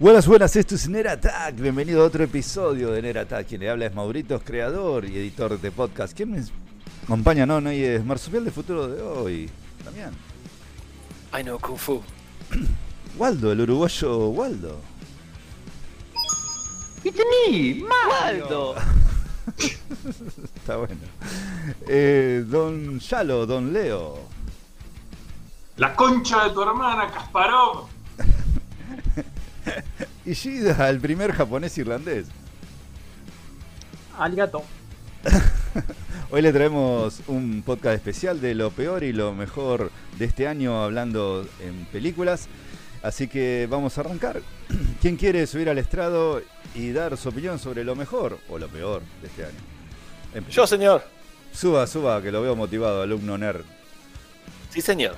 Buenas, buenas, esto es Nera Attack. Bienvenido a otro episodio de Nera Attack. Quien le habla es Mauritos, creador y editor de podcast. ¿Quién me acompaña? No, no, y es Marsupial de Futuro de hoy. También. I know Kung Fu. Waldo, el uruguayo Waldo. It's me, Waldo. Está bueno. Eh, don Yalo, Don Leo. La concha de tu hermana, Kasparov. Y Shida, el primer japonés irlandés. Arigato. Hoy le traemos un podcast especial de lo peor y lo mejor de este año hablando en películas. Así que vamos a arrancar. ¿Quién quiere subir al estrado y dar su opinión sobre lo mejor o lo peor de este año? Em- Yo, señor. Suba, suba, que lo veo motivado, alumno nerd. Sí, señor.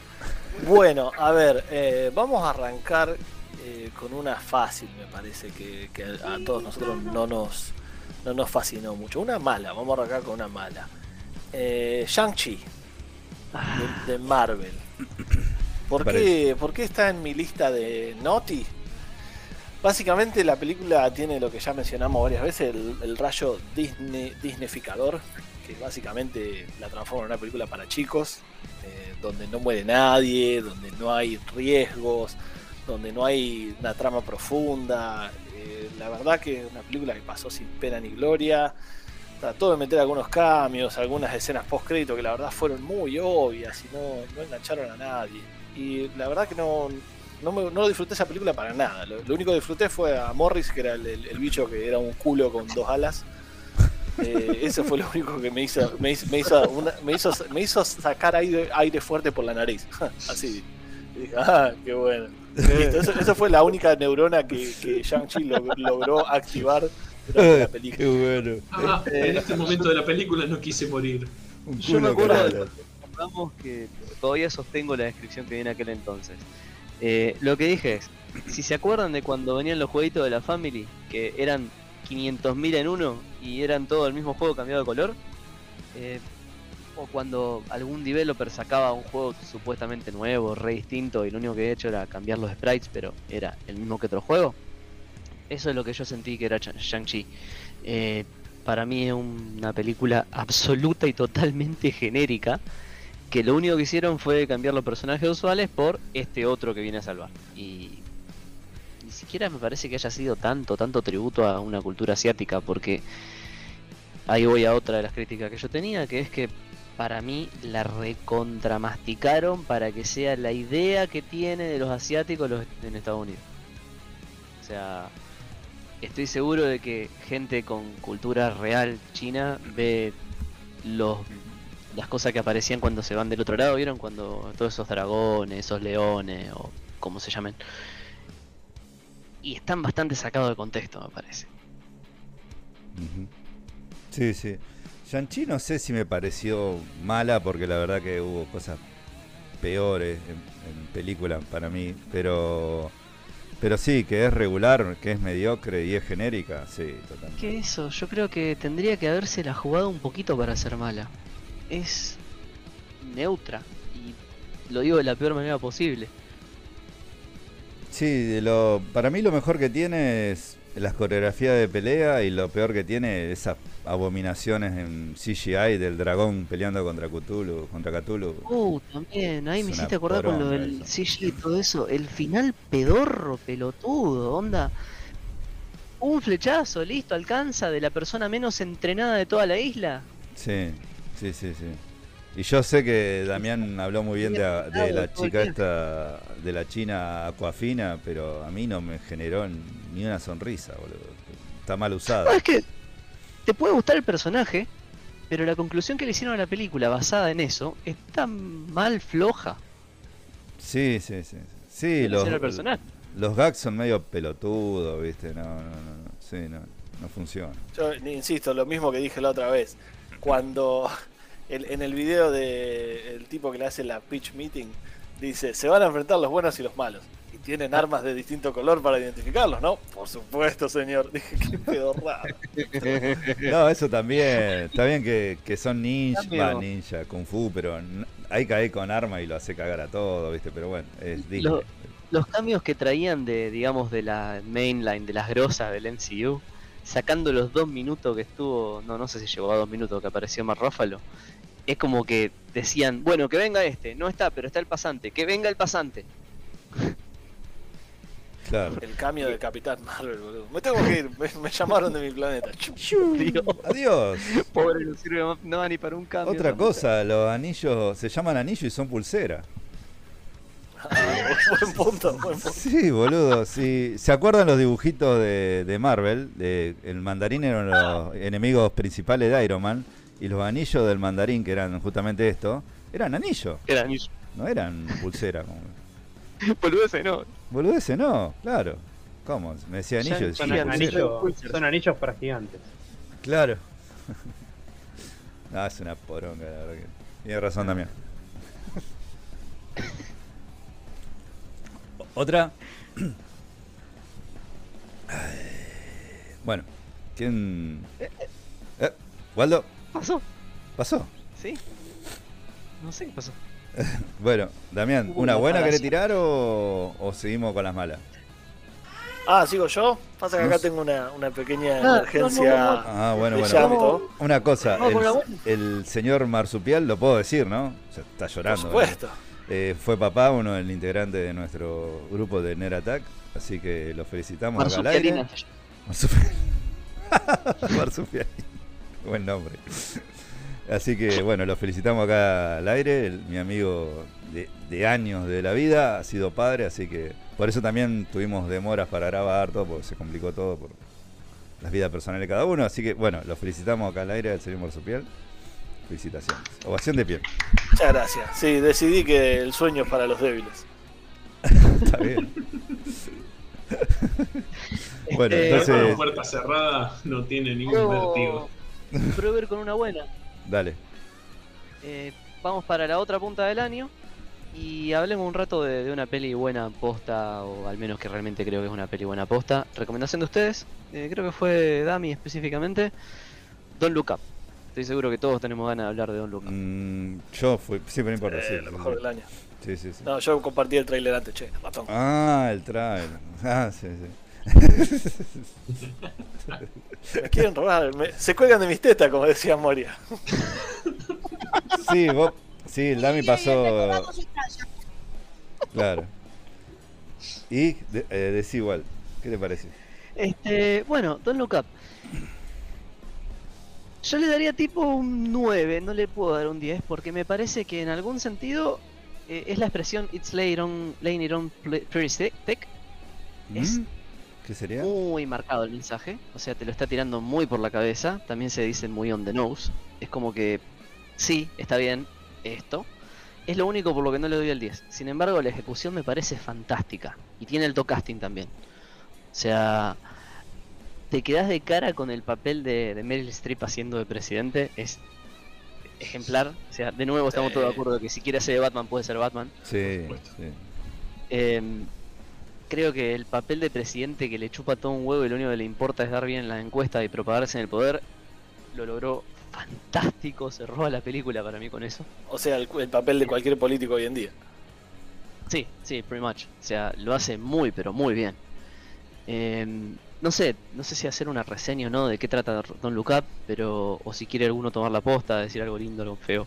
Bueno, a ver, eh, vamos a arrancar eh, con una fácil, me parece, que, que a todos nosotros no nos, no nos fascinó mucho. Una mala, vamos a arrancar con una mala. Eh, Shang-Chi, de, de Marvel. ¿Por qué, ¿Por qué está en mi lista de Naughty? Básicamente la película tiene lo que ya mencionamos varias veces, el, el rayo Disney, Disneyficador, que básicamente la transforma en una película para chicos, eh, donde no muere nadie, donde no hay riesgos, donde no hay una trama profunda. eh, la verdad que es una película que pasó sin pena ni gloria. Trató de meter algunos cambios, algunas escenas post crédito que la verdad fueron muy obvias y no, no engancharon a nadie. Y la verdad que no, no, me- no disfruté esa película para nada. Lo, único que disfruté fue a Morris, que era el, bicho que era un culo con dos alas. Eh, eso fue lo único que me hizo, me hizo, me hizo, me hizo sacar aire, aire fuerte por la nariz. Así. Y dije, ah, qué bueno. Listo, eso, eso fue la única neurona que, que Shang-Chi log- logró activar durante la película. Qué bueno. Ah, en este momento de la película no quise morir. Un Yo me acuerdo que todavía sostengo la descripción que vi en aquel entonces. Eh, lo que dije es, si se acuerdan de cuando venían los jueguitos de la Family, que eran 500.000 en uno y eran todo el mismo juego cambiado de color, eh, cuando algún developer sacaba un juego supuestamente nuevo, re distinto, y lo único que había hecho era cambiar los sprites, pero era el mismo que otro juego, eso es lo que yo sentí que era Shang- Shang-Chi. Eh, para mí es una película absoluta y totalmente genérica que lo único que hicieron fue cambiar los personajes usuales por este otro que viene a salvar. Y ni siquiera me parece que haya sido tanto, tanto tributo a una cultura asiática, porque ahí voy a otra de las críticas que yo tenía, que es que para mí la recontramasticaron para que sea la idea que tiene de los asiáticos los en Estados Unidos. O sea, estoy seguro de que gente con cultura real china ve los las cosas que aparecían cuando se van del otro lado, ¿vieron? Cuando todos esos dragones, esos leones o como se llamen. Y están bastante sacados de contexto, me parece. Sí, sí. Shang-Chi no sé si me pareció mala porque la verdad que hubo cosas peores en, en película para mí, pero pero sí, que es regular, que es mediocre y es genérica, sí, totalmente. Que eso, yo creo que tendría que haberse la jugado un poquito para ser mala. Es neutra y lo digo de la peor manera posible. Sí, de lo, para mí lo mejor que tiene es las coreografías de pelea y lo peor que tiene esas abominaciones en CGI del dragón peleando contra Cthulhu, contra Cthulhu. Uh, también, ahí Es me hiciste acordar con lo del eso. CG y todo eso. El final pedorro, pelotudo, onda. Un flechazo, listo, alcanza de la persona menos entrenada de toda la isla. Sí, sí, sí, sí. Y yo sé que Damián habló muy bien de, de la chica esta, de la china Aquafina, pero a mí no me generó ni una sonrisa, boludo. Está mal No, usada. es que te puede gustar el personaje, pero la conclusión que le hicieron a la película basada en eso está mal floja. Sí, sí, sí. Sí, los, los gags son medio pelotudos, ¿viste? No, no, no, no. Sí, no, no funciona. Yo insisto, lo mismo que dije la otra vez. Cuando el- en el video de el tipo que le hace la pitch meeting dice, se van a enfrentar los buenos y los malos. Tienen armas de distinto color para identificarlos, ¿no? Por supuesto, señor. Dije, qué pedo raro. No, eso también. Está bien que, que son ninja, ninja, kung fu, pero que caer con arma y lo hace cagar a todo, ¿viste? Pero bueno, es digno. Lo- los cambios que traían de, digamos, de la mainline, de las grosas del MCU, sacando los dos minutos que estuvo, no, no sé si llegó a dos minutos que apareció Ráfalo, es como que decían, bueno, que venga este, no está, pero está el pasante, que venga el pasante. Claro. El cambio de Capitán Marvel, boludo. Me tengo que ir, me, me llamaron de mi planeta. Adiós. pobre, no sirve no va ni para un cambio. Otra cosa, los anillos se llaman anillos y son pulsera. buen punto, buen punto. Sí, boludo. Si se acuerdan los dibujitos de, de Marvel, de, el mandarín eran los enemigos principales de Iron Man y los anillos del mandarín, que eran justamente esto, eran anillos, mujer. Era anillo. no eran pulsera. Como... Boludeces, no. Boludeces no, claro. ¿Cómo? Me decía anillo y son pulsera. Anillo- son anillos para gigantes. Claro. no, es una poronga, la verdad que. Tiene razón también. Otra. Bueno, ¿quién. Eh, Waldo, ¿Pasó? pasó. ¿Sí? No sé qué pasó. Bueno, Damián, Hubo ¿una buena querés tirar o, o seguimos con las malas? Ah, sigo yo. Pasa que acá sé. tenga una, una pequeña Ah, no, emergencia no, no, Ah, bueno, de bueno. llanto. Una cosa, el, señor Marsupial, lo puedo decir, ¿no? O sea, está Por llorando. ¿no? supuesto. Eh, fue papá, uno del integrante de nuestro grupo de Nerd Attack, así que lo felicitamos. Marsupial- Marsupialina. Buen nombre. Así que bueno, lo felicitamos acá al aire. el- mi amigo de, de años de la vida ha sido padre, así que por eso también tuvimos demoras para grabar todo, porque se complicó todo por las vidas personales de cada uno. Así que bueno, lo felicitamos acá al aire al señor Marsupial. Felicitaciones. Ovación de pie. Muchas gracias. Sí, decidí que el sueño es para los débiles. Está bien. bueno, Este, Con entonces, puerta cerrada no tiene ningún Yo vertigo. ir con una buena. Dale. Eh, vamos para la otra punta del año y hablemos un rato de, de una peli buena posta, o al menos que realmente creo que es una peli buena posta. Recomendación de ustedes, eh, creo que fue Dami específicamente. Don't Look Up. Estoy seguro que todos tenemos ganas de hablar de Don't Look Up. Mm, yo fui, sí, no importa, sí, Eh, lo mejor sí. del año. Sí, sí, sí. No, yo compartí el trailer antes, che, ratón. Ah, el trailer. Ah, sí, sí. Me quieren robar, me- se cuelgan de mis tetas, como decía Moria. Sí, vos, sí, el Dami pasó. Claro. Y de, eh, decí igual. ¿Qué te parece? Este, bueno, Don't Look Up. Yo le daría tipo un 9, no le puedo dar un 10, porque me parece que en algún sentido eh, es la expresión It's laying on, on pretty thick, thick. Es ¿Mm? ¿Qué sería? muy marcado el mensaje, o sea, te lo está tirando muy por la cabeza, también se dice muy on the nose. Es como que, sí, está bien esto, es lo único por lo que no le doy el 10. Sin embargo, la ejecución me parece fantástica, y tiene el casting también. O sea, te quedas de cara con el papel de, de Meryl Streep haciendo de presidente, es ejemplar. O sea, de nuevo estamos Sí. todos de acuerdo que si quiere ser de Batman puede ser Batman. Sí, supuesto. sí. Em, creo que el papel de presidente que le chupa todo un huevo y lo único que le importa es dar bien en la encuesta y propagarse en el poder, lo logró fantástico, se roba la película para mí con eso. O sea, el, el papel de cualquier político hoy en día. Sí, sí, pretty much. O sea, lo hace muy, pero muy bien. Em, no sé, no sé si hacer una reseña o no de qué trata Don Look Up, pero, o si quiere alguno tomar la posta, decir algo lindo, algo feo.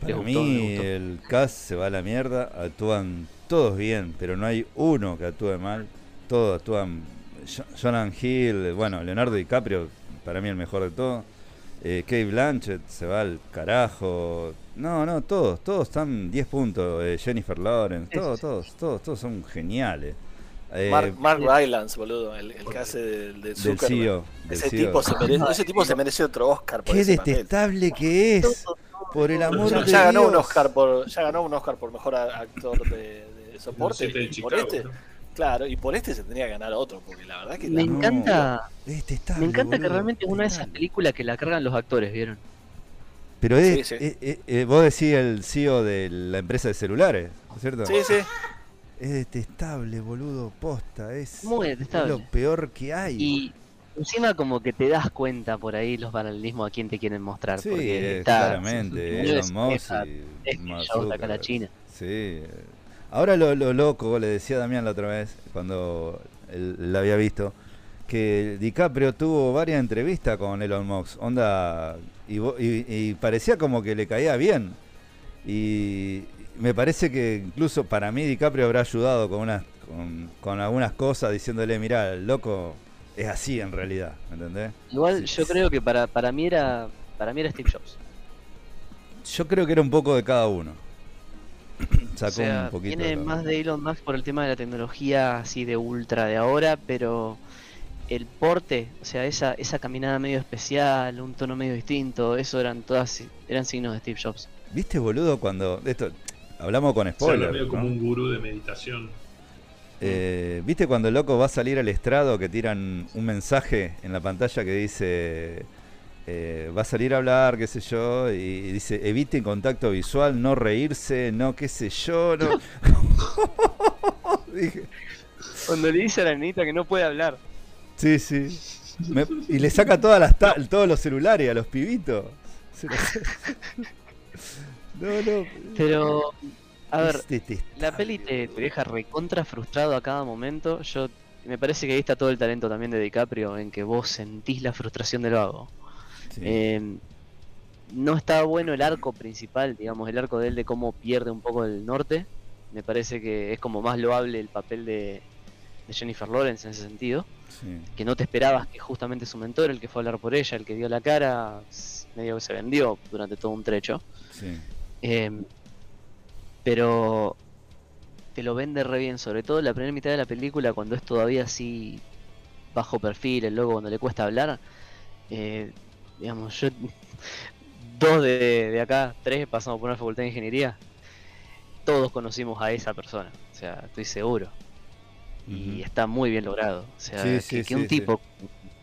Para gustó, mí el cast se va a la mierda, actúan todos bien, pero no hay uno que actúe mal. Todos actúan. Jo- Jonathan Hill, bueno, Leonardo DiCaprio, para mí el mejor de todos. Eh, Kate Blanchett se va al carajo. No, no, todos, todos están 10 puntos. Eh, Jennifer Lawrence, todos, todos, todos, todos son geniales. Eh, Mark, Mark Rylance, boludo, el, el que hace del, del del. CEO. del Ese CEO. tipo, se merece, ese tipo se merece otro Oscar por Qué ese papel. detestable que es. Por el amor Ya, de ya ganó un. Oscar por ya ganó un Oscar por mejor actor de, de soporte de y por este ¿no? claro y por este se tendría que ganar otro porque la verdad que Me la- No. encanta, Detestable, me encanta que realmente es una de esas películas que la cargan los actores, ¿vieron? Pero es, Sí, sí. eh, eh, eh, vos decís el CEO de la empresa de celulares, ¿no es cierto? sí sí Es detestable, boludo, posta, es, Muy es detestable. lo peor que hay. Y encima como que te das cuenta por ahí los paralelismos a quién te quieren mostrar. sí, porque eh, está, claramente, es- Elon es- Musk es- y Mark Zuckerberg. China. Sí, eh, Ahora lo, lo loco, le decía a Damián la otra vez, cuando él la había visto, que DiCaprio tuvo varias entrevistas con Elon Musk, onda, y, y- y parecía como que le caía bien. Y me parece que incluso para mí DiCaprio habrá ayudado con unas con, con algunas cosas diciéndole, mira, el loco es así en realidad, ¿me entendés? Igual Sí. yo creo que para, para mí era para mí era Steve Jobs. Yo creo que era un poco de cada uno. Sacó o sea, un poquito. tiene de cada más de Elon Musk por el tema de la tecnología así de ultra de ahora, pero el porte, o sea, esa, esa caminada medio especial, un tono medio distinto, eso eran todas eran signos de Steve Jobs. ¿Viste, boludo, cuando. Esto, hablamos con O sea, lo spoilers. veo como ¿no? un gurú de meditación. Eh, ¿Viste cuando el loco va a salir al estrado que tiran un mensaje en la pantalla que dice. Eh, va a salir a hablar, qué sé yo, y dice eviten contacto visual, no reírse, no qué sé yo, no. Dije, Cuando le dice a la nenita que no puede hablar. sí, sí. Me- y le saca todas las ta- todos los celulares a los pibitos. No, no. Pero, a ver, la peli te, te deja recontra frustrado a cada momento. Yo me parece que ahí está todo el talento también de DiCaprio en que vos sentís la frustración del vago. Sí. Eh, no está bueno el arco principal, digamos, el arco de él de cómo pierde un poco el norte. Me parece que es como más loable el papel de, de Jennifer Lawrence en ese sentido. sí. Que no te esperabas que justamente su mentor, el que fue a hablar por ella, el que dio la cara, medio que se vendió durante todo un trecho. sí. Eh, pero te lo vende re bien, sobre todo en la primera mitad de la película, cuando es todavía así bajo perfil, el loco cuando le cuesta hablar. eh, digamos, yo, dos de, de acá, tres pasamos por una facultad de ingeniería, todos conocimos a esa persona, o sea, estoy seguro. Y está muy bien logrado. O sea, Sí, que, sí, que sí, un sí. tipo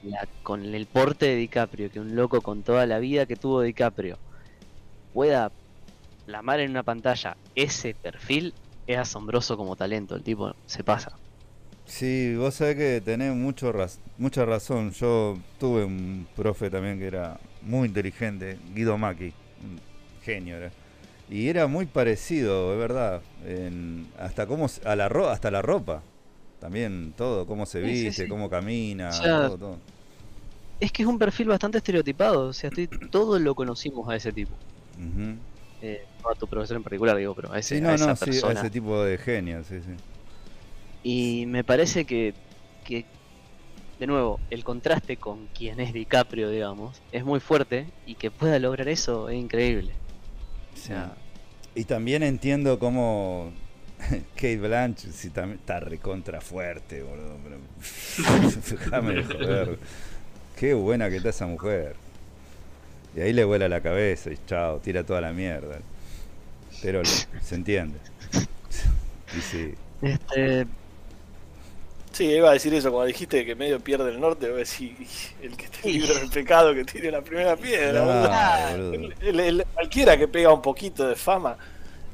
la- con el porte de DiCaprio, que un loco con toda la vida que tuvo DiCaprio, pueda plamar en una pantalla ese perfil, es asombroso como talento. El tipo se pasa. Sí, vos sabés que tenés mucho raz- mucha razón. Yo tuve un profe también que era muy inteligente, Guido Maki, un genio era. Y era muy parecido, es verdad, en- hasta cómo a la ro- hasta la ropa. También todo, cómo se Sí, sí, viste, sí. cómo camina, O sea, todo, todo. Es que es un perfil bastante estereotipado. O sea, estoy, todos lo conocimos a ese tipo. Eh, no a tu profesor en particular, digo, pero a, ese, Sí, a no, esa no, sí, a persona. ese tipo de genio, sí, sí. Y me parece que, que, de nuevo, el contraste con quien es DiCaprio, digamos, es muy fuerte y que pueda lograr eso es increíble. O sea, Y también entiendo cómo Kate Blanchett si también está recontra fuerte, boludo. Pero... Déjame de joder. Qué buena que está esa mujer. Y ahí le vuela la cabeza y chao, tira toda la mierda. Pero lo- se entiende. Y sí. este, Sí, iba a decir eso, cuando dijiste que medio pierde el norte, voy a decir, el que esté libre del pecado que tire la primera piedra. No. El- el- cualquiera que pega un poquito de fama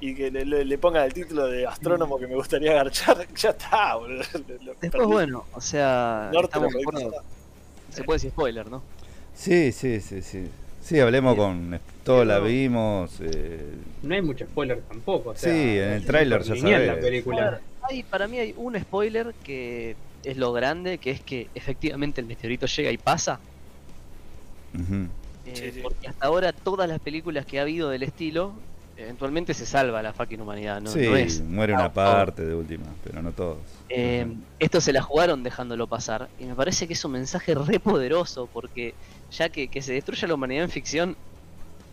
y que le, le, le ponga el título de astrónomo que me gustaría agarchar, ya está, boludo. Después, perdí. bueno, o sea, Norte acuerdo. Se puede decir spoiler, ¿no? Sí, sí, sí, sí. Sí, hablemos con. Todos la vimos. eh, No hay mucho spoiler tampoco. o Sí, sea, en el tráiler ya sabés. la película. Hay- para mí hay un spoiler que es lo grande, que es que efectivamente el meteorito llega y pasa. eh, Sí, sí. Porque hasta ahora todas las películas que ha habido del estilo, eventualmente se salva la fucking humanidad, no, sí, no es. muere Ah, una parte de última, pero no todos. Eh, esto se la jugaron dejándolo pasar y me parece que es un mensaje re poderoso porque ya que, que se destruya la humanidad en ficción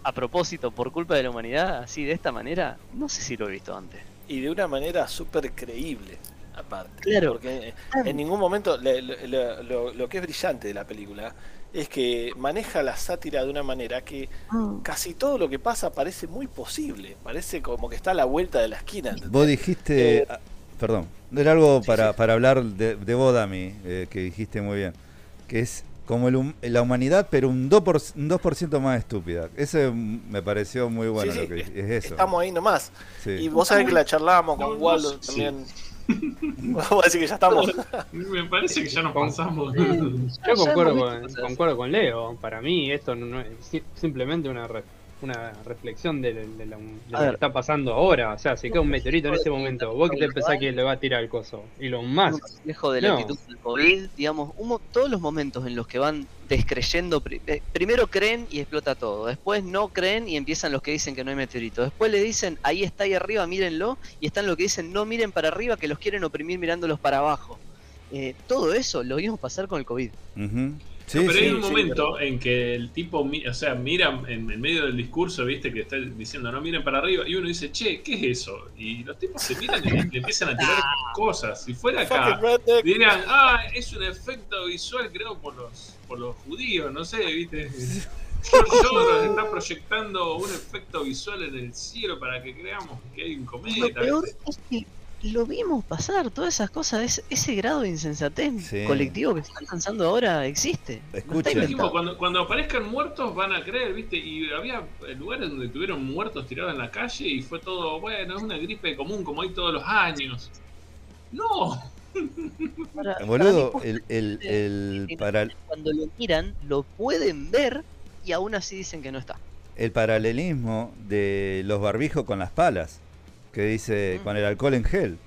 a propósito por culpa de la humanidad, así de esta manera, no sé si lo he visto antes. Y de una manera súper creíble, aparte. Claro. Porque en ningún momento lo, lo- lo que es brillante de la película es que maneja la sátira de una manera que casi todo lo que pasa parece muy posible. Parece como que está a la vuelta de la esquina. ¿entendés? Vos dijiste, Eh, ah, perdón, era algo sí, para, sí. para hablar de, de vos, Dami, eh, que dijiste muy bien, que es como el la humanidad, pero un 2%, por, un 2 más estúpida. Ese mm, me pareció muy bueno Sí, sí, lo que es- es eso. Estamos ahí nomás. Sí. Y vos sabés que la charlábamos con no Waldo también. Vamos a decir que ya estamos. Me parece que ya nos pasamos. Yo concuerdo con, concuerdo con Leo. Para mí esto no es si- simplemente una una reflexión de, de- de la- de lo que está pasando ahora. O sea, si cae un meteorito en este momento, vos que te pensás que le va a tirar el coso. Y lo más. un reflejo de la No. actitud del COVID, digamos, un mo- todos los momentos en los que van descreyendo, eh, primero creen y explota todo, después no creen y empiezan los que dicen que no hay meteorito, después le dicen ahí está ahí arriba, mírenlo, y están los que dicen no miren para arriba, que los quieren oprimir mirándolos para abajo. Eh, todo eso lo vimos pasar con el COVID. Sí, pero hay un sí, momento en que el tipo, o sea, mira en, en medio del discurso, viste, que está diciendo no miren para arriba, y uno dice, che, ¿qué es eso? Y los tipos se miran y le, empiezan a tirar cosas. Si fuera acá, dirían, ah, es un efecto visual creado por los, por los judíos, no sé, viste. George está proyectando un efecto visual en el cielo para que creamos que hay un Lo cometa. peor ¿viste? es que lo vimos pasar, todas esas cosas, es- ese grado de insensatez Sí. colectivo que se está alcanzando ahora existe. No inventado. Dijimos, cuando, cuando aparezcan muertos van a creer, ¿viste? Y había lugares donde tuvieron muertos tirados en la calle y fue todo, bueno, es una gripe común como hay todos los años. No, Para- para mí, Boludo, el, el, el, para, cuando lo miran, lo pueden ver y aún así dicen que no está. el paralelismo de los barbijos con las palas, que dice con el alcohol en gel,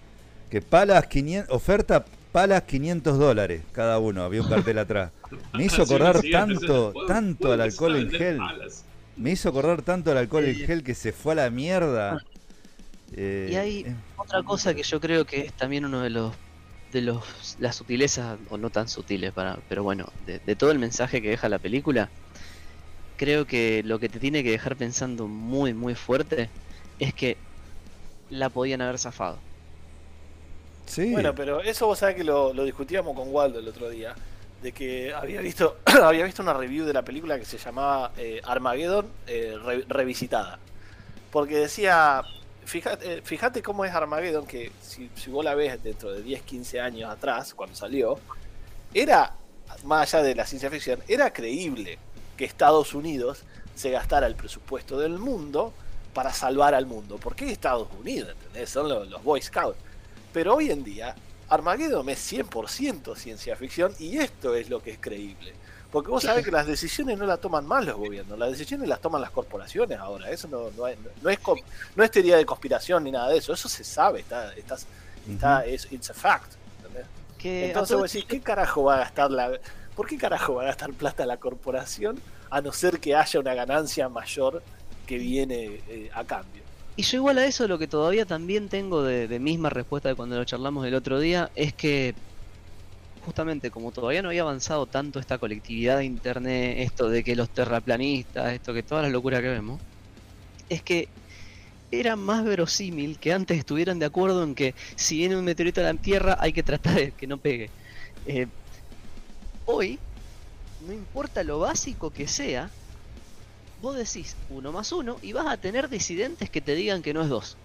que palas 500, oferta palas 500 dólares cada uno, había un cartel atrás. Me hizo acordar tanto, ¿puedo- tanto al alcohol en gel, me hizo acordar tanto al alcohol en gel que se fue a la mierda. Eh, Y hay eh, otra cosa que yo creo que es también uno de los de los las sutilezas o no tan sutiles para pero bueno de, de todo el mensaje que deja la película creo que lo que te tiene que dejar pensando muy muy fuerte es que la podían haber zafado sí, Bueno, pero eso vos sabés que lo, lo discutíamos con Waldo el otro día. De que había visto, había visto una review de la película que se llamaba eh, Armageddon eh, re- revisitada. Porque decía, fíjate, eh, fíjate cómo es Armageddon, que si, si vos la ves dentro de 10, 15 años atrás, cuando salió, era, más allá de la ciencia ficción, era creíble que Estados Unidos se gastara el presupuesto del mundo para salvar al mundo. ¿Por qué Estados Unidos? ¿entendés? Son los, los Boy Scouts. Pero hoy en día, Armageddon es 100% ciencia ficción y esto es lo que es creíble. Porque vos sabés que las decisiones no las toman más los gobiernos, las decisiones las toman las corporaciones ahora. Eso no, no, es, no es no es teoría de conspiración ni nada de eso, eso se sabe, está, está, está- Ujú. es it's a fact. ¿entendés? que Entonces vos decís, ¿qué carajo va a gastar la... ¿Por qué carajo va a gastar plata la corporación a no ser que haya una ganancia mayor que viene eh, a cambio? Y yo igual a eso lo que todavía también tengo de, misma respuesta de cuando lo charlamos el otro día es que justamente como todavía no había avanzado tanto esta colectividad de internet, esto de que los terraplanistas, esto que todas las locuras que vemos, es que era más verosímil que antes estuvieran de acuerdo en que si viene un meteorito a la Tierra hay que tratar de que no pegue. Eh, hoy, no importa lo básico que sea, vos decís uno más uno y vas a tener disidentes que te digan que no es dos.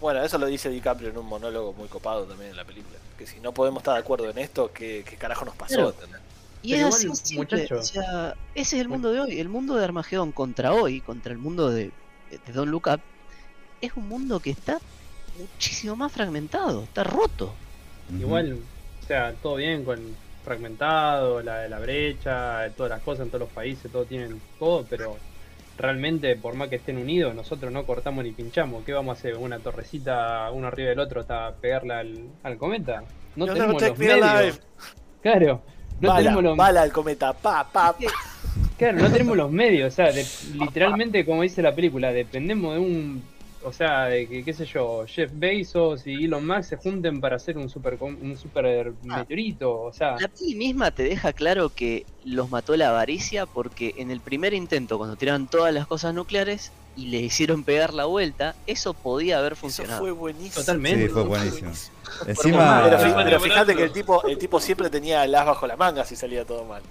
Bueno, eso lo dice DiCaprio en un monólogo muy copado también en la película. Que si no podemos estar de acuerdo en esto, ¿qué, qué carajo nos pasó? Y Pero es así igual, siempre, muchacho. o sea, ese es el mundo de hoy. El mundo de Armagedón contra hoy, contra el mundo de, de Don't Look Up, es un mundo que está muchísimo más fragmentado, está roto. Igual, o sea, todo bien con fragmentado, la de la brecha, todas las cosas en todos los países, todo tienen todo, pero realmente por más que estén unidos, nosotros no cortamos ni pinchamos. ¿Qué vamos a hacer? ¿Una torrecita uno arriba del otro hasta pegarla al, al cometa? No tenemos los medios. Claro, no bala, tenemos los bala al cometa, pa, pa, pa. Claro, no tenemos los medios, o sea, de- literalmente como dice la película, dependemos de un, o sea, de que, qué sé yo, Jeff Bezos y Elon Musk se junten para hacer un super, com- un super meteorito, o sea, La peli misma te deja claro que los mató la avaricia porque en el primer intento, cuando tiraron todas las cosas nucleares y le hicieron pegar la vuelta, eso podía haber Eso funcionado. fue buenísimo. Totalmente. Sí, fue buenísimo. Encima, Pero, Ah. fíjate que el tipo, el tipo siempre tenía el as bajo la manga si salía todo mal.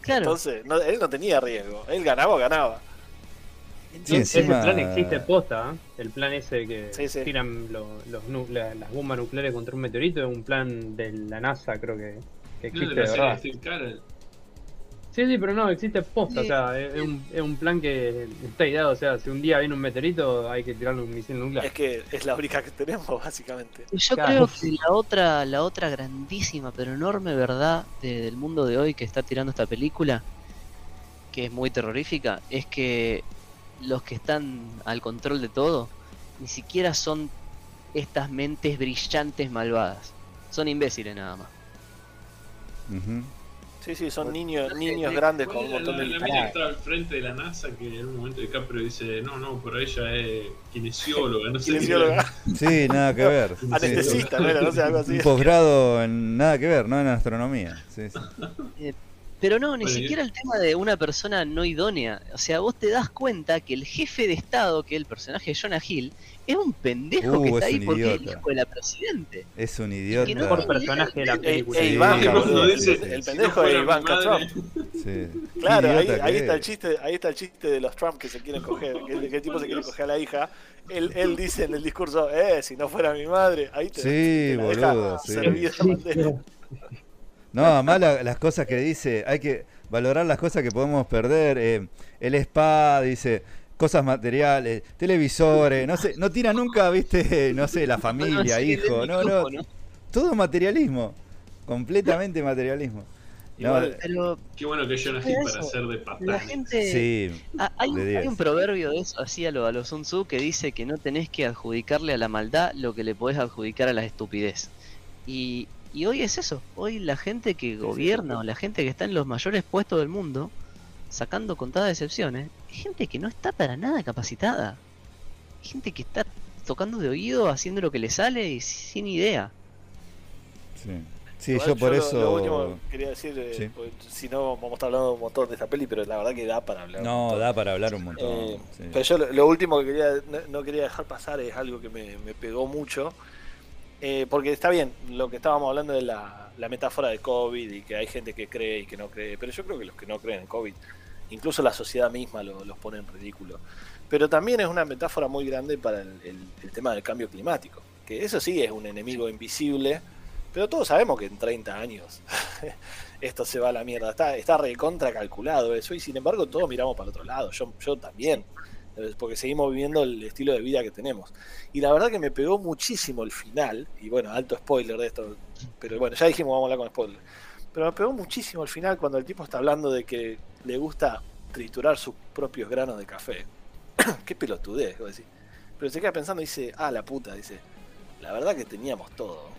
Claro, Entonces, no- él no tenía riesgo. Él ganaba o ganaba. Sí, ese encima- plan existe posta, ¿eh? el plan ese que Sí, sí. tiran lo- los, la- las bombas nucleares contra un meteorito es un plan de la NASA, creo que, que No, existe de de verdad. Sí, sí, pero no, existe posta, Sí. o sea, es, es un, es un plan que está ideado, o sea, si un día viene un meterito hay que tirarle un misil nuclear. Es que es la única que tenemos, básicamente. Yo Claro. creo que la otra, la otra grandísima pero enorme verdad de- del mundo de hoy que está tirando esta película, que es muy terrorífica, es que los que están al control de todo ni siquiera son estas mentes brillantes malvadas. Son imbéciles nada más. Ujú. Sí, sí, son niños, niños grandes con ¿Cuál un montón de la, la mina que estaba al frente de la NASA que en un momento DiCaprio dice, no, no, pero ella es kinesióloga, no sé. qué Kinesióloga. Sí, nada que ver. Sí. Anestesista, ¿no era? No sé, algo así. Un posgrado en nada que ver, no en astronomía. Sí, sí. Pero no, ni siquiera el tema de una persona no idónea. O sea, vos te das cuenta que el jefe de Estado, que es el personaje de Jonah Hill, es un pendejo Uh, que está es ahí porque es el hijo de la presidente. Es un que no idiota. tiene Mejor personaje de la película. eh, Sí, Ivanka, cuando boludo. dice, el, el si no pendejo de Ivanka Trump. Sí. Claro, ahí, ahí que está el es. chiste, ahí está el chiste de los Trump que se quieren coger, que, que el tipo se quiere coger a la hija. Él, él dice en el discurso, eh, si no fuera mi madre, ahí te, Sí, te la deja boludo, sí. No, además la- las cosas que dice, hay que valorar las cosas que podemos perder. eh, el spa, dice, cosas materiales, televisores, no sé, no tira nunca, viste, no sé, la familia, Sí, hijo, no, no, todo materialismo, completamente materialismo. No, Igual, Pero Qué bueno que Jonah Hill para hacer de la gente... sí, hay, de hay 10. un proverbio de eso, así a lo, a lo Sun Tzu, que dice que no tenés que adjudicarle a la maldad lo que le podés adjudicar a la estupidez. Y, y hoy es eso, hoy la gente que gobierna o la gente que está en los mayores puestos del mundo, sacando contadas excepciones, es gente que no está para nada capacitada. Es gente que está tocando de oído, haciendo lo que le sale y sin idea. sí. Sí, igual yo por lo- eso... Lo último que quería decir, eh, Sí. porque si no vamos a estar hablando un montón de esta peli, pero la verdad que da para hablar. No, da para hablar un montón. Eh, sí. Pero yo lo, lo último que quería no, no quería dejar pasar es algo que me, me pegó mucho. Eh, porque está bien, lo que estábamos hablando de la, la metáfora de COVID y que hay gente que cree y que no cree. Pero yo creo que los que no creen en COVID, incluso la sociedad misma lo- los pone en ridículo. Pero también es una metáfora muy grande para el, tema del cambio climático. Que eso sí es un enemigo invisible. Pero todos sabemos que en 30 años esto se va a la mierda. Está, está recontra calculado eso. Y sin embargo, todos miramos para el otro lado. Yo, yo también. Porque seguimos viviendo el estilo de vida que tenemos. Y la verdad que me pegó muchísimo el final. Y bueno, alto spoiler de esto. Pero bueno, ya dijimos, vamos a hablar con spoiler. Pero me pegó muchísimo el final cuando el tipo está hablando de que le gusta triturar sus propios granos de café. Qué pelotudez, vos decís. Pero se queda pensando y dice, ah, la puta, dice, la verdad que teníamos todo.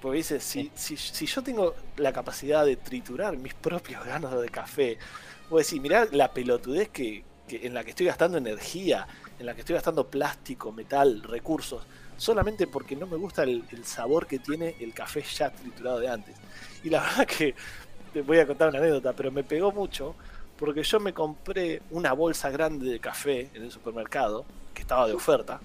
Porque dice, si, si, si yo tengo la capacidad de triturar mis propios granos de café, vos decís, mirá la pelotudez que, que en la que estoy gastando energía, en la que estoy gastando plástico, metal, recursos, solamente porque no me gusta el, el sabor que tiene el café ya triturado de antes. Y la verdad que te voy a contar una anécdota, pero me pegó mucho porque yo me compré una bolsa grande de café en el supermercado, que estaba de oferta,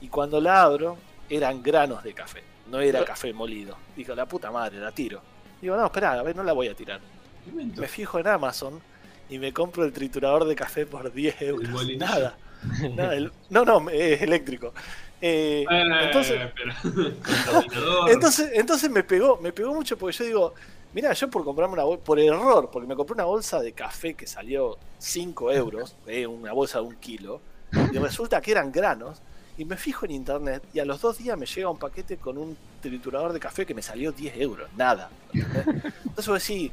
y cuando la abro eran granos de café, no era café molido. Digo, la puta madre, la tiro. Digo, no, espera, a ver, no la voy a tirar. Me fijo en Amazon y me compro el triturador de café por 10 euros. molinillo. Nada. Nada, el- no, no, es eléctrico. Eh, Eh, entonces, pero- entonces, entonces me pegó, me pegó mucho porque yo digo, mira, yo por comprarme una bolsa, por error, porque me compré una bolsa de café que salió 5 euros, eh, una bolsa de un kilo, y resulta que eran granos, y me fijo en internet, y a los dos días me llega un paquete con un triturador de café que me salió 10 euros, nada. Entonces vos decís,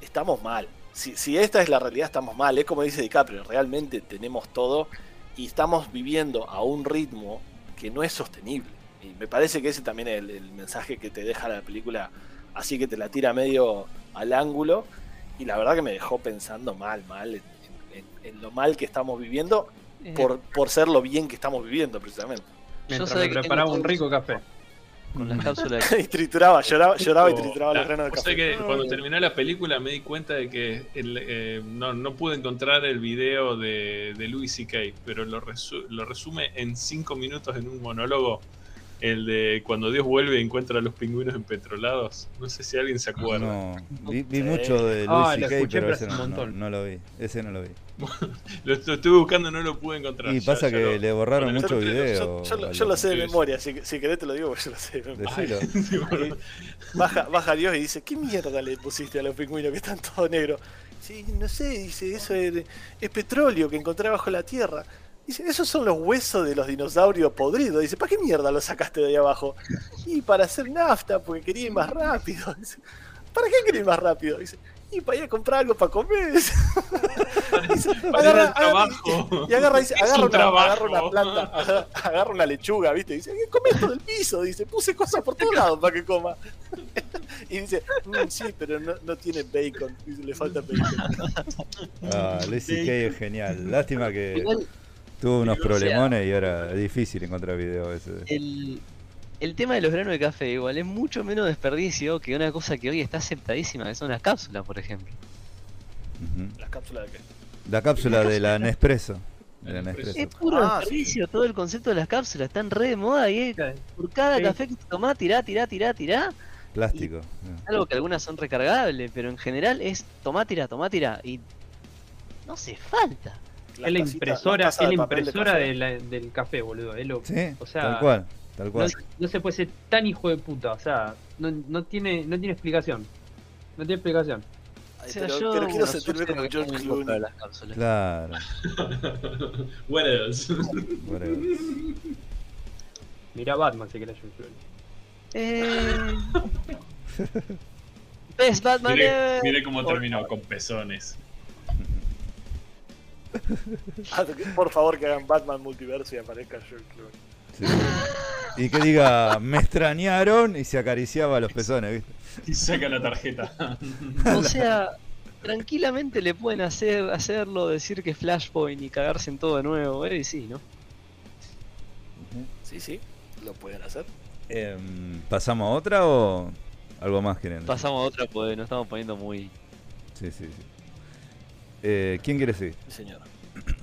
estamos mal. Si, si esta es la realidad, estamos mal. Es como dice DiCaprio, realmente tenemos todo y estamos viviendo a un ritmo que no es sostenible. Y me parece que ese también es el, el mensaje que te deja la película, así que te la tira medio al ángulo. Y la verdad que me dejó pensando mal, mal, en, en- en lo mal que estamos viviendo, Eh, por, por ser lo bien que estamos viviendo, precisamente. Mientras sabía me que preparaba un rico café. Con las cápsulas. y trituraba, lloraba, lloraba y O- trituraba los ah, granos de o café. sea que cuando terminé la película me di cuenta de que el, eh, no, no pude encontrar el video de, de Louis C.K., pero lo, resu- lo resume en cinco minutos en un monólogo. El de cuando Dios vuelve y encuentra a los pingüinos empetrolados. No sé si alguien se acuerda. No, vi, vi mucho de Luis Ah, escuché, pero ese no, lo vi. Ese no lo vi. Lo, lo estuve buscando, no lo pude encontrar. Y pasa ya que lo- le borraron mucho otro- video. Yo, yo lo- yo sé de memoria, si, si querés te lo digo, porque yo lo sé de memoria. Bueno. Baja, baja Dios y dice, ¿qué mierda le pusiste a los pingüinos que están todos negros? Sí, no sé, dice, eso es, es petróleo que encontré bajo la tierra. Dice, esos son los huesos de los dinosaurios podridos. Dice, ¿para qué mierda los sacaste de ahí abajo? Y para hacer nafta, porque quería ir más rápido. Dice, ¿para qué quería ir más rápido? Dice, y para ir a comprar algo para comer. Para ir agarra, al trabajo. Y agarra, dice, agarra, un una, trabajo. agarra una planta, agarra, agarra una lechuga, ¿viste? Dice, "Eh, come esto del piso, dice, puse cosas por todos lados para que coma. y dice, "Mm, sí, pero no, no tiene bacon, dice, le falta bacon. Ah, Luis es genial. Lástima que tuvo unos o sea- problemones y ahora es difícil encontrar videos a veces. el, el tema de los granos de café igual es mucho menos desperdicio que una cosa que hoy está aceptadísima, que son las cápsulas, por ejemplo. Las cápsulas de qué. La cápsula de la Nespresso. De la La Nespresso. Es puro Ah, desperdicio todo el concepto de las cápsulas, están re de moda y es- por cada Sí. café que tomás, tirá, tirá, tirá, tirá. Plástico. Algo que algunas son recargables, pero en general es tomá, tirá, tomá, tirá. Y no hace falta. Es la impresora, es la de impresora café. de la- del café, boludo. Es lo, Sí, o sea, tal cual. Tal no, cual. no se puede ser tan hijo de puta, o sea, no, no tiene, no tiene explicación. No tiene explicación. Ay, O sea, pero, yo, pero quiero bueno, sentirme como George Clooney. las cápsulas. Claro. What else? Mirá Batman si querés, George Clooney. Eh... Best Batman mire cómo terminó con pezones. Por favor, que hagan Batman Multiverso y aparezca George Clooney. Sí. Y que diga, me extrañaron y se acariciaba los pezones, ¿viste? Y saca la tarjeta. O sea, tranquilamente le pueden hacer hacerlo, decir que es Flashpoint y cagarse en todo de nuevo, eh, y sí, ¿no? Sí, sí, lo pueden hacer. Em, ¿Pasamos a otra o algo más quieren? Pasamos a otra, pues nos estamos poniendo muy... Sí, sí, sí. Eh, ¿Quién quiere seguir? Sí, señor.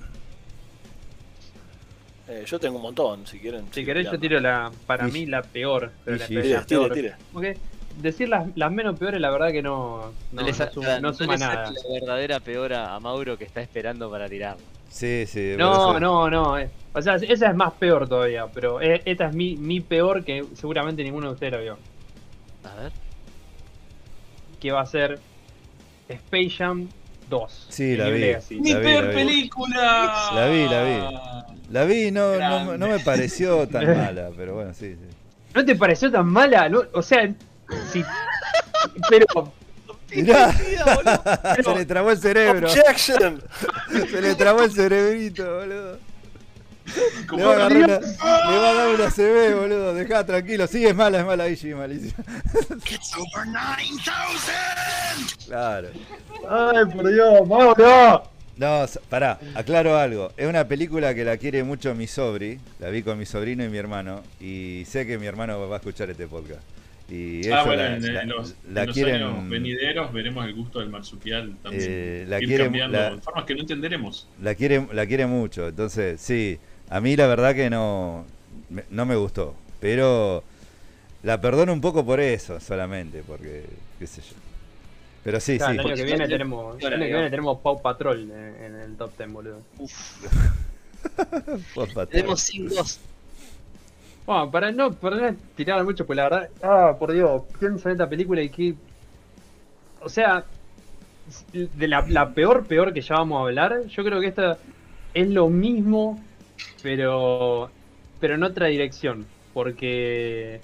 Eh, yo tengo un montón, si quieren. Si querés, yo tiro la, para Y- mí la peor. Pero la, sí, Tire, peor. tire, tire. Porque decir las, las menos peores, la verdad que no, no, no suma, no no suma le saque nada. la verdadera peor a, a Mauro que está esperando para tirarlo. Sí, sí. No, no, no. eh. O sea, esa es más peor todavía, pero eh, esta es mi, mi peor que seguramente ninguno de ustedes la vio. A ver. Que va a ser Space Jam 2. Sí, la vi. ¡Mi La peor vi. película! La vi, la vi. La vi, no, no, no me pareció tan mala, pero bueno, sí, sí. ¿No te pareció tan mala? No, o sea, sí. Pero, Mirá, se le trabó el cerebro. Objection. Se le trabó el cerebrito, boludo. Le va, a agarrar una, le va a dar una CB, boludo. Dejá tranquilo. Sí, es mala, es mala, sí, malísima. Claro. ay, por Dios, Mauro. No, pará, aclaro algo. Es una película que la quiere mucho mi sobri. La vi con mi sobrino y mi hermano. Y sé que mi hermano va a escuchar este podcast. Y Ah, bueno, la, en, la- en los, la en los quieren. años venideros veremos el gusto del marsupial también. Eh, la ir quiere- cambiando la- formas que no entenderemos. La quiere, la quiere mucho, entonces sí, a mí la verdad que no, me- no me gustó, pero la perdono un poco por eso solamente, porque qué sé yo. Pero sí, Claro, sí, el año que viene tenemos, el yo la año que digo. viene tenemos Pau Patrol en, en el top 10, boludo. favor. Tenemos sin dos. Bueno, para no, para no tirar mucho, pues la verdad, ah, por Dios, pienso en esta película y que. O sea, de la, la peor, peor que ya vamos a hablar, yo creo que esta es lo mismo, pero. pero en otra dirección. Porque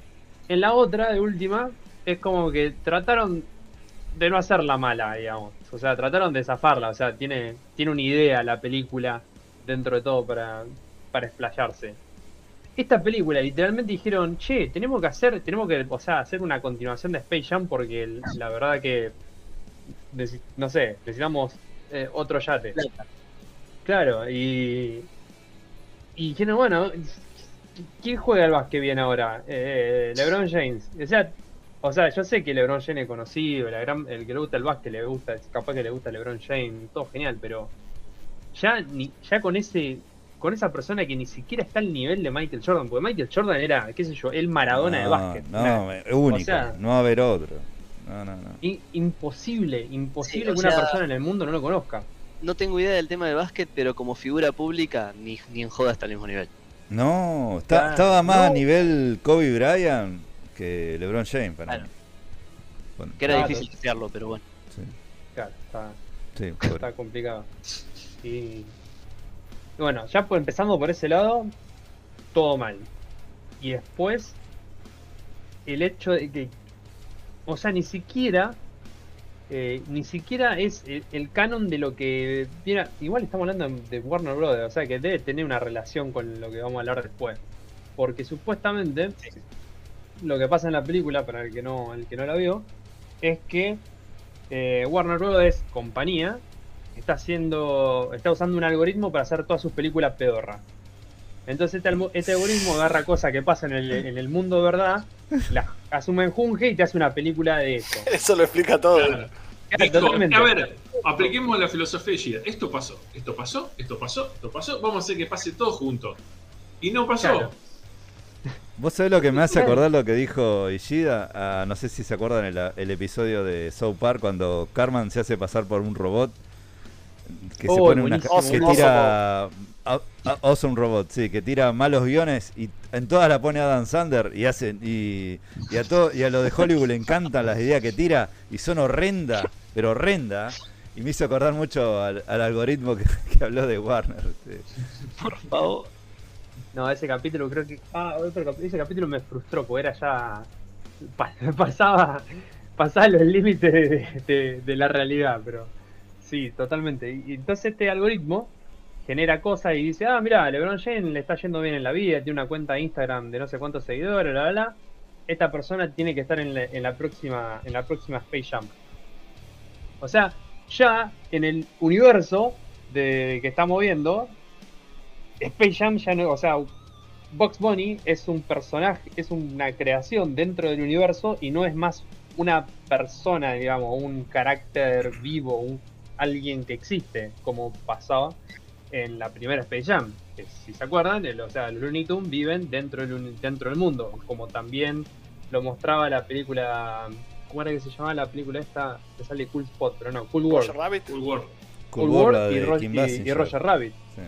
en la otra, de última, es como que trataron de no hacerla mala, digamos. O sea, trataron de zafarla. O sea, tiene, tiene una idea la película dentro de todo para, para explayarse. Esta película literalmente dijeron, che, tenemos que hacer, tenemos que, o sea, hacer una continuación de Space Jam porque la verdad que, no sé, necesitamos eh, otro yate. Claro, y. Y dijeron, bueno, ¿quién juega al básquet bien ahora? Eh, LeBron James. O sea, o sea, yo sé que LeBron James es conocido, la gran- el que le gusta el básquet le gusta, capaz que le gusta LeBron James, todo genial, pero ya ni, ya con ese con esa persona que ni siquiera está al nivel de Michael Jordan, porque Michael Jordan era, qué sé yo, el Maradona de básquet. no, es único, sea- no va a haber otro. No, no, no. i- imposible, imposible Sí, o que una sea- persona en el mundo no lo conozca. No tengo idea del tema de básquet, pero como figura pública, ni, ni en joda está al mismo nivel. No, está- estaba más a nivel Kobe Bryant que LeBron James para Claro. mí. Bueno, Que era Claro. difícil desearlo, pero bueno. sí, Claro, está, sí, está complicado. Y y bueno, ya pues empezando por ese lado, todo mal. Y después, el hecho de que, o sea, ni siquiera eh, ni siquiera es el, el canon de lo que. Mira, igual estamos hablando de Warner Brothers, o sea que debe tener una relación con lo que vamos a hablar después. Porque supuestamente lo que pasa en la película, para el que no, el que no la vio, es que eh, Warner Brothers, compañía, está haciendo. está usando un algoritmo para hacer todas sus películas pedorra. Entonces este, este algoritmo agarra cosas que pasan en el, en el mundo de verdad, las asume en Junge y te hace una película de eso. Eso lo explica todo. Claro. Claro, Dijo, totalmente. a ver, apliquemos la filosofía de Ishida. Esto pasó, esto pasó, esto pasó, esto pasó. Vamos a hacer que pase todo junto. Y no pasó. Claro. ¿Vos sabés lo que me hace acordar lo que dijo Ishida? Ah, no sé si se acuerdan el, el episodio de South Park cuando Carman se hace pasar por un robot que se Oh, pone una que tira Awesome Robot, sí, que tira malos guiones y en todas la pone Adam Sander y hacen y, y a todo y a lo de Hollywood le encantan las ideas que tira y son horrendas, pero horrenda y me hizo acordar mucho al, al algoritmo que, que habló de Warner. sí. Por favor. No, ese capítulo creo que. Ah, otro ese capítulo me frustró, porque era ya. pa- pasaba. Pasaba los límites de, de- de la realidad, pero. Sí, totalmente. Y y entonces este algoritmo genera cosas y dice: Ah, mira, LeBron James le está yendo bien en la vida, tiene una cuenta de Instagram de no sé cuántos seguidores, bla, bla. Esta persona tiene que estar en la, en la próxima en la próxima Space Jam. O sea, ya en el universo de que estamos viendo, Space Jam ya no, o sea, Box Bunny es un personaje, es una creación dentro del universo y no es más una persona, digamos, un carácter vivo, un, alguien que existe, como pasaba en la primera Space Jam. Que si se acuerdan, el- o sea, los Looney Tunes viven dentro del, dentro del mundo, como también lo mostraba la película, ¿cómo era que se llamaba la película esta? Que sale Cool Spot, pero no, Cool World. Roger Rabbit. Full World. Cool World, y, de Ro- Kim y-. Roger Rabbit. Sí.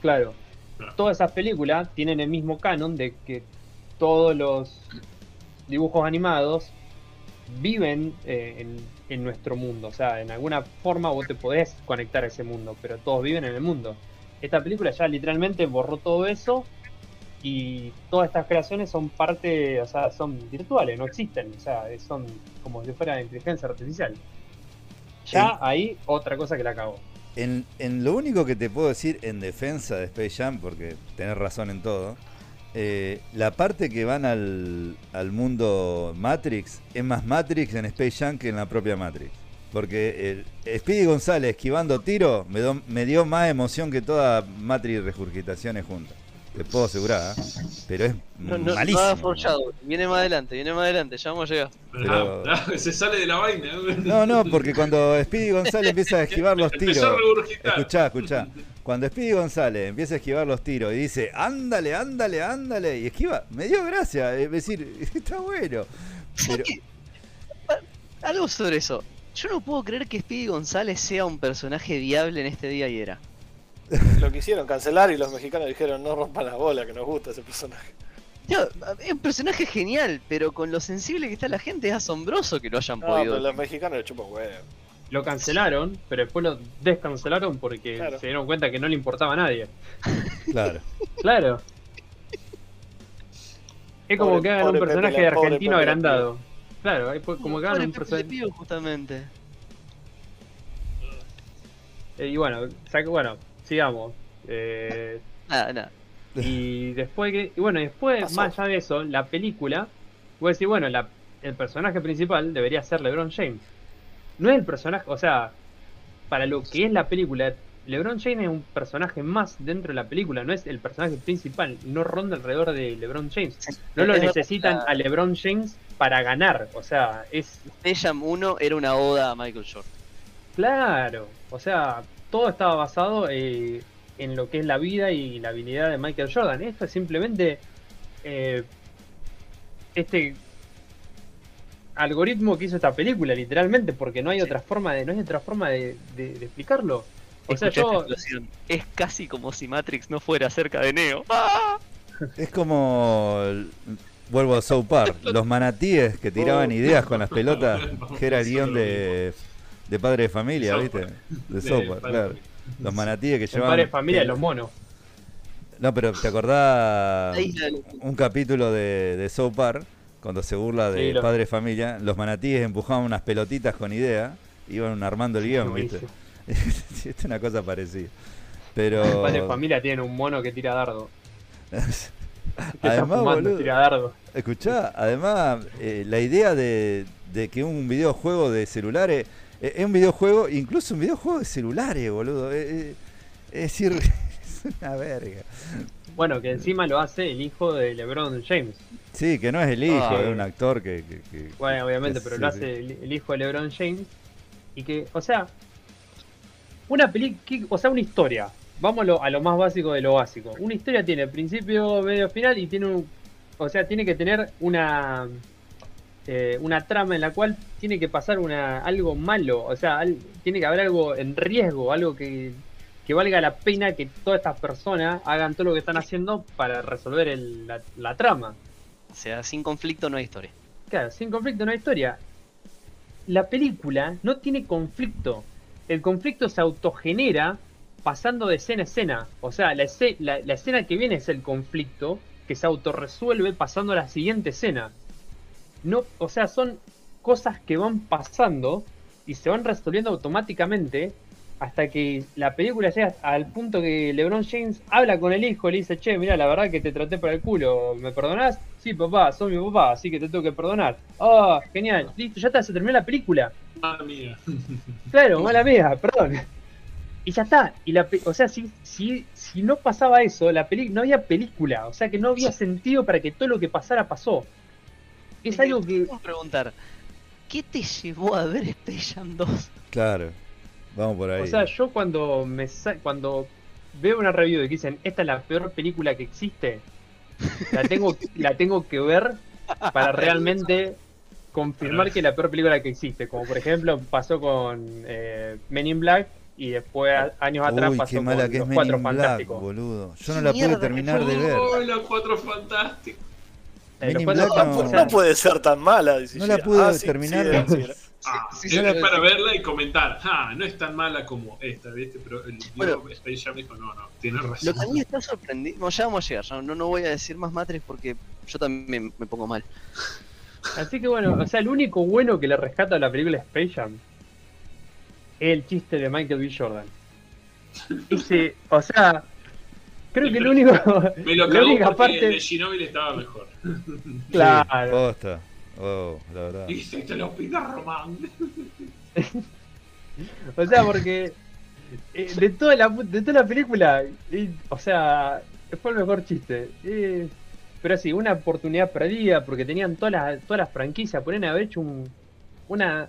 Claro. Claro. Todas esas películas tienen el mismo canon de que todos los dibujos animados viven eh, en, en nuestro mundo. O sea, en alguna forma vos te podés conectar a ese mundo, pero todos viven en el mundo. Esta película ya literalmente borró todo eso y todas estas creaciones son parte, o sea, son virtuales, no existen. O sea, son como si fuera inteligencia artificial. Ya Sí. ahí otra cosa que la acabó. En, en lo único que te puedo decir en defensa de Space Jam, porque tenés razón en todo, eh, la parte que van al, al mundo Matrix es más Matrix en Space Jam que en la propia Matrix. Porque el Speedy González esquivando tiro me, me dio más emoción que toda Matrix regurgitaciones juntas. Te puedo asegurar, ¿eh? pero es No, no, malísimo. no foreshadow. Viene más adelante, viene más adelante, ya vamos a llegar. Pero- Ah, ah, se sale de la vaina. No, no, porque cuando Speedy González empieza a esquivar los tiros. A. Escuchá, escuchá. Cuando Speedy González empieza a esquivar los tiros y dice, ándale, ándale, ándale, y esquiva, me dio gracia, es decir, está bueno. Pero, Algo sobre eso. Yo no puedo creer que Speedy González sea un personaje viable en este día y era. Lo quisieron cancelar y los mexicanos dijeron no rompan la bola que nos gusta ese personaje. Tío, es un personaje genial, pero con lo sensible que está la gente es asombroso que lo hayan No, podido. pero los mexicanos le chupan huevo. Lo cancelaron, pero después lo descancelaron porque Claro. se dieron cuenta que no le importaba a nadie. claro. Claro. Es como Pobre- que hagan un personaje Pepe de Le- pobre argentino Pepe agrandado. Claro, como que hagan un personaje. Justamente. Eh, Y bueno, bueno, sigamos. Eh, Nada, nada. y después que. Y bueno, después, Pasó. más allá de eso, la película. Voy a decir, bueno, la- el personaje principal debería ser LeBron James. No es el personaje, o sea, para lo que es la película, LeBron James es un personaje más dentro de la película, no es el personaje principal, no ronda alrededor de LeBron James. No lo Es necesitan a LeBron James para ganar, o sea, es Jam 1 era una oda a Michael Jordan. claro, o sea, todo estaba basado eh, en lo que es la vida y la habilidad de Michael Jordan. Esto es simplemente eh, este algoritmo que hizo esta película, literalmente, porque no hay Sí. otra forma de, no hay otra forma de, de- de explicarlo. O sea, yo. Es casi como si Matrix no fuera cerca de Neo. ¡Ah! Es como, el- vuelvo a South Park, los manatíes que tiraban Oh. ideas con las pelotas, que era el guion de, de Padre de Familia, ¿viste? De Park, claro. Los manatíes que en llevaban... padre de familia, los monos. No, pero ¿te acordás un capítulo de, de South Park, cuando se burla de Sí, lo- Padre de Familia? Los manatíes empujaban unas pelotitas con idea iban armando el guion, ¿viste? Es una cosa parecida. Pero. Los padres de familia tienen un mono que tira dardo. Que está Además, fumando, boludo, tira dardo. escuchá, además, eh, la idea de, de que un videojuego de celulares es un videojuego, incluso un videojuego de celulares, boludo. eh, eh, es decir, es una verga. Bueno, que encima lo hace el hijo de LeBron James. Sí, que no es el hijo, Ah. es un actor que. que- que- Bueno, obviamente, que pero sí, lo hace el, el hijo de LeBron James. Y que, o sea, una película, o sea, una historia. Vamos a lo, a lo más básico de lo básico. Una historia tiene principio, medio, final y tiene un. O sea, tiene que tener una. Eh, una trama en la cual tiene que pasar una algo malo. O sea, al- tiene que haber algo en riesgo, algo que, que valga la pena que todas estas personas hagan todo lo que están haciendo para resolver el- la, la trama. O sea, sin conflicto no hay historia. Claro, sin conflicto no hay historia. La película no tiene conflicto. El conflicto se autogenera pasando de escena a escena. O sea, la, la- la escena que viene es el conflicto que se autorresuelve pasando a la siguiente escena. No, o sea, son cosas que van pasando y se van resolviendo automáticamente hasta que la película llega al punto que LeBron James habla con el hijo y le dice, che, mira, la verdad que te traté por el culo, ¿me perdonás? Sí, papá, sos mi papá, así que te tengo que perdonar. Ah, genial, listo, ya está, se terminó la película. Madre mía. Claro, mala mía, perdón. Y ya está. Y la, pe- o sea, si, si, si no pasaba eso, la peli no había película. O sea que no había sentido para que todo lo que pasara pasó. Es algo que. Vamos a preguntar, ¿qué te llevó a ver Space Jam 2? Claro, vamos por ahí. O sea, yo cuando me sa- cuando veo una review de que dicen esta es la peor película que existe, la tengo, la tengo que ver para realmente confirmar que es la peor película que existe. Como por ejemplo pasó con eh, Men in Black y después años atrás Uy, pasó qué con mala que es Los Men Cuatro in Black, Fantásticos. boludo. Yo no ¿Qué la pude terminar de ver. Oh, los cuatro fantásticos. Men in Black no- puede ser tan mala. dice No la pude Ah, terminar sí, de- era, sí, era. Ah, Sí, para verla y comentar. Ah, no es tan mala como esta, ¿viste? Pero el Bueno. Space Jam dijo, no, no, tienes Lo razón. que a mí me está sorprendiendo, bueno, ya vamos a llegar, ya no, no voy a decir más matres porque yo también me pongo mal. Así que bueno, o sea, el único bueno que le rescata a la película Space Jam es el chiste de Michael B. Jordan. Ese, o sea, creo que el único. Me lo la cagó única porque parte. el de Ginóbili estaba mejor. Claro. Posta. Oh, la verdad. Y si te lo pida Román. O sea, porque eh, de toda la pu- de toda la película, o sea, fue el mejor chiste. Eh, pero sí, una oportunidad perdida porque tenían todas las todas las franquicias, podrían haber hecho un, una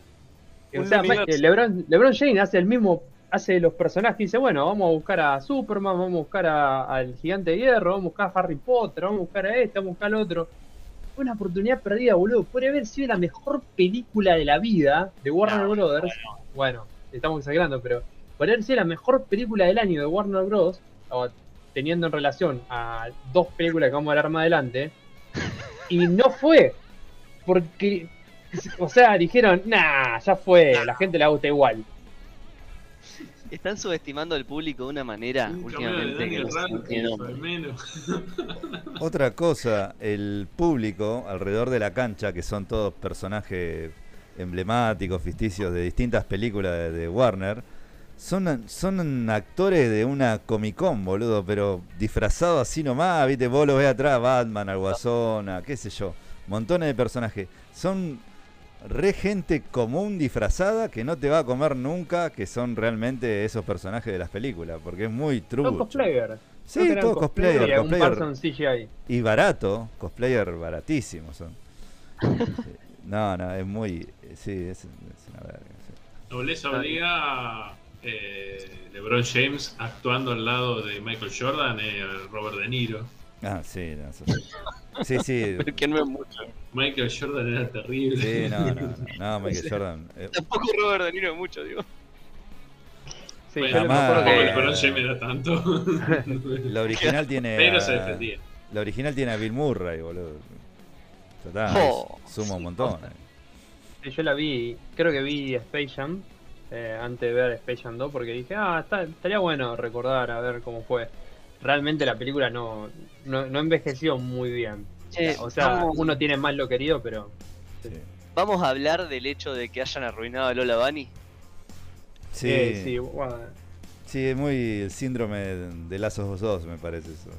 o sea, LeBron, LeBron James hace el mismo hace los personajes y dice, bueno, vamos a buscar a Superman, vamos a buscar a- al Gigante de Hierro, vamos a buscar a Harry Potter, vamos a buscar a este, vamos a buscar al otro. Fue una oportunidad perdida, boludo. Podría haber sido la mejor película de la vida de Warner No, Brothers. Bueno, estamos exagerando, pero podría haber sido la mejor película del año de Warner Bros. teniendo en relación a dos películas que vamos a hablar más adelante. Y no fue. Porque, o sea, dijeron, nah, ya fue, la gente la gusta igual. Están subestimando al público de una manera últimamente que no. Otra cosa, el público alrededor de la cancha, que son todos personajes emblemáticos, ficticios de distintas películas de, de Warner, son, son actores de una Comic Con, boludo, pero disfrazados así nomás, viste, vos lo ves atrás, Batman, al Guasón, a qué sé yo, montones de personajes. Son re gente común disfrazada que no te va a comer nunca, que son realmente esos personajes de las películas, porque es muy Son trucho. cosplayer. Sí, eran todo cosplayer, y algún cosplayer. Parson CGI. Y barato, cosplayer baratísimo son. No, no, es muy. Sí, es, es una verga. sí. Nobleza obliga eh, LeBron James actuando al lado de Michael Jordan, eh, Robert De Niro. Ah, sí, no, eso sí. Sí, sí. Pero que no es mucho. Michael Jordan era terrible. Sí, no, no, no, no, Michael Jordan. eh, Tampoco Robert De Niro es mucho, digo. Sí, Bueno, tampoco que- LeBron James era tanto. la original tiene. Pero se a- defendía. La original tiene a Bill Murray, boludo. Está, Oh, suma un montón. eh. Yo la vi, creo que vi Space Jam eh, antes de ver Space Jam 2 porque dije, ah, está- estaría bueno recordar a ver cómo fue. Realmente la película no, no, no envejeció muy bien. Che, O sea, vamos, uno tiene más lo querido, pero Sí. vamos a hablar del hecho de que hayan arruinado a Lola Bunny. Sí, Eh, sí, sí, bueno, es muy el síndrome de Lazos 2, me parece eso.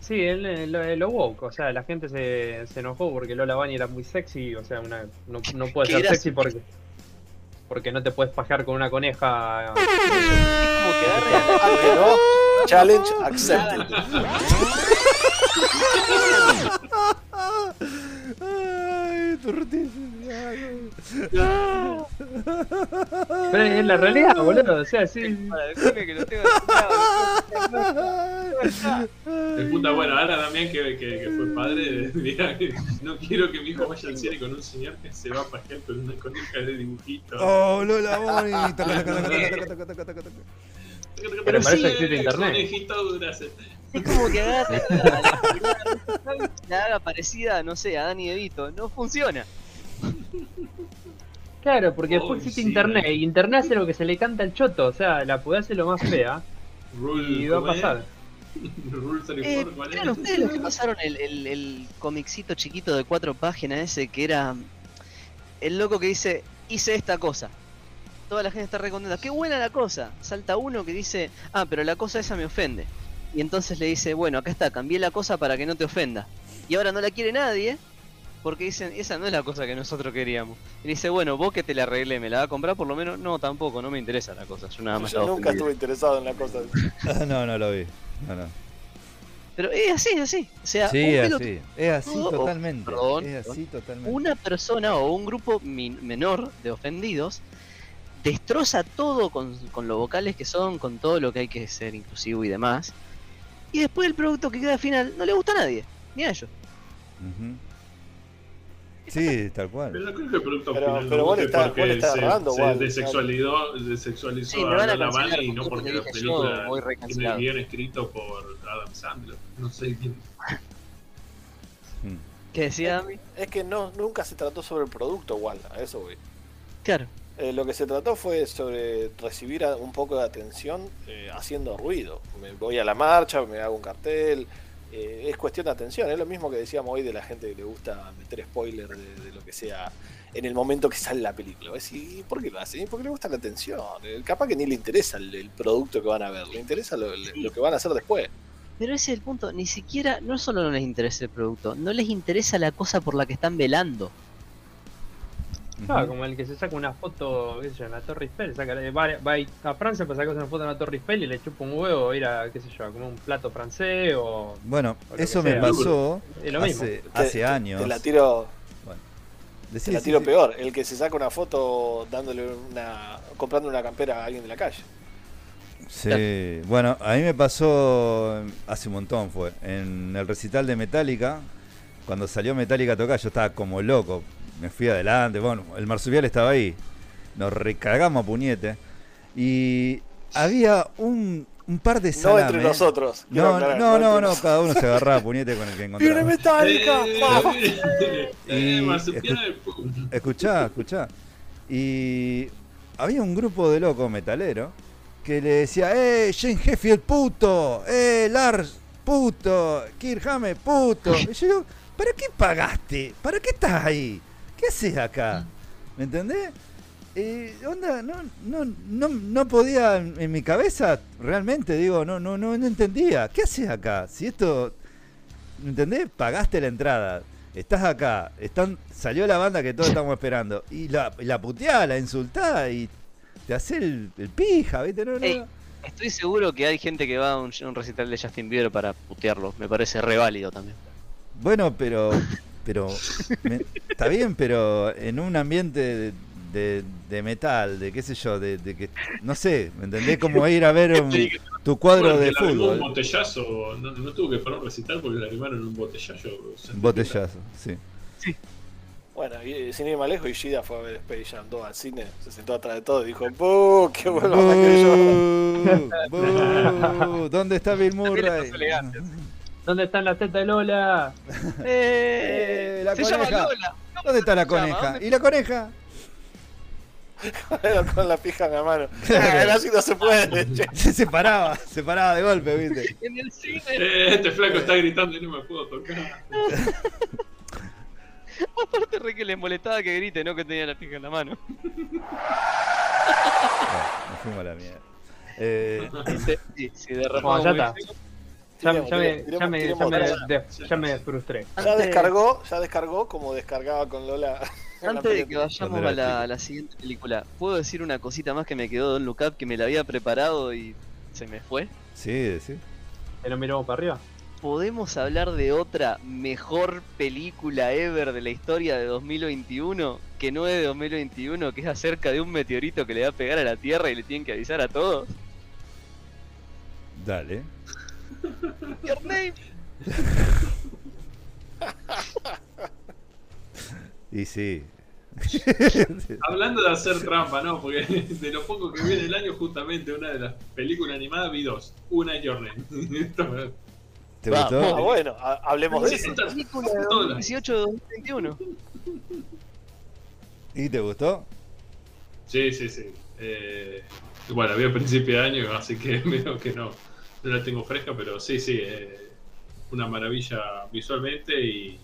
sí, él, eh, lo, eh, lo woke, o sea, la gente se, se enojó porque Lola Bunny era muy sexy, o sea, una, no, no puede ¿Qué ser era sexy porque porque no te puedes pajear con una coneja. Es como Ah. Challenge accepted. Ay. Pero es la realidad, boludo, o sea, sí. Para decirme que lo tengo descuidado. El puta, bueno, ahora Damián que, que, que fue padre, mira, no quiero que mi hijo vaya al cine con un señor que se va a pajear con una coneja de dibujito. Oh, Lola Bonnie. Taca. Pero para eso Sí, existe internet. Es como que agarre a la, la haga parecida, no sé, a Dani DeVito. No funciona. Claro, porque después Uy, existe sí, internet, eh. y internet hace lo que se le canta al choto, o sea, la podés hacer lo más fea Rule, y va a pasar. Rule Eh, 34, ¿cuál es? ¿Eran ustedes los que pasaron el, el, el comicito chiquito de cuatro páginas ese que era el loco que dice, hice esta cosa? Toda la gente está re contenta. ¡Qué buena la cosa! Salta uno que dice, ah, pero la cosa esa me ofende. Y entonces le dice, bueno, acá está, cambié la cosa para que no te ofenda. Y ahora no la quiere nadie, porque dicen, esa no es la cosa que nosotros queríamos. Y dice, bueno, vos que te la arreglé, ¿me la va a comprar por lo menos? No, tampoco, no me interesa la cosa. Yo nada más Yo nunca ofendido". estuve interesado en la cosa. No, no lo vi. No, no. Pero es así, es así. O sea, Sí, un es así. Es así Oh, totalmente. perdón, Es así totalmente. una persona o un grupo min- menor de ofendidos destroza todo con, con lo vocales que son, con todo lo que hay que ser inclusivo y demás. Y después el producto que queda al final no le gusta a nadie, ni a ellos. Ujú. Sí, tal cual. Pero no creo que el producto Pero- final pero no vos estás- porque vos estás se, agarrando, se desexualizó, desexualizó Sí, a van a Lola cancelar Bunny y no porque la película voy tiene guion escrito por Adam Sandler. No sé quién. Mm. ¿Qué decía Dami? Es que no, nunca se trató sobre el producto, igual, a eso voy. Claro. Eh, lo que se trató fue sobre recibir un poco de atención eh, haciendo ruido. Me voy a la marcha, me hago un cartel. eh, es cuestión de atención. Es lo mismo que decíamos hoy de la gente que le gusta meter spoiler de, lo que sea en el momento que sale la película. ¿Por qué lo hace? Porque le gusta la atención. Eh, Capaz que ni le interesa el, producto que van a ver, le interesa lo que van a hacer después. Pero ese es el punto, ni siquiera, no solo no les interesa el producto, no les interesa la cosa por la que están velando. Claro, como el que se saca una foto, qué sé yo, en la Torre Eiffel, saca, va, va a Francia para sacarse una foto en la Torre Eiffel y le chupa un huevo ir a, qué sé yo, a comer un plato francés o... Bueno, O eso me sea. pasó Es lo mismo. hace, Te- hace te- años. Te la tiro, Decí, te la tiro peor. El que se saca una foto dándole una. comprando una campera a alguien de la calle. Sí, bueno, a mí me pasó hace un montón, fue en el recital de Metallica, cuando salió Metallica a tocar, yo estaba como loco, me fui adelante, bueno, el marsupial estaba ahí, nos recagamos a puñete, y había un, un par de No salames. entre nosotros. No, aclarar, no, no, no, cada uno se agarraba a puñete con el que ¡Viene encontraba. ¡Vamos! Eh, Y- marsupial, pum. Escuchá, escuchá. Y había un grupo de locos metaleros que le decía, ¡eh, Jane Heffield, puto! ¡eh, Lars, puto! Kirk Hammett, puto! Y yo digo, ¿para qué pagaste? ¿Para qué estás ahí? ¿Qué haces acá? ¿Me entendés? Eh, onda, no, no, no, no podía en mi cabeza, realmente, digo, no, no, no, no entendía. ¿Qué haces acá? Si esto, ¿me entendés? Pagaste la entrada, estás acá, están, salió la banda que todos estamos esperando, y la, la puteás, la insultás y te hace el, el pija, ¿viste? No. Estoy seguro que hay gente que va a un, un recital de Justin Bieber para putearlo. Me parece re válido también. Bueno, pero. Pero me- está bien, pero en un ambiente de, de- de metal, de qué sé yo, de, de que. No sé, ¿me entendés? Como ir a ver un- tu cuadro Bueno, de arrimó Un fútbol. botellazo, no, no tuvo que parar un recital porque le arrimaron un botellazo. Un botellazo, sí. Bueno, y sin ir más lejos, Ishida fue a ver Space Jam 2 al cine, se sentó atrás de todo y dijo, ¡Buh! ¡Qué vuelva más que yo! ¿Dónde está Bill Murray? ¿Dónde están las tetas de Lola? Eh, la Se llama. Lola. ¿Dónde está la ¿Cómo se coneja? ¿Dónde- ¿Y la coneja? con la pija en la mano. Ah, así no se puede, che. Se separaba, se paraba de golpe, ¿viste? En el cine. Eh, este flaco está gritando y no me puedo tocar. Aparte re que les molestaba que grite, no que tenía la pija en la mano. nos fuimos a la mierda. Eh, Sí, sí, sí, de repente. Bueno, ya está. Ya me, ya me, ya me, de- ya me descargó, ya descargó como descargaba con Lola. Antes de que vayamos a la, a la siguiente película, ¿puedo decir una cosita más que me quedó Don Look Up que me la había preparado y se me fue? sí, sí. ¿Que no miramos para arriba? ¿Podemos hablar de otra mejor película ever de la historia de 2021? Que no es de 2021, que es acerca de un meteorito que le va a pegar a la Tierra y le tienen que avisar a todos. Dale. Your name. Y sí. Hablando de hacer trampa, ¿no? Porque de lo poco que vi en el año, justamente una de las películas animadas vi dos. Una es Your Name. ¿Te Va, Ah, gustó? bueno, ha- hablemos de eso. Película de todas. 2018 de 2021. ¿Y te gustó? Sí, sí, sí. Eh, bueno, había principio de año, así que veo que no, no la tengo fresca, pero sí, sí. eh, una maravilla visualmente y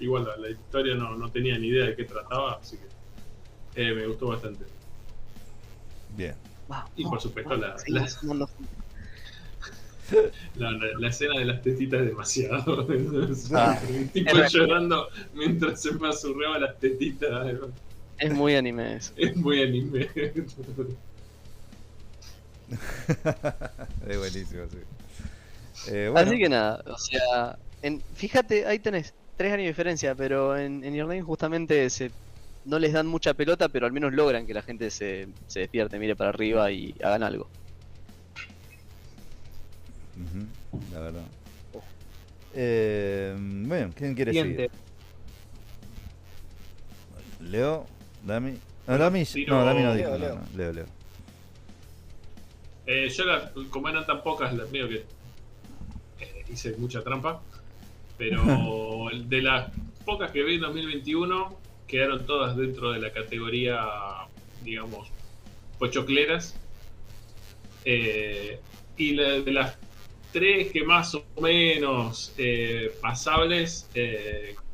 igual la, la historia no, no tenía ni idea de qué trataba, así que eh, me gustó bastante. Bien. Y por supuesto la, la, sumando. la- la- la escena de las tetitas es demasiado. Ah, Un tipo llorando mientras se me azurreaba las tetitas. Es muy anime eso. Es muy anime. es buenísimo, sí. Eh, bueno, Así que nada, o sea, en, fíjate, ahí tenés tres años de diferencia, pero en, en Your Name justamente se, no les dan mucha pelota, pero al menos logran que la gente se, se despierte, mire para arriba y hagan algo. la verdad. Eh, bueno, ¿quién quiere Siguiente. seguir? Leo, Dami. No, Dami, no, Dami no dijo. Leo, no, Leo. no, Leo, Leo. Eh, yo, la- como eran tan pocas, las mío que eh, hice mucha trampa. Pero de las pocas que vi en 2021, quedaron todas dentro de la categoría, digamos, pochocleras. Eh, y la- de las tres que más o menos eh, pasables,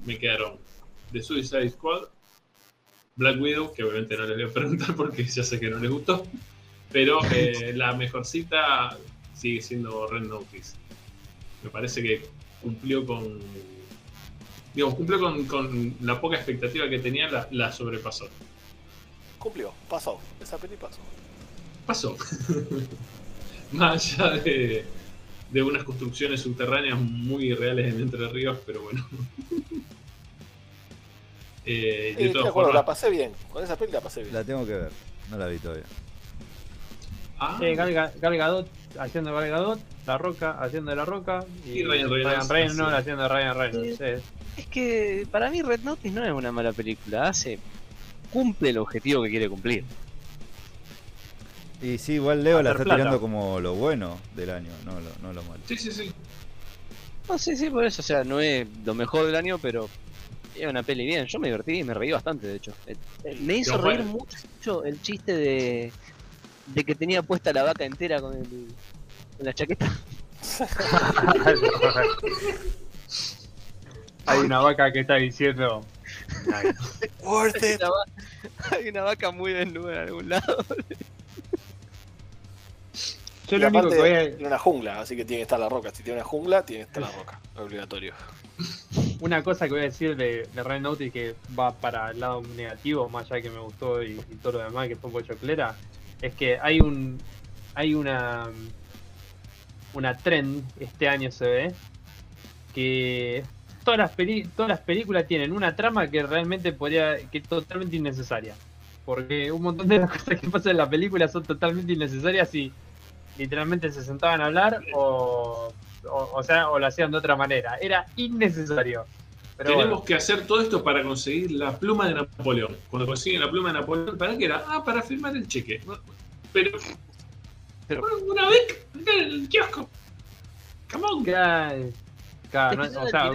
me quedaron The Suicide Squad, Black Widow, que obviamente no les voy a preguntar porque ya sé que no les gustó. Pero eh, la mejorcita sigue siendo Red Notice. Me parece que cumplió con. Digamos, cumplió con, con la poca expectativa que tenía, la, la sobrepasó. Cumplió, pasó. Esa peli pasó. Pasó. Más allá de, de unas construcciones subterráneas muy reales en Entre Ríos, pero bueno. Eh, Sí, de todas acuerdo, la pasé bien. Con esa peli la pasé bien. La tengo que ver. No la vi todavía. Ah, Eh, Gal, Ga- Gal Gadot haciendo Gal Gadot, La Roca haciendo de La Roca Y Ryan Reynolds Reynolds haciendo- de Ryan Reynolds. sí. Es que para mí Red Notice no es una mala película, hace cumple el objetivo que quiere cumplir. Y sí, igual Leo la está plata. tirando como lo bueno del año, no lo, no lo malo. sí, sí, sí. No, sí, sí, por eso, o sea, no es lo mejor del año, pero es una peli bien. Yo me divertí y me reí bastante, de hecho. Eh, eh, Me hizo reír mucho el chiste de, de que tenía puesta la vaca entera con, el, con la chaqueta. Hay una vaca que está diciendo. Hay it. una, va- hay una vaca muy desnuda en algún lado. Yo lo único que voy a, tiene una jungla, así que tiene que estar la roca. Si tiene una jungla, tiene que estar la roca. Obligatorio. una cosa que voy a decir de, de Red Notice que va para el lado negativo, más allá de que me gustó y, y todo lo demás que fue un poco choclera, es que hay un hay una una trend este año se ve que todas las todas las películas tienen una trama que realmente podría que es totalmente innecesaria. Porque un montón de las cosas que pasan en la película son totalmente innecesarias y literalmente se sentaban a hablar o o, o sea o lo hacían de otra manera. Era innecesario pero Tenemos bueno, que hacer todo esto para conseguir la pluma de Napoleón. Cuando consiguen la pluma de Napoleón, ¿para qué era? Ah, para firmar el cheque. Pero, una vez, acá en el kiosco. Come on. claro, claro, Al no, o sea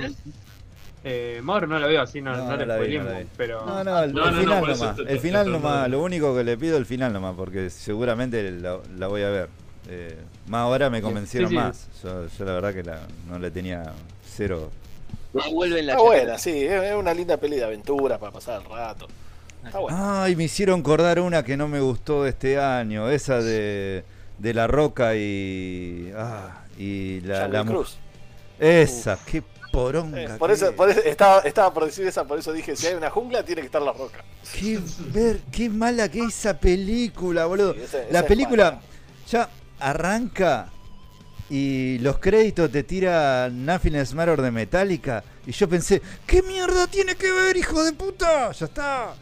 eh, Mauro no lo veo así no, No, no, no le vi, no pero No, no, el, No, el no, no, final nomás. El final nomás. Lo único que le pido es el final nomás, porque seguramente la, la voy a ver. Eh, más ahora me convencieron sí. más. Yo, yo la verdad que la, no le tenía cero. Devuelven la Está buena, sí. Es una linda peli de aventura para pasar el rato. Está bueno. Ay, me hicieron acordar una que no me gustó de este año, esa de, de La Roca y. Ah, y la, la Cruise. Esa, qué poronga. Eh, por que eso, es. por eso- estaba, estaba por decir esa, por eso dije, si hay una jungla tiene que estar la roca. Qué, ver, qué mala que es esa película, boludo. Sí, la película ya arranca y los créditos te tira Nothing is Matter de Metallica. Y yo pensé, ¿qué mierda tiene que ver, hijo de puta? Ya está.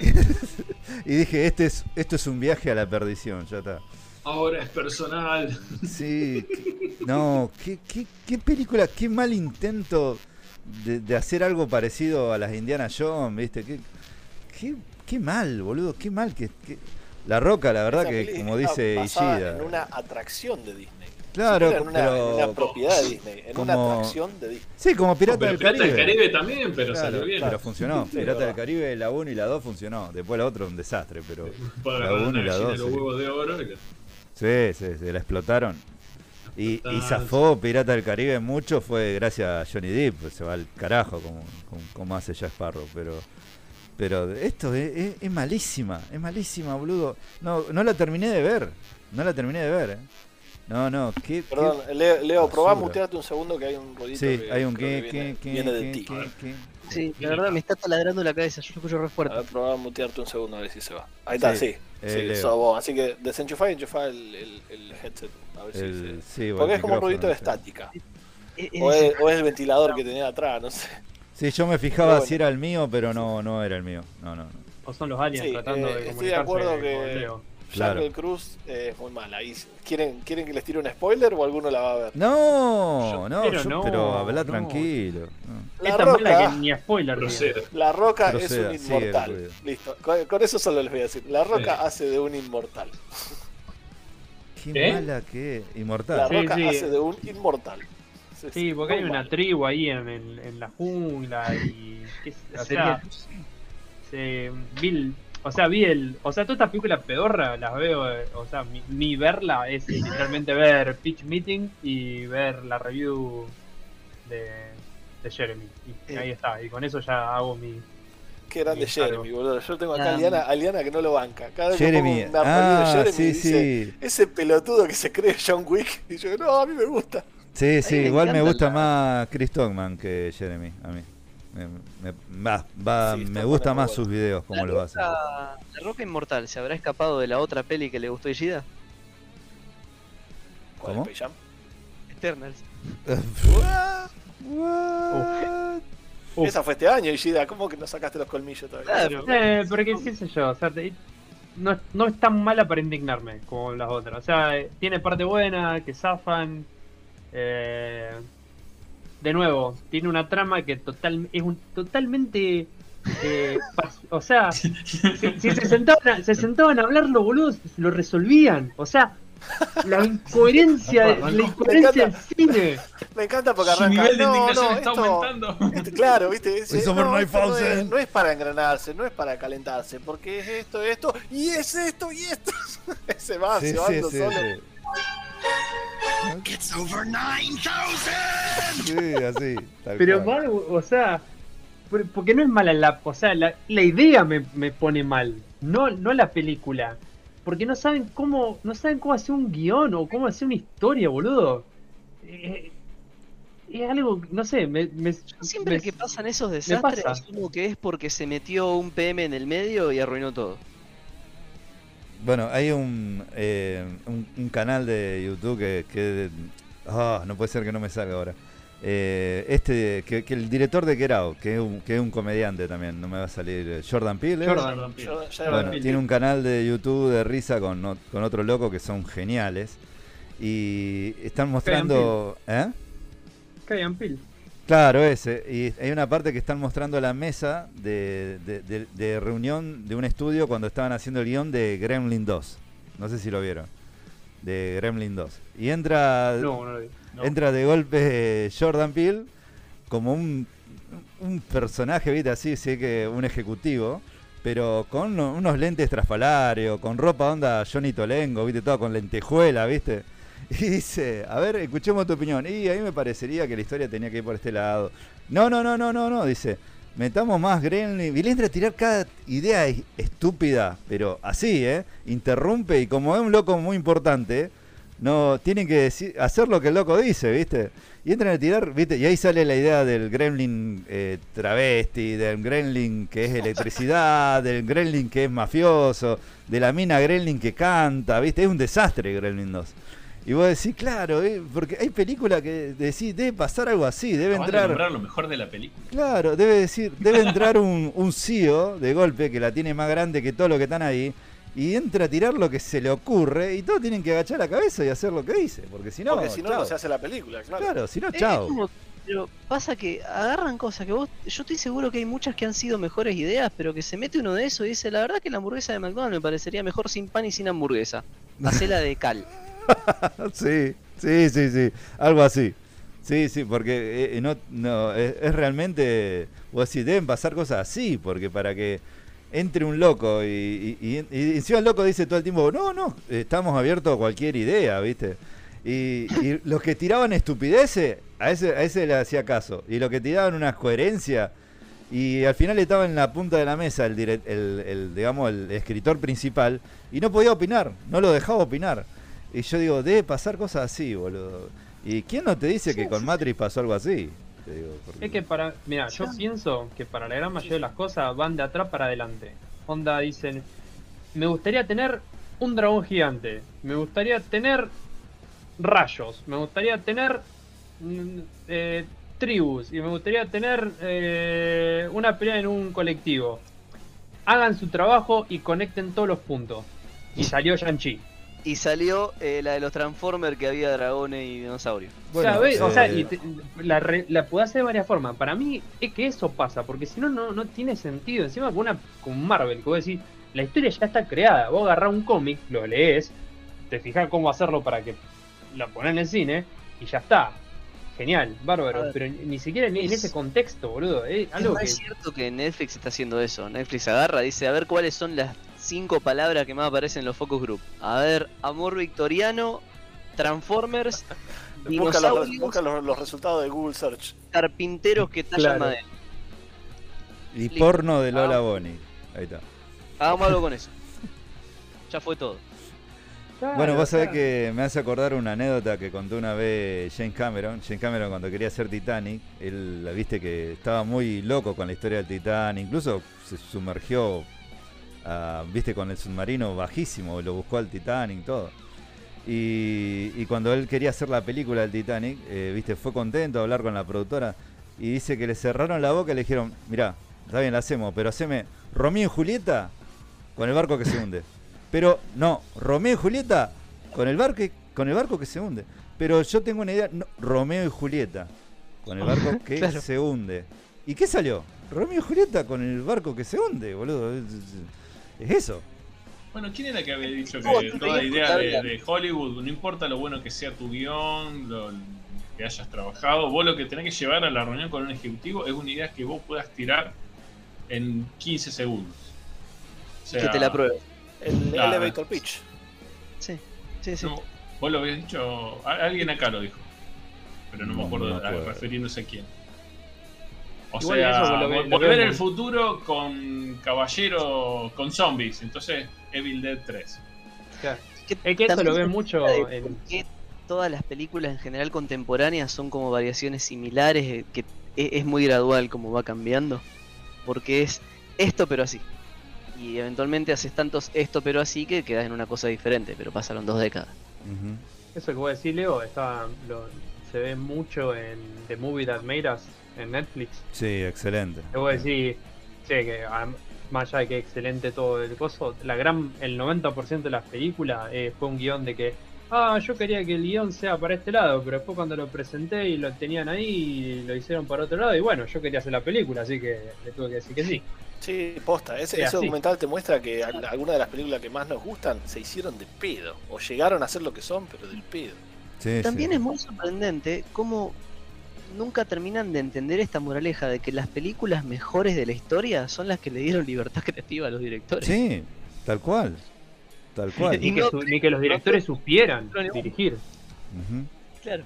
Y, y dije, este es, esto es un viaje a la perdición, ya está. Ahora es personal. Sí, no, qué, qué, qué película, qué mal intento de, de hacer algo parecido a las Indiana Jones, ¿viste? Qué, qué, qué mal, boludo, qué mal que, que- La Roca, la verdad Esa que, como dice Ishida. En una atracción de Disney. Claro, en una, pero- en una propiedad de Disney, en una como- atracción de Disney. Sí, como Pirata Pero del Pirata Caribe. del Caribe también, pero Claro, salió bien. pero funcionó. Sí, Pirata del. Caribe, la 1 y la 2 funcionó. Después la otra un desastre, pero. La agarrar uno y una la gallina dos, de los sí. huevos de oro. y la- Sí, sí, sí, la explotaron. Y, y zafó Pirata del Caribe mucho fue gracias a Johnny Depp, pues se va al carajo como, como, como hace ya Sparrow, pero pero esto es, es- es malísima, es malísima, boludo. No, no la terminé de ver, no la terminé de ver. ¿eh? No, no, qué, qué- Perdón, Leo, Leo probá a mutearte un segundo que hay un ruidito Sí, que hay un qué, que viene, qué, qué, viene de qué, ti. qué, qué. Sí, la verdad me está taladrando la cabeza, yo lo escucho re A fuerte. ver, probá a mutearte un segundo a ver si se va. Ahí está, Sí, sí. eh, sí, vos. Así que desenchufá y enchufá el, el, el headset. A ver si El- se... sí, Porque es como un ruidito de estática. Es- es O es, o es el ventilador que tenía atrás, no sé. Sí, yo me fijaba bueno. si era el mío, pero no, no era el mío. No, no, no. O son los aliens Sí, tratando eh, de estoy de comunicarse acuerdo con que- Leo. Claro. Jungle Cruise eh, es muy mala. Y ¿quieren, ¿Quieren que les tire un spoiler o alguno la va a ver? No, Yo- no, pero yo- no, pero habla no. tranquilo. no. La Es tan mala Roca, que ni spoiler. La Roca Proceda, es un inmortal. Listo. Con, con eso solo les voy a decir. La Roca Sí. hace de un inmortal. Qué ¿Qué? mala que es. La Inmortal. Sí, Roca sí. hace de un inmortal. Sí, porque hay una tribu ahí en, en- en la jungla y. qué o sea, se- vi el- o sea, vi el. O sea, todas estas películas pedorra las veo. eh, O sea, mi, mi verla es literalmente ver Pitch Meeting y ver la review de, de Jeremy. Y Eh. ahí está. Y con eso ya hago mi. Qué grande. Jeremy, boludo. Yo tengo acá a. Liana, a Liana que no lo banca. Cada vez que Jeremy. pongo una de Ah, Jeremy, sí, dice, sí. ese pelotudo que se cree John Wick. Y yo, no, a mí me gusta. Sí, sí, me igual me gusta la- más Chris Stockman que Jeremy, a mí. Me, me- va- va- Sí, me gusta más sus videos, como lo hace. la Roca Inmortal, ¿se habrá escapado de la otra peli que le gustó a Ishida? ¿Cuál ¿Cómo? Eternals. What? Uf. Esa fue este año, Ishida. ¿Cómo que no sacaste los colmillos todavía? Claro. Eh, pero que qué sé yo, o sea, te- no, no es tan mala para indignarme como las otras. O sea, eh, tiene parte buena, que zafan. eh, de nuevo, tiene una trama que total, es un, totalmente. eh, o sea, si, si se, sentaban a, se sentaban a hablar los boludos, lo resolvían. O sea, la incoherencia, la incoherencia del cine. Me encanta porque Su arranca. nivel de no, indignación no, está esto- aumentando. Este, Claro, viste, no, 9000. es, no es para engranarse, no es para calentarse, porque es esto, esto, y es esto, y esto. se va, Sí, se va sí, solo. Sí. It's over 9000! Sí, así. tal Pero cual. mal, o sea, por- porque no es mala la, o sea, la, la idea me, me pone mal, no, no la película, porque no saben cómo, no saben cómo hacer un guion o cómo hacer una historia, boludo. Eh, es algo, no sé, me, me- Siempre me- que pasan esos desastres, pasa. asumo que es porque se metió un PM en el medio y arruinó todo. Bueno, hay un, eh, un, un canal de YouTube que, que ah, no puede ser que no me salga ahora. Eh, este, que, que el director de Get Out, que es, un, que es un comediante también, no me va a salir, eh, Jordan Peele. Jordan. Ya Bueno, Peele. tiene un canal de YouTube de risa con, con otro loco que son geniales. Y están mostrando... ¿Eh? Kyan Peele. Claro, ese. Y hay una parte que están mostrando la mesa de, de- de- de reunión de un estudio cuando estaban haciendo el guion de Gremlin 2. No sé si lo vieron. De Gremlin 2. Y entra, No, no lo vi. No. entra de golpe Jordan Peele como un, un personaje, ¿viste? Así, sí que un ejecutivo. Pero con uno- unos lentes traspalarios, con ropa onda Johnny Tolengo, ¿viste? Todo con lentejuela, ¿viste? Y dice, a ver, escuchemos tu opinión. Y a mí me parecería que la historia tenía que ir por este lado. No, no, no, no, no, no, dice. metamos más Gremlin. Y le entra a tirar cada idea es- estúpida, pero así, ¿eh? Interrumpe y como es un loco muy importante, no tienen que decir, hacer lo que el loco dice, ¿viste? Y entran a tirar, ¿viste? Y ahí sale la idea del Gremlin eh, travesti, del Gremlin que es electricidad, del Gremlin que es mafioso, de la mina Gremlin que canta, ¿viste? Es un desastre Gremlin 2. Y vos decís, claro, eh, porque hay películas que decís, debe pasar algo así, debe entrar... lo mejor de la película. Claro, debe decir, debe entrar un, un CEO de golpe que la tiene más grande que todo lo que están ahí y entra a tirar lo que se le ocurre y todos tienen que agachar la cabeza y hacer lo que dice, porque si no, Porque si no, chao. no se hace la película, claro. Claro, si no, chao. como- pero pasa que agarran cosas que vos. Yo estoy seguro que hay muchas que han sido mejores ideas, pero que se mete uno de eso y dice: La verdad que la hamburguesa de McDonald's me parecería mejor sin pan y sin hamburguesa. Hacela de cal. sí, sí, sí, sí, algo así. Sí, sí, porque eh, eh, no, no, es, es realmente, vos decís, deben pasar cosas así, porque para que entre un loco y, y, y- y encima el loco dice todo el tiempo, no, no, estamos abiertos a cualquier idea, ¿viste? Y, y los que tiraban estupideces, a ese, a ese le hacía caso. Y los que tiraban unas coherencias, y al final estaba en la punta de la mesa el, direct- el, el, digamos, el escritor principal, y no podía opinar, no lo dejaba opinar. Y yo digo, debe pasar cosas así, boludo. ¿Y quién no te dice que con Matrix pasó algo así? Te digo, porque- Es que para, mira, yo pienso que para la gran mayoría de las cosas van de atrás para adelante. Onda dicen, me gustaría tener un dragón gigante, me gustaría tener rayos, me gustaría tener mm, eh, tribus y me gustaría tener eh, una pelea en un colectivo. Hagan su trabajo y conecten todos los puntos. Y salió Shang-Chi. Y salió eh, la de los Transformers que había dragones y dinosaurios. o sea, ¿ves? O sea, eh, y te- la, re- la puede hacer de varias formas. Para mí es que eso pasa, porque si no, no no tiene sentido. Encima con una con Marvel, que vos decís, la historia ya está creada. Vos agarrás un cómic, lo lees, te fijas cómo hacerlo para que lo ponen en el cine y ya está. Genial, A bárbaro. Pero ni siquiera en, en es- ese contexto, boludo. Es algo que. cierto que Netflix está haciendo eso. Netflix agarra, dice, a ver cuáles son las cinco palabras que más aparecen en los focus group. A ver, amor victoriano, Transformers, Busca, los, busca los, los resultados de Google Search. carpinteros que tallan Claro. madera. Y listo. porno de Lola Ah. Bonnie. Ahí está. Hagamos algo con eso. Ya fue todo. Claro, Bueno, vos sabés que me hace acordar una anécdota que contó una vez James Cameron. James Cameron cuando quería hacer Titanic, él, viste que estaba muy loco con la historia del Titanic, incluso se sumergió, ah, viste, con el submarino bajísimo, lo buscó al Titanic, todo. Y, y cuando él quería hacer la película del Titanic, eh, viste, fue contento a hablar con la productora y dice que le cerraron la boca y le dijeron, mirá, está bien, la hacemos, pero haceme Romeo y Julieta con el barco que se hunde. Pero no, Romeo y Julieta con el barco con el barco que se hunde. Pero yo tengo una idea, no, Romeo y Julieta con el barco que Claro. se hunde. ¿Y qué salió? Romeo y Julieta con el barco que se hunde, boludo. Es, es- es eso. Bueno, ¿quién era que había dicho que toda idea de, Hollywood, no importa lo bueno que sea tu guion, lo que hayas trabajado, vos lo que tenés que llevar a la reunión con un ejecutivo es una idea que vos puedas tirar en 15 segundos. O Y que te la pruebe. El Claro. elevator pitch. Sí, sí, sí. no, vos lo habías dicho, alguien acá lo dijo, pero no, me acuerdo, no me acuerdo. refiriéndose a quién. O Igual sea, eso lo ve- vol- lo volver el futuro con caballero, con zombies, entonces Evil Dead 3. Claro. Que Es que eso también lo ve se mucho en- qué todas las películas en general contemporáneas son como variaciones similares, eh, que e- es muy gradual como va cambiando. Porque es esto pero así. Y eventualmente haces tantos esto pero así que quedas en una cosa diferente, pero pasaron dos décadas. Eso que vos decís, Leo, está, lo- se ve mucho en The Movie That Made Us en Netflix. Sí, excelente. Que vos decís, che, que ah, más allá de que excelente todo el coso, la gran, el 90% de las películas eh, fue un guion de que, ah, yo quería que el guion sea para este lado, pero después cuando lo presenté y lo tenían ahí, lo hicieron para otro lado, y bueno, yo quería hacer la película, así que le tuve que decir que sí. Sí, posta. Ese, Sí, ese documental te muestra que al- algunas de las películas que más nos gustan se hicieron de pedo. O llegaron a ser lo que son, pero del pedo. Sí, También sí. es muy sorprendente cómo nunca terminan de entender esta moraleja de que las películas mejores de la historia son las que le dieron libertad creativa a los directores. Sí, tal cual. Tal cual. Ni que, su- ni que los directores supieran dirigir. Claro.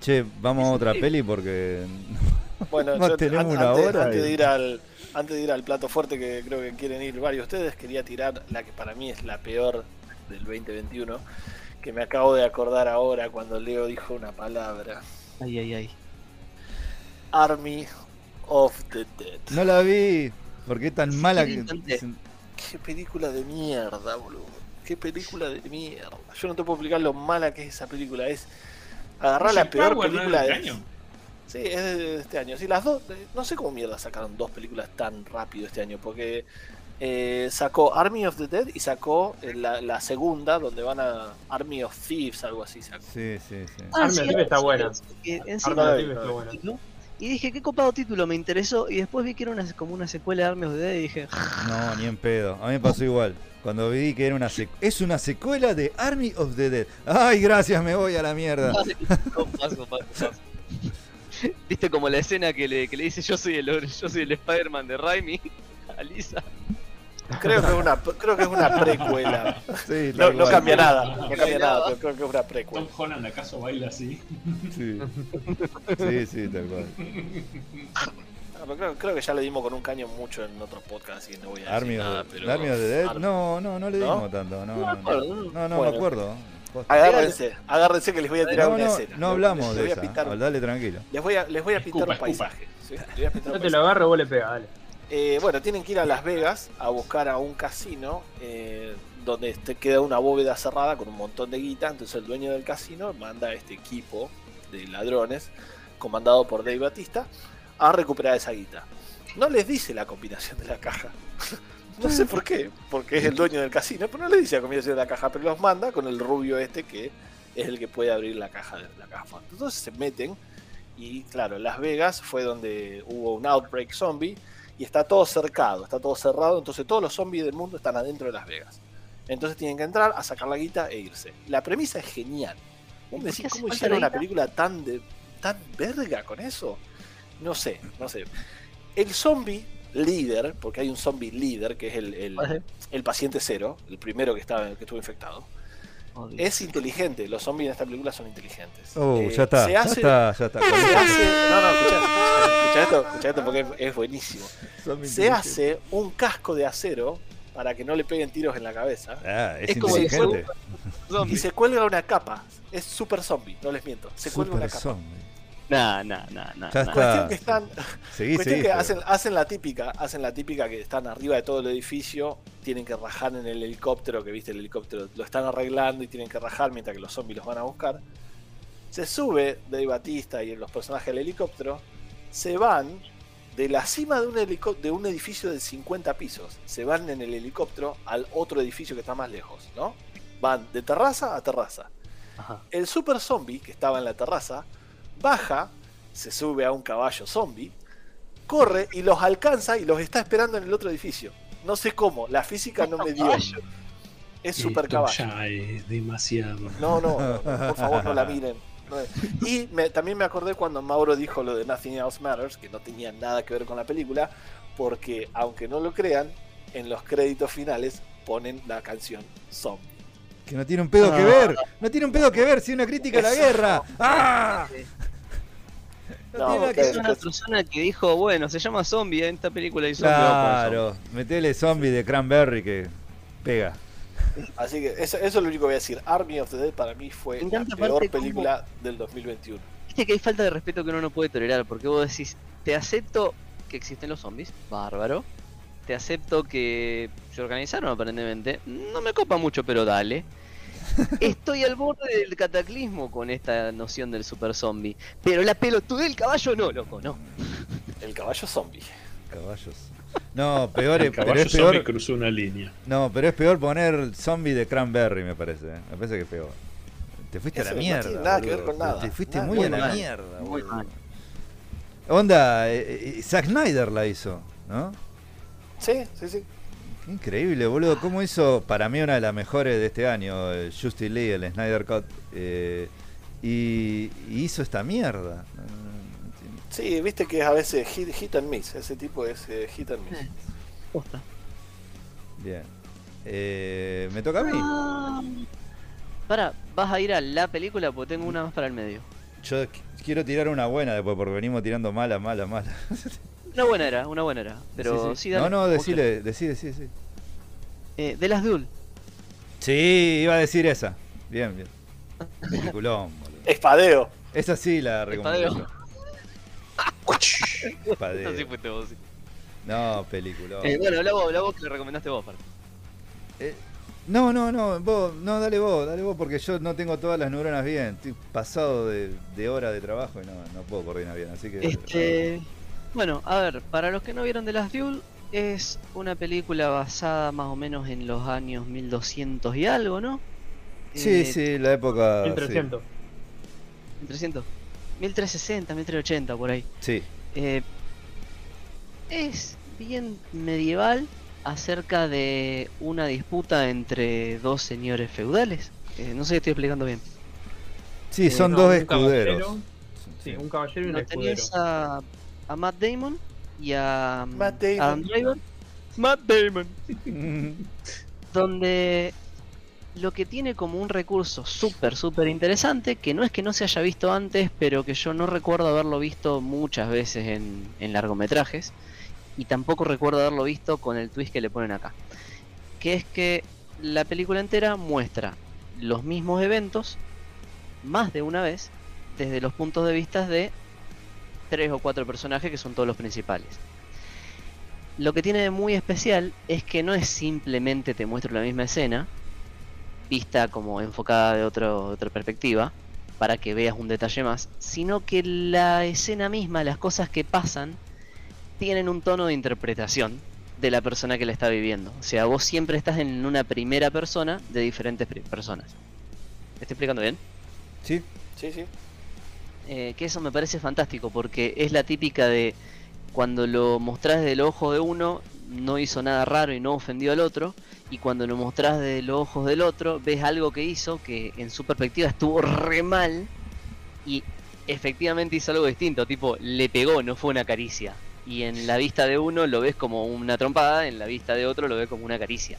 Che, vamos a otra peli porque Bueno, yo tenemos an- una antes, hora antes y- de ir al antes de ir al plato fuerte que creo que quieren ir varios de ustedes, quería tirar la que para mí es la peor del 2021, que me acabo de acordar ahora cuando Leo dijo una palabra. Ay, ay, ay. Army of the Dead. No la vi. ¿Por qué tan mala que.? Qué película de mierda, boludo. Qué película de mierda. Yo no te puedo explicar lo mala que es esa película. Es agarrar la peor Power, ¿no es película de de este año? Sí, es de este año. Sí, las dos. eh, No sé cómo mierda sacaron dos películas tan rápido este año. Porque eh, sacó Army of the Dead y sacó eh, la, la segunda, donde van a Army of Thieves, algo así. Sacó. Sí, sí, sí. Army of Thieves está buena. de Ay, Thieves está buena. Y dije, qué copado título, me interesó. Y después vi que era una, como una secuela de Army of the Dead y dije, No, ni en pedo. A mí me pasó igual. Cuando vi que era una sec- es una secuela de Army of the Dead. Ay, gracias, me voy a la mierda. No, paso, paso, paso. Viste como la escena que le, que le dice yo soy el yo soy el Spider-Man de Raimi a Lisa. Creo que es una, creo que es una precuela. Sí, No, no cambia nada. No cambia nada, nada. pero creo que es una Tom precuela. Holland acaso baila así. Sí. sí, sí, tal cual. No, pero creo, creo que ya le dimos con un caño mucho en otros podcasts y no voy a decir Army nada. of, pero Army of the Dead. No, no, no le ¿No? dimos tanto. No, No me no, acuerdo, no, no. no, no Bueno. me acuerdo. Posta. Agárrense, agárrense que les voy a tirar No, una no, escena. no hablamos Les de voy a esa. pintar- Dale tranquilo. Les voy a, les voy a pintar Escupa, un paisaje. ¿sí? Les voy a pintar un Yo te lo paisaje. agarro y vos le pegas, dale. Eh, bueno, tienen que ir a Las Vegas a buscar a un casino eh, donde queda una bóveda cerrada con un montón de guita. Entonces el dueño del casino manda a este equipo de ladrones, comandado por Dave Batista, a recuperar esa guita. No les dice la combinación de la caja. No sé por qué, porque es el dueño del casino, pero no les dice la combinación de la caja, pero los manda con el rubio este que es el que puede abrir la caja de la caja. Entonces se meten y claro, Las Vegas fue donde hubo un outbreak zombie y está todo cercado, está todo cerrado, entonces todos los zombies del mundo están adentro de Las Vegas. Entonces tienen que entrar a sacar la guita e irse. La premisa es genial. ¿Vos me ¿Por qué decís hace cómo hicieron la una película tan de tan verga con eso? No sé, no sé. El zombie líder, porque hay un zombie líder que es el, el- el paciente cero, el primero que estaba que estuvo infectado, Oh, es inteligente. Los zombies en esta película son inteligentes. Oh, Eh, ya está, se ya hace- está, ya está. se hace- no, no, escuchá, escuchá esto, escuchá esto porque es, es buenísimo. Se hace un casco de acero para que no le peguen tiros en la cabeza Ah, es, Es como si inteligente. y se cuelga una capa. Es super zombie, no les miento. Se cuelga una capa. zombie. Nah, nah, nah, nah. Ya nah. está. Cuestión que están, Seguí, cuestión seguí. que pero- hacen, hacen la típica, hacen la típica que están arriba de todo el edificio, tienen que rajar en el helicóptero, que viste el helicóptero, lo están arreglando y tienen que rajar mientras que los zombies los van a buscar. Se sube Dave Batista y los personajes del helicóptero, se van de la cima de un, de un edificio de 50 pisos, se van en el helicóptero al otro edificio que está más lejos, ¿no? Van de terraza a terraza. Ajá. El super zombie que estaba en la terraza baja, se sube a un caballo zombie, corre y los alcanza y los está esperando en el otro edificio. No sé cómo, la física no me dio. Es super caballo. ya es demasiado. No, no, por favor no la miren. Y me- también me acordé cuando Mauro dijo lo de Nothing Else Matters, que no tenía nada que ver con la película, porque aunque no lo crean, en los créditos finales ponen la canción Zombie. Que no tiene un pedo que Ah. ver. No tiene un pedo que ver, si una crítica a la guerra. ¡Ah! No, No, tiene nada que ok. Es una persona que dijo, bueno, se llama zombie, en esta película hay zombie. Claro, metele zombie de Cranberry que pega. Así que eso, eso es lo único que voy a decir. Army of the Dead para mí fue la peor película del 2021. zombie. Viste que hay falta de respeto que uno no puede tolerar, porque vos decís, te acepto que existen los zombies, bárbaro. Te acepto que se organizaron aparentemente. No me copa mucho, pero dale. Estoy al borde del cataclismo con esta noción del super zombie. Pero la pelotudez del caballo no, loco, no. El caballo zombie. Caballos. No, peor, El es- pero caballo es zombie peor. cruzó una línea. No, pero es peor poner zombie de Cranberry, me parece. eh. Me parece que es peor. Te fuiste Eso a la no mierda. tiene nada que ver con nada. Te fuiste Nada, muy, muy a la mal. mierda, Muy boludo. mal. Onda, eh, eh, Zack Snyder la hizo, ¿no? Sí, sí, sí. Increíble, boludo. ¿Cómo hizo para mí una de las mejores de este año, el Justice League, el Snyder Cut? eh, y, y hizo esta mierda. Sí, viste que es a veces hit, hit and miss. Ese tipo es eh, hit and miss. Eh. Posta. Bien. Eh, ¿Me toca a mí? Para, ¿vas a ir a la película? Porque tengo una más para el medio. Yo qu- quiero tirar una buena después porque venimos tirando mala, mala, mala. Una buena era, una buena era. Pero sí, dale. no, no, decile, decí, decí, decí. Eh, de las Duel. Sí, iba a decir esa. Bien, bien. Peliculón, boludo. Espadeo. Esa sí la recomiendo. Espadeo. yo. Espadeo. Así fuiste vos. sí. No, peliculón. Eh, bueno, habla vos, habla vos que le recomendaste vos, Far. Eh, no, no, no, vos, no, dale vos, dale vos, porque yo no tengo todas las neuronas bien. Estoy pasado de, de hora de trabajo y no, no puedo coordinar bien, así que. Este, bueno, a ver, para los que no vieron The Last Duel, es una película basada más o menos en los años 1200 y algo, ¿no? Sí, Eh, sí, la época. 1300. 1300. 1360, 1380, por ahí. Sí, Eh, es bien medieval acerca de una disputa entre dos señores feudales. Eh, no sé si estoy explicando bien. sí, Eh, son no, dos escuderos. Sí, un caballero y un No escudero. tenías a, a Matt Damon y a mm, Matt Damon. Adam Driver. Matt Damon. Donde lo que tiene como un recurso súper, súper interesante, que no es que no se haya visto antes, pero que yo no recuerdo haberlo visto muchas veces en, en largometrajes, y tampoco recuerdo haberlo visto con el twist que le ponen acá, que es que la película entera muestra los mismos eventos más de una vez desde los puntos de vista de tres o cuatro personajes que son todos los principales. Lo que tiene de muy especial es que no es simplemente te muestro la misma escena, vista como enfocada de, otro, de otra perspectiva, para que veas un detalle más, sino que la escena misma, las cosas que pasan, tienen un tono de interpretación de la persona que la está viviendo. O sea, vos siempre estás en una primera persona de diferentes personas. ¿Me estoy explicando bien? Sí, Sí, sí. Eh, que eso me parece fantástico porque es la típica de cuando lo mostrás desde el ojo de uno no hizo nada raro y no ofendió al otro y cuando lo mostrás desde los ojos del otro ves algo que hizo que en su perspectiva estuvo re mal y efectivamente hizo algo distinto, tipo le pegó, no fue una caricia. Y en la vista de uno lo ves como una trompada, en la vista de otro lo ves como una caricia.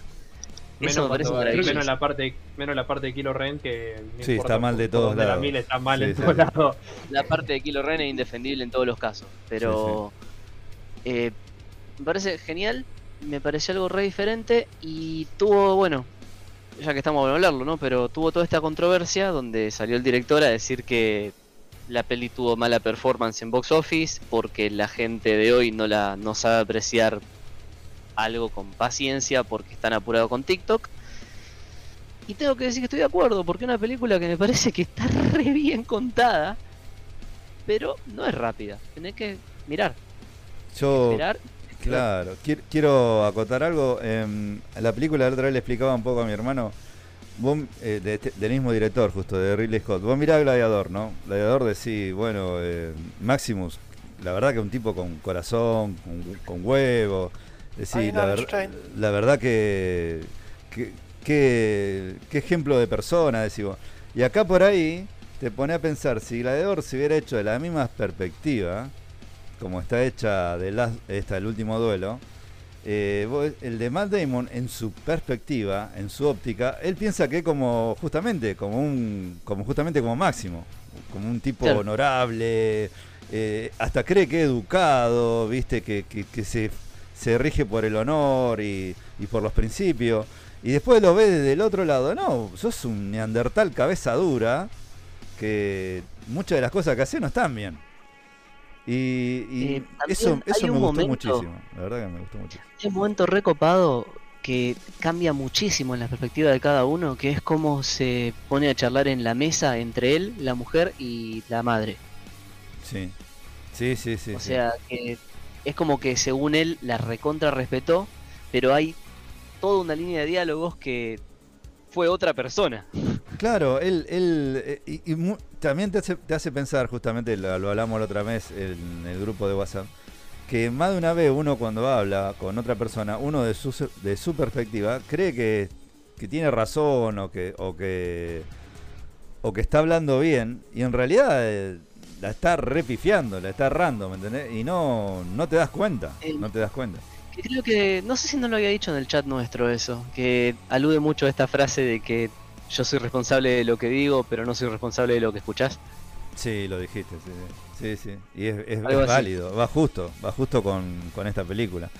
Menos, cuando- la parte menos la parte de Kilo Ren que no Sí, está mal de todos la lados. mire, está mal Sí, en sí. todos lados. la parte de Kilo Ren es indefendible en todos los casos. Pero eh, me parece genial, me pareció algo re diferente y tuvo, bueno, ya que estamos a hablarlo, ¿no? Pero tuvo toda esta controversia donde salió el director a decir que la peli tuvo mala performance en box office porque la gente de hoy no la no sabe apreciar algo con paciencia porque están apurados con TikTok. Y tengo que decir que estoy de acuerdo, porque es una película que me parece que está re bien contada, pero no es rápida. Tenés que mirar, yo. esperar. Claro, Quier- quiero acotar algo. em, la película la otra vez le explicaba un poco a mi hermano. Vos, eh, de este- del mismo director, justo, de Ridley Scott. Vos mirá Gladiador, ¿no? Gladiador decís, bueno, eh, Maximus, la verdad que un tipo con corazón, con, con huevo. No, la, ver- la verdad que. que- que- qué ejemplo de persona, decís vos. Y acá por ahí te pone a pensar, si Gladiador se hubiera hecho de la misma perspectiva, como está hecha de esta, el último duelo, eh, vos- el de Matt Damon, en su perspectiva, en su óptica, él piensa que es como justamente, como un, como justamente como Máximo, como un tipo Claro. honorable, eh, hasta cree que es educado, viste, que, que- que se, se rige por el honor y, y por los principios. Y después lo ves desde el otro lado, no, sos un neandertal cabeza dura, que muchas de las cosas que hace no están bien. Y, y Eh, eso, eso me gustó momento- muchísimo, la verdad que me gustó muchísimo. Hay un momento recopado que cambia muchísimo en la perspectiva de cada uno, que es cómo se pone a charlar en la mesa entre él, la mujer y la madre. Sí, sí, sí, sí. o sí. sea, que es como que según él la recontra respetó, pero hay toda una línea de diálogos que fue otra persona. Claro, él, él eh, y, también te hace, te hace pensar, justamente lo, lo hablamos la otra vez en el grupo de WhatsApp, que más de una vez uno cuando habla con otra persona, uno de su, de su perspectiva, cree que, que tiene razón o que, o que o que está hablando bien y en realidad eh, la está repifiando, la está errando, ¿me entendés? Y no, no te das cuenta, Eh, no te das cuenta. Creo que, no sé si no lo había dicho en el chat nuestro eso, que alude mucho a esta frase de que yo soy responsable de lo que digo, pero no soy responsable de lo que escuchás. Sí, lo dijiste, sí, sí, sí. Y es, así. válido, va justo, va justo con, con esta película.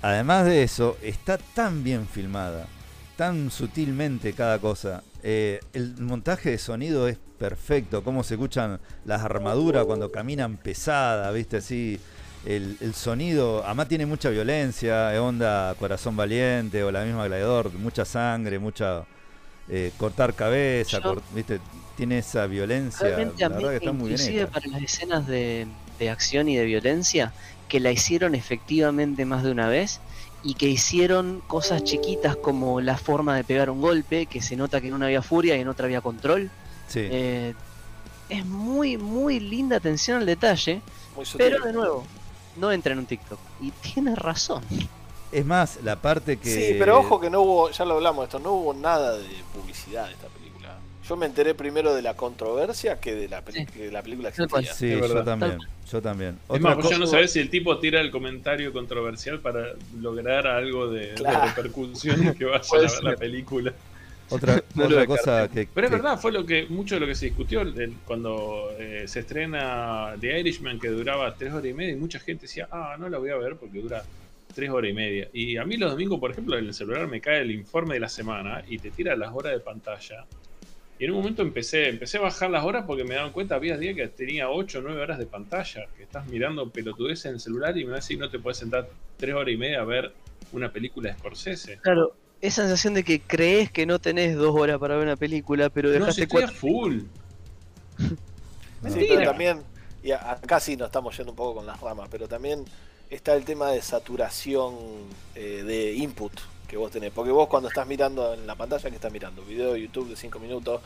Además de eso, está tan bien filmada, tan sutilmente cada cosa. Eh, el montaje de sonido es perfecto, cómo se escuchan las armaduras cuando caminan pesadas, viste así. El, el sonido, además tiene mucha violencia, onda Corazón Valiente o la misma Gladiador, mucha sangre, mucha eh, cortar cabeza, Yo- cort- viste, tiene esa violencia, Realmente la a mí, verdad que está muy bien inclusive para las escenas de, de acción y de violencia, que la hicieron efectivamente más de una vez y que hicieron cosas chiquitas como la forma de pegar un golpe, que se nota que en una había furia y en otra había control. Sí. Eh, es muy, muy linda atención al detalle, Muy sutil. pero de nuevo, no entra en un TikTok. Y tiene razón. Es más, la parte que. Sí, pero ojo que no hubo, ya lo hablamos de esto, no hubo nada de publicidad de esta película. Yo me enteré primero de la controversia que de la, Sí. que de la película existía. Sí, Es yo verdad. también. Yo también. Es más, cosa- no sabés si el tipo tira el comentario controversial para lograr algo de, de Claro. repercusión y que vayan a ver la película. Otra, No otra cosa que. Pero es que- verdad, fue lo que mucho de lo que se discutió el- cuando eh, se estrena The Irishman, que duraba tres horas y media, y mucha gente decía, ah, no la voy a ver porque dura tres horas y media. Y a mí los domingos, por ejemplo, en el celular me cae el informe de la semana y te tira las horas de pantalla. Y en un momento empecé, empecé a bajar las horas porque me daban cuenta, había días que tenía 8 o 9 horas de pantalla, que estás mirando pelotudeces en el celular y me decir, no te puedes sentar tres horas y media a ver una película de Scorsese. Claro, esa sensación de que crees que no tenés dos horas para ver una película, pero No, si dejaste estoy a cuatro. full. Sí, pero también, y a- acá sí nos estamos yendo un poco con las ramas, pero también está el tema de saturación eh, de input que vos tenés. Porque vos cuando estás mirando en la pantalla, que estás mirando? Video de YouTube de 5 minutos,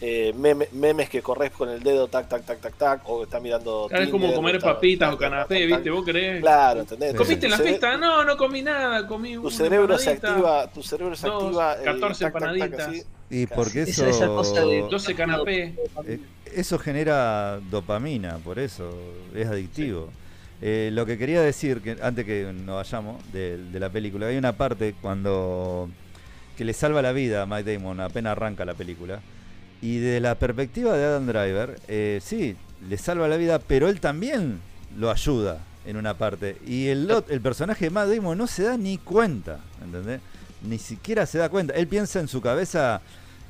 eh, meme- memes que corres con el dedo, tac, tac, tac, tac, tac, o estás mirando... Claro, es como comer está- papitas tac, o canapé, tac, tac. ¿viste? ¿Vos querés? Claro, ¿entendés? ¿Comiste en la fiesta? No, no comí nada, comí Tu cerebro se activa, tu cerebro se dos, activa... eh, 14 tac, tac, tac, empanaditas. así. Y porque eso. Esa- esa cosa de- 12 canapés. eh, eso genera dopamina, por eso es adictivo. Eh, lo que quería decir, que antes que nos vayamos de, la película, hay una parte cuando que le salva la vida a Mike Damon apenas arranca la película. Y de la perspectiva de Adam Driver, eh, sí, le salva la vida, pero él también lo ayuda en una parte. Y el, ot- el personaje de Matt Damon no se da ni cuenta, ¿entendés? Ni siquiera se da cuenta. Él piensa en su cabeza,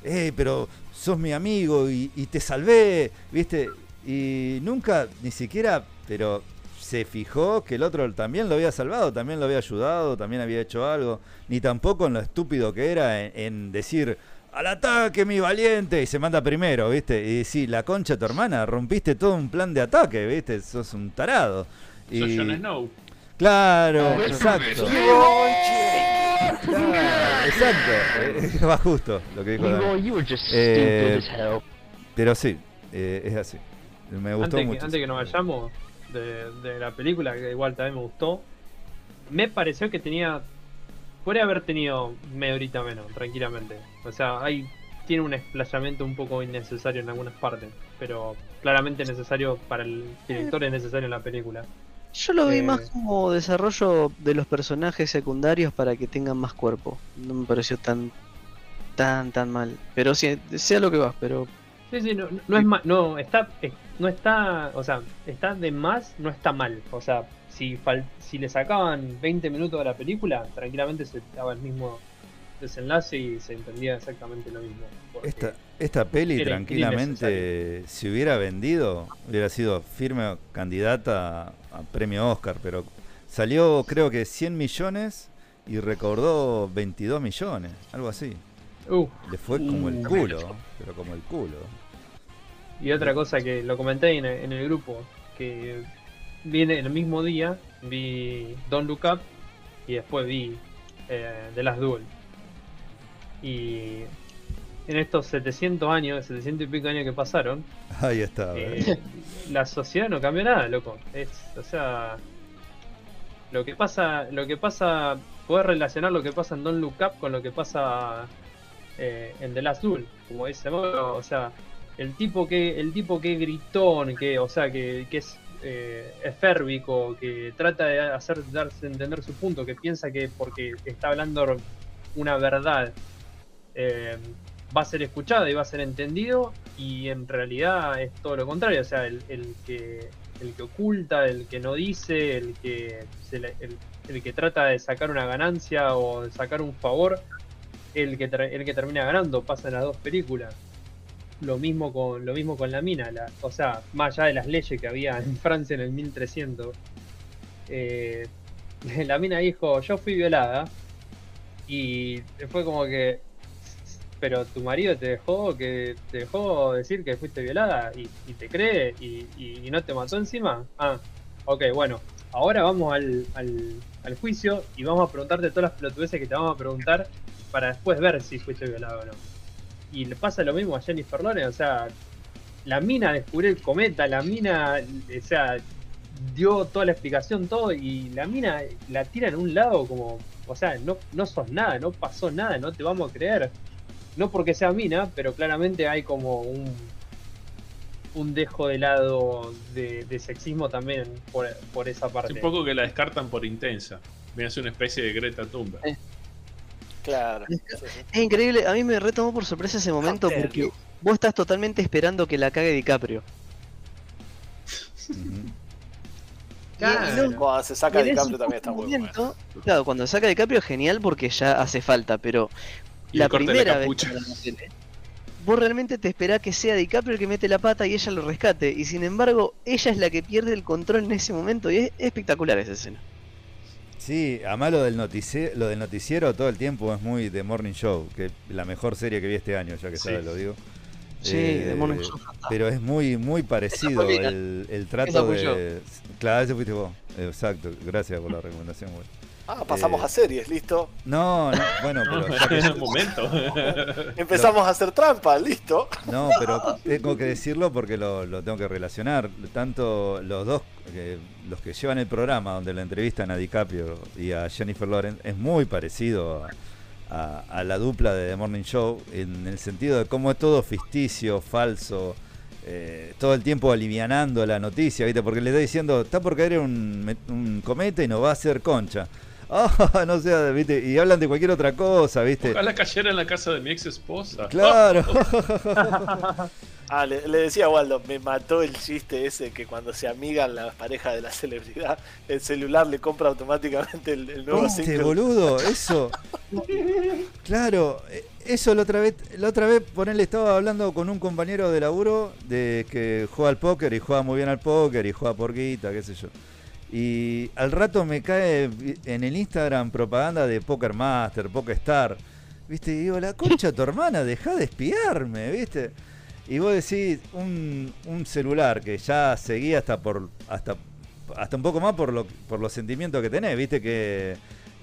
eh, pero sos mi amigo y te salvé, ¿viste? Y nunca, ni siquiera, pero se fijó que el otro también lo había salvado, también lo había ayudado, también había hecho algo, ni tampoco en lo estúpido que era en, en decir, al ataque mi valiente, y se manda primero, ¿viste? Y sí, la concha de tu hermana, rompiste todo un plan de ataque, ¿viste? Sos un tarado. Sos Snow. Claro, exacto. Claro, exacto. Eh, Va justo lo que dijo. Eh, pero sí, eh, es así. Me gustó antes, que, mucho. antes que nos vayamos de, de la película, que igual también me gustó, me pareció que tenía. Podría haber tenido media horita menos, tranquilamente. O sea, hay tiene un explayamiento un poco innecesario en algunas partes, pero claramente necesario para el director, es necesario en la película. Yo lo vi Eh, más como desarrollo de los personajes secundarios para que tengan más cuerpo. No me pareció tan tan tan mal. Pero sí, sea lo que vas, pero Sí, sí, no, no es mal, no, está, es- no está, o sea, está de más, no está mal. O sea, si, fal- si le sacaban 20 minutos de la película, tranquilamente se daba el mismo desenlace y se entendía exactamente lo mismo. Esta, esta peli tranquilamente, si hubiera vendido, hubiera sido firme candidata a, a premio Oscar, pero salió creo que 100 millones y recordó 22 millones, algo así. Uh, Le fue como el culo, pero como el culo. y otra cosa que lo comenté en, en el grupo, que viene el mismo día, vi Don't Look Up y después vi eh, The Last Duel. Y en estos 700 años, 700 y pico años que pasaron, Ahí está. Eh, la sociedad no cambió nada, loco. Es, o sea, lo que pasa, lo que pasa, poder relacionar lo que pasa en Don't Look Up con lo que pasa eh, en The Last Duel, como dice Mauro, o sea, el tipo que, el tipo que gritón, que, o sea, que, que es eh, eférbico, que trata de hacer darse entender su punto, que piensa que porque está hablando una verdad eh, va a ser escuchado y va a ser entendido, y en realidad es todo lo contrario, o sea, el, el que el que oculta, el que no dice, el que se le- el, el que trata de sacar una ganancia o de sacar un favor, el que el que termina ganando, pasa en las dos películas. Lo mismo con lo mismo con la mina, la, o sea, más allá de las leyes que había en Francia en el 1300, eh, la mina dijo, yo fui violada y fue como que pero tu marido te dejó que te dejó decir que fuiste violada y, te cree y no te mató encima. Ah, ok, bueno, ahora vamos al, al, al juicio y vamos a preguntarte todas las pelotudeces que te vamos a preguntar para después ver si fuiste violado o no. Y le pasa lo mismo a Jennifer Lawrence, o sea, la mina descubrió el cometa, la mina, o sea, dio toda la explicación, todo, y la mina la tira en un lado como, o sea, no, no sos nada, no pasó nada, no te vamos a creer. No porque sea mina, pero claramente hay como un un dejo de lado de, de sexismo también por, por esa parte. Un poco que la descartan por intensa. Me hace una especie de Greta Thunberg. Eh. Claro. Es increíble, a mí me retomó por sorpresa ese momento porque you. vos estás totalmente esperando que la cague DiCaprio. Claro. Cuando se saca cambio también está muy bueno. Claro, cuando saca DiCaprio genial porque ya hace falta, pero Y la primera vez capucha. que la tele, vos realmente te esperás que sea DiCaprio el que mete la pata y ella lo rescate. Y sin embargo, ella es la que pierde el control en ese momento y es espectacular esa escena. Sí, además lo del, notici- lo del noticiero todo el tiempo es muy The Morning Show, que es la mejor serie que vi este año, ya que Sí. sabes, lo digo. Sí, Eh, The Morning Show. Pero es muy muy parecido el, trato de... Claro, ese fuiste vos. Exacto, gracias por la recomendación, güey. Ah, pasamos Eh, a series, listo. No, no, bueno, pero ya que- un momento. Empezamos a hacer trampa, listo. No, pero tengo que decirlo porque lo, lo tengo que relacionar. Tanto los dos, eh, los que llevan el programa donde la entrevistan a DiCaprio y a Jennifer Lawrence, es muy parecido a, a- a la dupla de The Morning Show en el sentido de cómo es todo ficticio, falso, eh, todo el tiempo alivianando la noticia, ¿viste? Porque le está diciendo, está por caer un, un cometa y nos va a hacer concha. Ah, no sé, ¿viste? Y hablan de cualquier otra cosa, ¿viste? Ojalá cayera en la casa de mi ex esposa. Claro. Ah, le, le decía a Waldo, me mató el chiste ese que cuando se amigan las parejas de la celebridad, el celular le compra automáticamente el, el nuevo single. boludo, eso. Claro, eh, eso la otra vez, la otra vez ponele, estaba hablando con un compañero de laburo de que juega al póker y juega muy bien al póker y juega por guita, qué sé yo. Y al rato me cae en el Instagram propaganda de Poker Master, Poker Star. ¿Viste? Y digo, la concha tu hermana, deja de espiarme, ¿viste? Y vos decís, un, un celular que ya seguía hasta por hasta hasta un poco más por lo por los sentimientos que tenés, ¿viste? Que,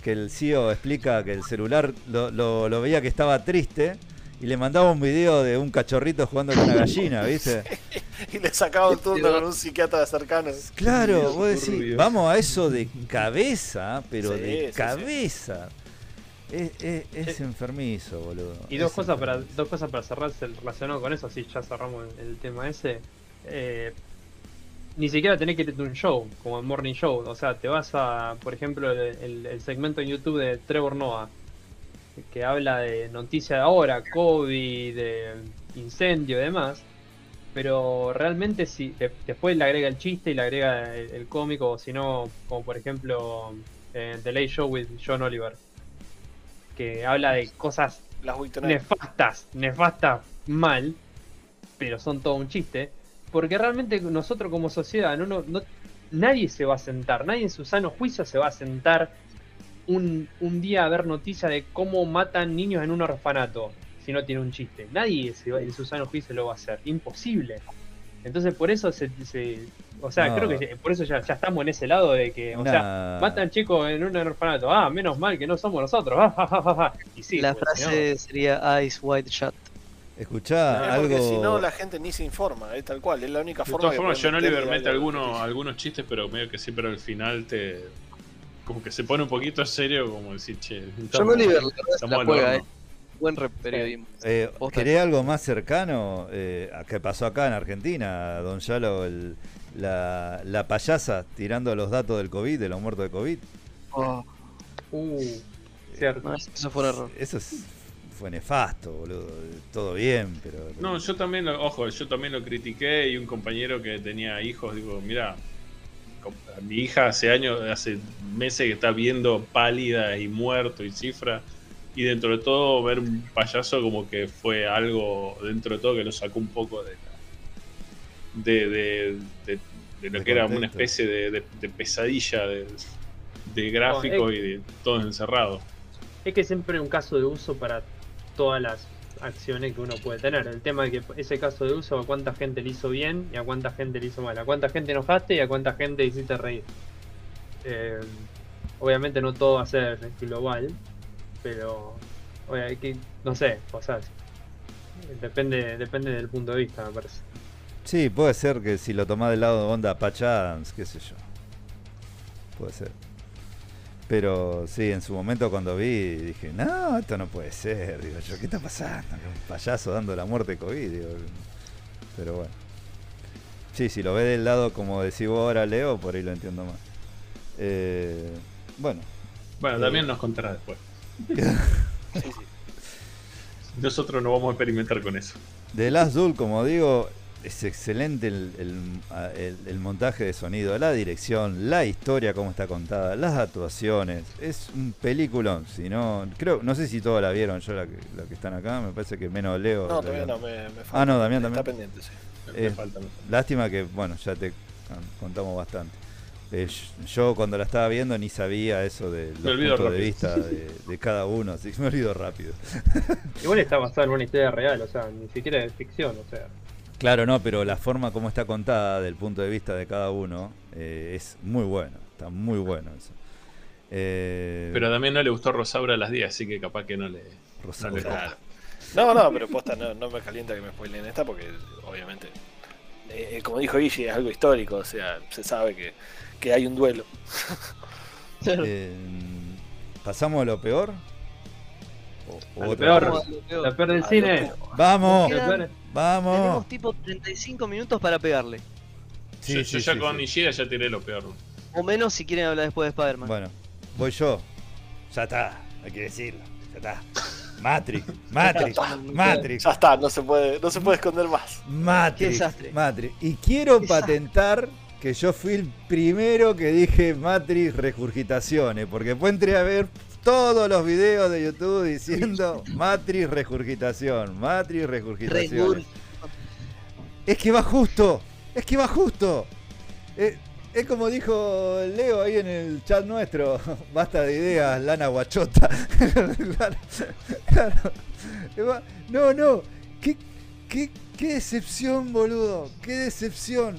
que el CEO explica que el celular lo veía que estaba triste y le mandaba un video de un cachorrito jugando con una gallina, ¿viste? Y le sacaba un turno con un psiquiatra cercano. Claro, Dios, vos decís, vamos a eso de cabeza, pero Sí, de sí, sí. cabeza. Es, es- es Sí. enfermizo, boludo. Y dos Es cosas para dos cosas para cerrar relacionado con eso, así ya cerramos el, el tema ese. Eh, ni siquiera tenés que irte a un show, como el Morning Show. O sea, te vas a, por ejemplo, el, el- el segmento en YouTube de Trevor Noah, que habla de noticias de ahora, COVID, de incendio y demás. Pero realmente si de- después le agrega el chiste y le agrega el, el cómico, o si no, como por ejemplo eh, The Late Show with John Oliver, que habla de cosas Las nefastas, nefastas mal, pero son todo un chiste, porque realmente nosotros como sociedad, no, no, no- nadie se va a sentar, nadie en su sano juicio se va a sentar un, un día a ver noticias de cómo matan niños en un orfanato, si no tiene un chiste. Nadie se va- en su sano juicio lo va a hacer, imposible. Entonces por eso se, se- o sea, No. creo que por eso ya, ya estamos en ese lado de que, o sea, matan chicos en un orfanato, ah, menos mal que no somos nosotros, ah, y sí, la pues, no- frase sería Eyes Wide Shut. Escuchá, Es porque algo. si no la gente ni se informa, es tal cual, es la única De forma todas que formas, meterle Oliver mete algo algunos, algunos chistes, pero medio que siempre al final te. Como que se pone un poquito serio, como decir, che. Estamos- Oliver, la juega, eh. Buen periodismo. Eh. ¿Querés algo más cercano eh, a que pasó acá en Argentina, Don Yalo? el- la, la payasa tirando los datos del COVID, de los muertos de COVID. Oh, Uh, cierto. no, eso fue un error. Eso es fue nefasto, boludo. Todo bien, pero. No, yo también, lo, ojo, yo también lo critiqué y un compañero que tenía hijos, digo, mira, mi hija hace años, hace meses que está viendo pálida y muerto y cifra, y dentro de todo ver un payaso como que fue algo, dentro de todo, que lo sacó un poco de de, de, de, de lo De que era una especie de, de- de pesadilla de, de gráfico No, y de todo encerrado. Es que siempre un caso de uso para todas las acciones que uno puede tener. El tema es que ese caso de uso, a cuánta gente le hizo bien y a cuánta gente le hizo mal. A cuánta gente enojaste y a cuánta gente hiciste reír. Eh, obviamente no todo va a ser global, pero oye, que, no sé, o sea, depende, depende del punto de vista, me parece. Sí, puede ser que si lo tomás del lado de onda Patch qué sé yo. Puede ser. Pero sí, en su momento cuando vi, dije, no, esto no puede ser. Digo yo, ¿qué está pasando? Un payaso dando la muerte de COVID. digo. Pero bueno. Sí, si lo ves del lado como decís vos ahora, Leo, por ahí lo entiendo más. Eh, bueno, Bueno, Eh. también nos contará después. Sí, sí. Nosotros no vamos a experimentar con eso. The Last Duel, como digo, es excelente el, el- el- el montaje de sonido, la dirección, la historia, cómo está contada, las actuaciones. Es un peliculón. Si no, creo, no sé si todos la vieron, yo la que, la que están acá, me parece que menos Leo. No, todavía no, me, me falta. Ah, no, Damián Está también. pendiente, sí. Me Eh, falta, me falta. Lástima que, bueno, ya te contamos bastante. Eh, yo cuando la estaba viendo ni sabía eso de los puntos de vista de, de cada uno, así que me olvido rápido. Igual está basado en una historia real, o sea, ni siquiera es ficción, o sea. Claro, no, pero la forma como está contada del punto de vista de cada uno eh, es muy bueno, está muy bueno eso. Eh, Pero también no le gustó Rosaura a las 10, así que capaz que no le. Rosaura. no le. No, no, pero posta, no, no me calienta que me spoilen esta porque obviamente, eh, como dijo Guille, es algo histórico, o sea, se sabe que, que hay un duelo. eh, ¿Pasamos a lo peor? O- o A lo otra peor. cosa? La peor del cine. lo peor. ¡Vamos! ¡Vamos! Tenemos tipo 35 minutos para pegarle. Sí, yo, sí, yo ya sí, con sí. Ishida ya tiré lo peor. O menos si quieren hablar después de Spider-Man. Bueno, voy yo. Ya está, hay que decirlo. Ya está. Matrix, Matrix, Matrix. Ya está, no se puede, no se puede esconder más. Matrix, desastre. Matrix. Y quiero Desastre. patentar que yo fui el primero que dije Matrix regurgitaciones, porque después entré a ver todos los videos de YouTube diciendo Matrix regurgitación, Matrix regurgitaciones. Es que va justo, es que va justo. Eh, es como dijo Leo ahí en el chat nuestro, basta de ideas, lana guachota. claro, No, no, qué, qué, qué decepción, boludo, qué decepción.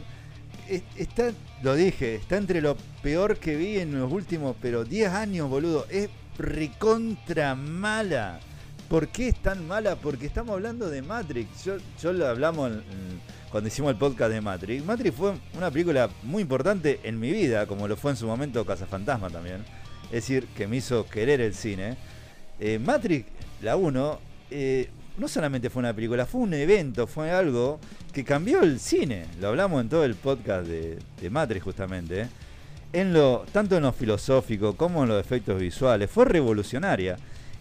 Es- Está, lo dije, está entre lo peor que vi en los últimos, pero 10 años, boludo. Es recontra mala. ¿Por qué es tan mala? Porque estamos hablando de Matrix. Yo, yo lo hablamos cuando hicimos el podcast de Matrix. Matrix fue una película muy importante en mi vida, como lo fue en su momento Cazafantasma también. Es decir, que me hizo querer el cine. Eh, Matrix, la 1, eh, no solamente fue una película, fue un evento, fue algo que cambió el cine. Lo hablamos en todo el podcast de, Matrix justamente. En lo, tanto en lo filosófico como en los efectos visuales. Fue revolucionaria.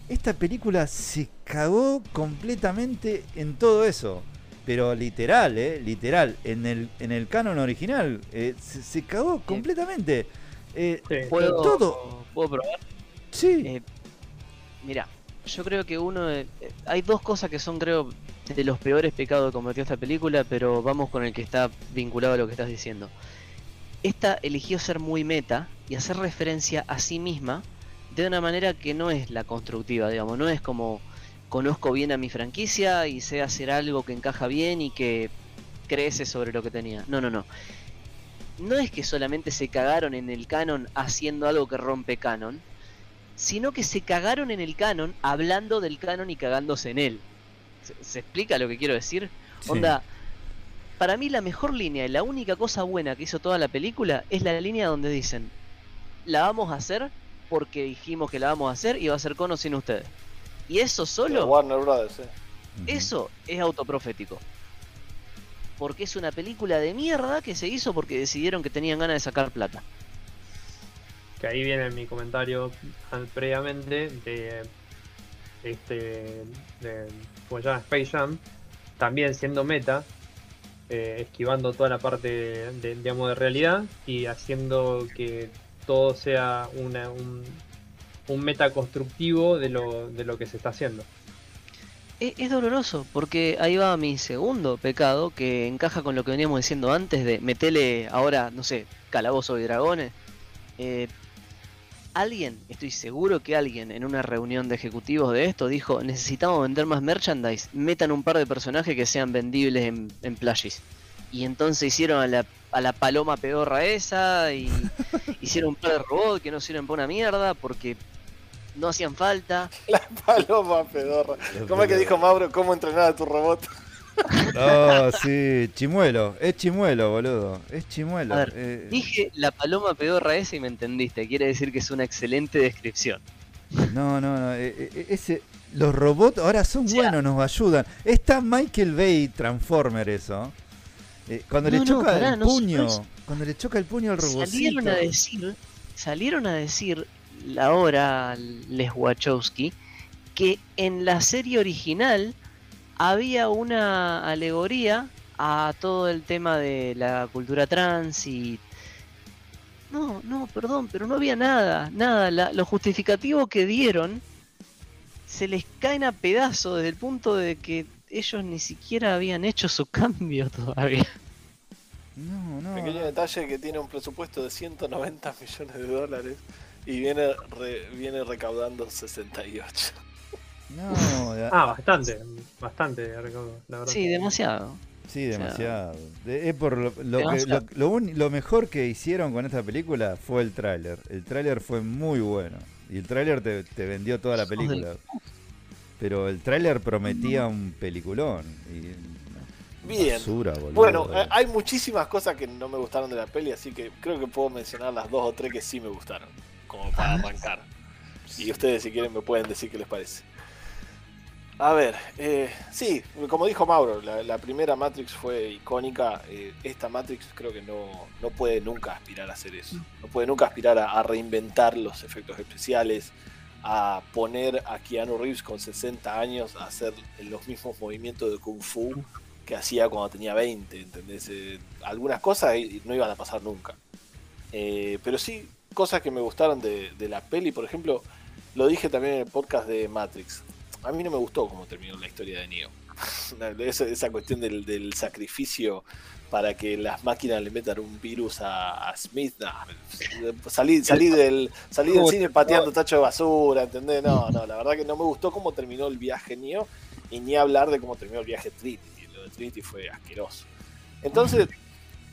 Esta película se cagó completamente en todo eso. Pero literal, ¿eh? Literal. En el, en el canon original eh, se, se cagó completamente. Eh, Sí. ¿Puedo, todo. ¿Puedo probar? sí. Eh, mira, yo creo que uno. de- eh, hay dos cosas que son, creo, de los peores pecados que cometió esta película, pero vamos con el que está vinculado a lo que estás diciendo. Esta eligió ser muy meta y hacer referencia a sí misma de una manera que no es la constructiva, digamos, no es como conozco bien a mi franquicia y sé hacer algo que encaja bien y que crece sobre lo que tenía. No, no, no. No es que solamente se cagaron en el canon haciendo algo que rompe canon, sino que se cagaron en el canon hablando del canon y cagándose en él. ¿Se, se explica lo que quiero decir? sí. Onda, para mí la mejor línea y la única cosa buena que hizo toda la película es la línea donde dicen, la vamos a hacer porque dijimos que la vamos a hacer y va a ser cono sin ustedes. Y eso solo, Warner Brothers, eh. Eso es autoprofético. Porque es una película de mierda que se hizo porque decidieron que tenían ganas de sacar plata. Que ahí viene mi comentario previamente de este, de, como se llama Space Jam, también siendo meta, eh, esquivando toda la parte de, digamos, de realidad y haciendo que todo sea una, un, un meta constructivo de lo, de lo que se está haciendo. Es, doloroso, porque ahí va mi segundo pecado, que encaja con lo que veníamos diciendo antes de metele ahora, no sé, calabozo y dragones. Eh, alguien, estoy seguro que alguien en una reunión de ejecutivos de esto dijo, necesitamos vender más merchandise, metan un par de personajes que sean vendibles en, en playas. Y entonces hicieron a la, a la paloma pedorra esa y hicieron un par de robots que no sirven para una mierda porque no hacían falta. La paloma pedorra. ¿Cómo es que dijo Mauro cómo entrenar a tu robot? Oh, sí, chimuelo. Es chimuelo, boludo. Es chimuelo. A ver, Eh, Dije la paloma pedorra esa y me entendiste. Quiere decir que es una excelente descripción. No, no, no. eh, eh, ese, los robots ahora son O sea- buenos, nos ayudan. Está Michael Bay Transformer eso. Eh, cuando le no, choca pará, el no puño, cuando le choca el puño al robotcito. Salieron a decir, salieron a decir la hora Les Wachowski que en la serie original había una alegoría a todo el tema de la cultura trans y no, no, perdón, pero no había nada, nada, la- lo justificativo que dieron se les caen a pedazos desde el punto de que ellos ni siquiera habían hecho su cambio todavía. No, no. Pequeño detalle que tiene un presupuesto de 190 millones de dólares y viene, re- viene recaudando 68. No, Ah, bastante, bastante, la verdad. Sí, demasiado. sí, o sea, demasiado. De- es por lo, lo que- demasiado. lo- lo uni- lo mejor que hicieron con esta película fue el tráiler. El tráiler fue muy bueno. Y el tráiler te, te vendió toda la película. Pero el tráiler prometía un peliculón. Y, Bien. basura, boludo. Bueno, eh, hay muchísimas cosas que no me gustaron de la peli, así que creo que puedo mencionar las dos o tres que sí me gustaron, como para arrancar. Y ustedes si quieren me pueden decir qué les parece. A ver, eh, sí, como dijo Mauro, la, primera Matrix fue icónica. eh, esta Matrix creo que no, no puede nunca aspirar a hacer eso. No puede nunca aspirar a, reinventar los efectos especiales, a poner a Keanu Reeves con 60 años a hacer los mismos movimientos de Kung Fu que hacía cuando tenía 20, ¿entendés? Eh, algunas cosas no iban a pasar nunca. Eh, pero sí, cosas que me gustaron de la peli, por ejemplo, lo dije también en el podcast de Matrix. A mí no me gustó cómo terminó la historia de Neo. esa, esa cuestión del, del sacrificio para que las máquinas le metan un virus a, a Smith. No, salí, salí del, salí del cine pateando tacho de basura, ¿entendés? No, no, la verdad que no me gustó cómo terminó el viaje Neo y ni hablar de cómo terminó el viaje Trinity. Lo de Trinity fue asqueroso. Entonces,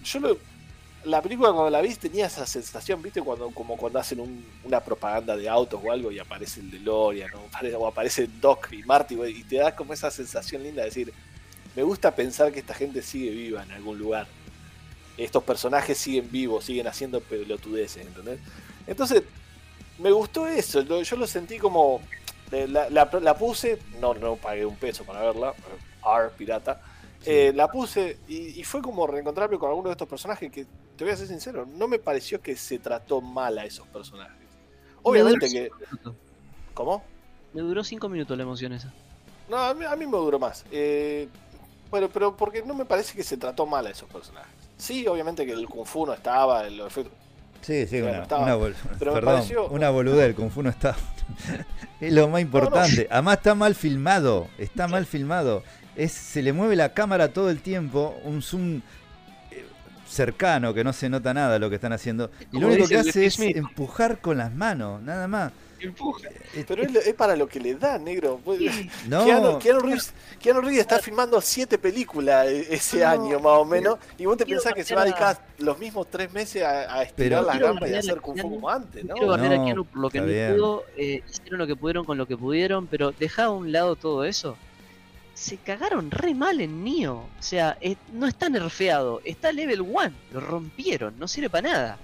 yo lo, la película cuando la vi tenía esa sensación, ¿viste? Cuando, como cuando hacen un- una propaganda de autos o algo y aparece el DeLorean o aparece Doc y Marty y te da como esa sensación linda de decir, me gusta pensar que esta gente sigue viva en algún lugar. Estos personajes siguen vivos, siguen haciendo pelotudeces, ¿entendés? Entonces, me gustó eso, yo lo sentí como... eh, La, la- la puse, no, no pagué un peso para verla, R, pirata. Eh, la puse y, y fue como reencontrarme con algunos de estos personajes que, te voy a ser sincero, no me pareció que se trató mal a esos personajes. Obviamente que... ¿Cómo? Me duró 5 minutos la emoción esa. No, a mí, a mí me duró más. Eh, bueno, pero porque no me parece que se trató mal a esos personajes. Sí, obviamente que el Kung Fu no estaba, los efectos Sí, sí, Bueno, una, estaba- una bol- pero me perdón, pareció- una boludez, el Kung Fu no está. es lo más importante. Además está mal filmado, está mal filmado. Es, se le mueve la cámara todo el tiempo, un zoom eh, cercano que no se nota nada lo que están haciendo. Y lo único que hace es Smith. empujar con las manos, nada más. Eh, Pero es, es para lo que le da, negro. Pues, no, Keanu, Keanu Reeves, Keanu Reeves está filmando siete películas e- ese No, año más o menos. Y vos te pensás que se va a dedicar los mismos tres meses a, a estirar las gambas y a hacer Kung Fu como antes, ¿no? Quiero bardear a Keanu por lo que bien. pudo, eh, hicieron lo que pudieron con lo que pudieron, pero deja a un lado todo eso. Se cagaron re mal en Neo. O sea, no está nerfeado, está level 1. Lo rompieron, no sirve para nada.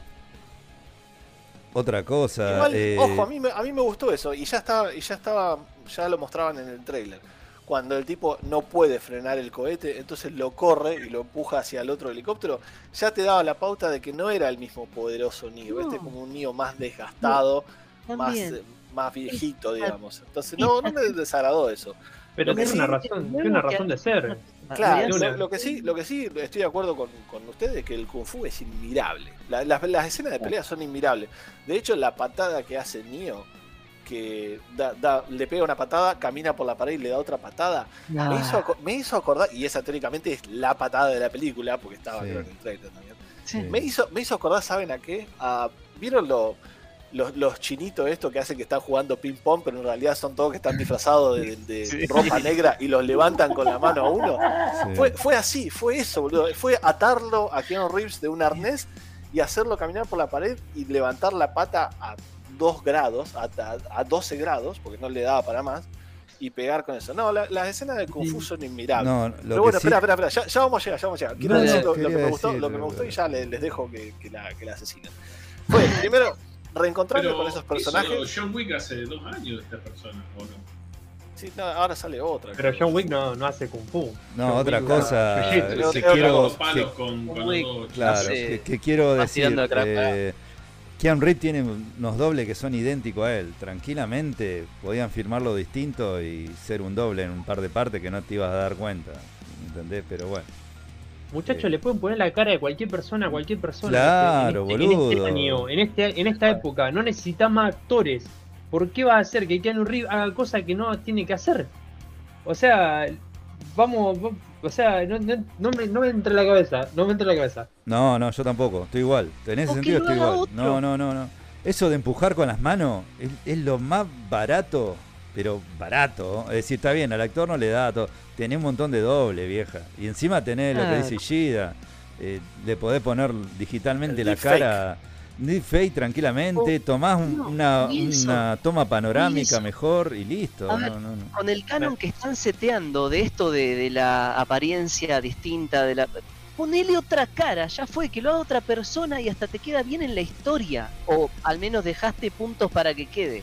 otra cosa. Igual, eh, ojo, a mí, me, a mí me gustó eso. Y ya estaba, y ya estaba, ya lo mostraban en el trailer. Cuando el tipo no puede frenar el cohete, entonces lo corre y lo empuja hacia el otro helicóptero, ya te daba la pauta de que no era el mismo poderoso Neo. No. Este es como un Neo más desgastado, más, eh, más viejito, digamos. Entonces, no, no me desagradó eso. Pero tiene una razón, tiene una razón de ser. Claro, Tiene lo, una- lo que sí, lo que sí estoy de acuerdo con, con ustedes que el kung fu es inmirable. La- las, las escenas de pelea son inmirables. De hecho, la patada que hace Neo, que da- da- le pega una patada, camina por la pared y le da otra patada, me, hizo, aco- me hizo acordar, y esa teóricamente es la patada de la película, porque estaba Sí. creo, en el trailer también. Sí. Me hizo, me hizo acordar, ¿saben a qué? A- ¿Vieron lo- los, los chinitos estos que hacen que están jugando ping pong, pero en realidad son todos que están disfrazados de, de Sí. ropa negra y los levantan con la mano a uno? Sí. Fue, fue así, fue eso, boludo. Fue atarlo a Keanu Reeves de un arnés y hacerlo caminar por la pared y levantar la pata a 2 grados, a, a- a 12 grados, porque no le daba para más, y pegar con eso. No, la- las escenas de Kung Fu son inmirables. No, lo Pero que bueno, sí- espera, espera, espera, ya, ya vamos a llegar, ya vamos a llegar. Quiero No, decir lo, lo que me gustó, decir, lo que me gustó y ya les, les dejo que, que la, que la asesinen. Fue, primero, reencontrarme Pero con esos hizo personajes. John Wick hace dos años de esta persona, ¿o no? Sí, no, ahora sale otra. Pero. John Wick no, no hace kung fu. No, John otra Wick cosa usa que quiero, que- con, con Wick, claro, que, que quiero decir, eh, Keanu Reeves tiene unos dobles que son idénticos a él. Tranquilamente podían firmarlo distinto y ser un doble en un par de partes que no te ibas a dar cuenta. ¿Entendés? Pero bueno. Muchachos, Sí. le pueden poner la cara de cualquier persona a cualquier persona. Claro, en este, En boludo. este año, en, este, en esta época, no necesitas más actores. ¿Por qué va a hacer que Keanu Reeves haga cosas que no tiene que hacer? O sea, vamos, va- o sea, no, no, no me, no me entra en la cabeza, no me entra en la cabeza. No, no, yo tampoco. Estoy igual. En ese sentido estoy igual. otro. No, no, no, no. Eso de empujar con las manos es, es lo más barato, pero barato. Es decir, está bien, al actor no le da todo. Tenés un montón de doble, vieja. Y encima tenés lo que dice Ishida. eh, le podés poner digitalmente El la deepfake. cara. Deepfake tranquilamente. tomás un- no, una, toma panorámica mejor y listo. A ver, No, no, no. Con el canon que están seteando de esto de, de la apariencia distinta, de la. Ponele otra cara, ya fue, que lo haga otra persona y hasta te queda bien en la historia. O al menos dejaste puntos para que quede.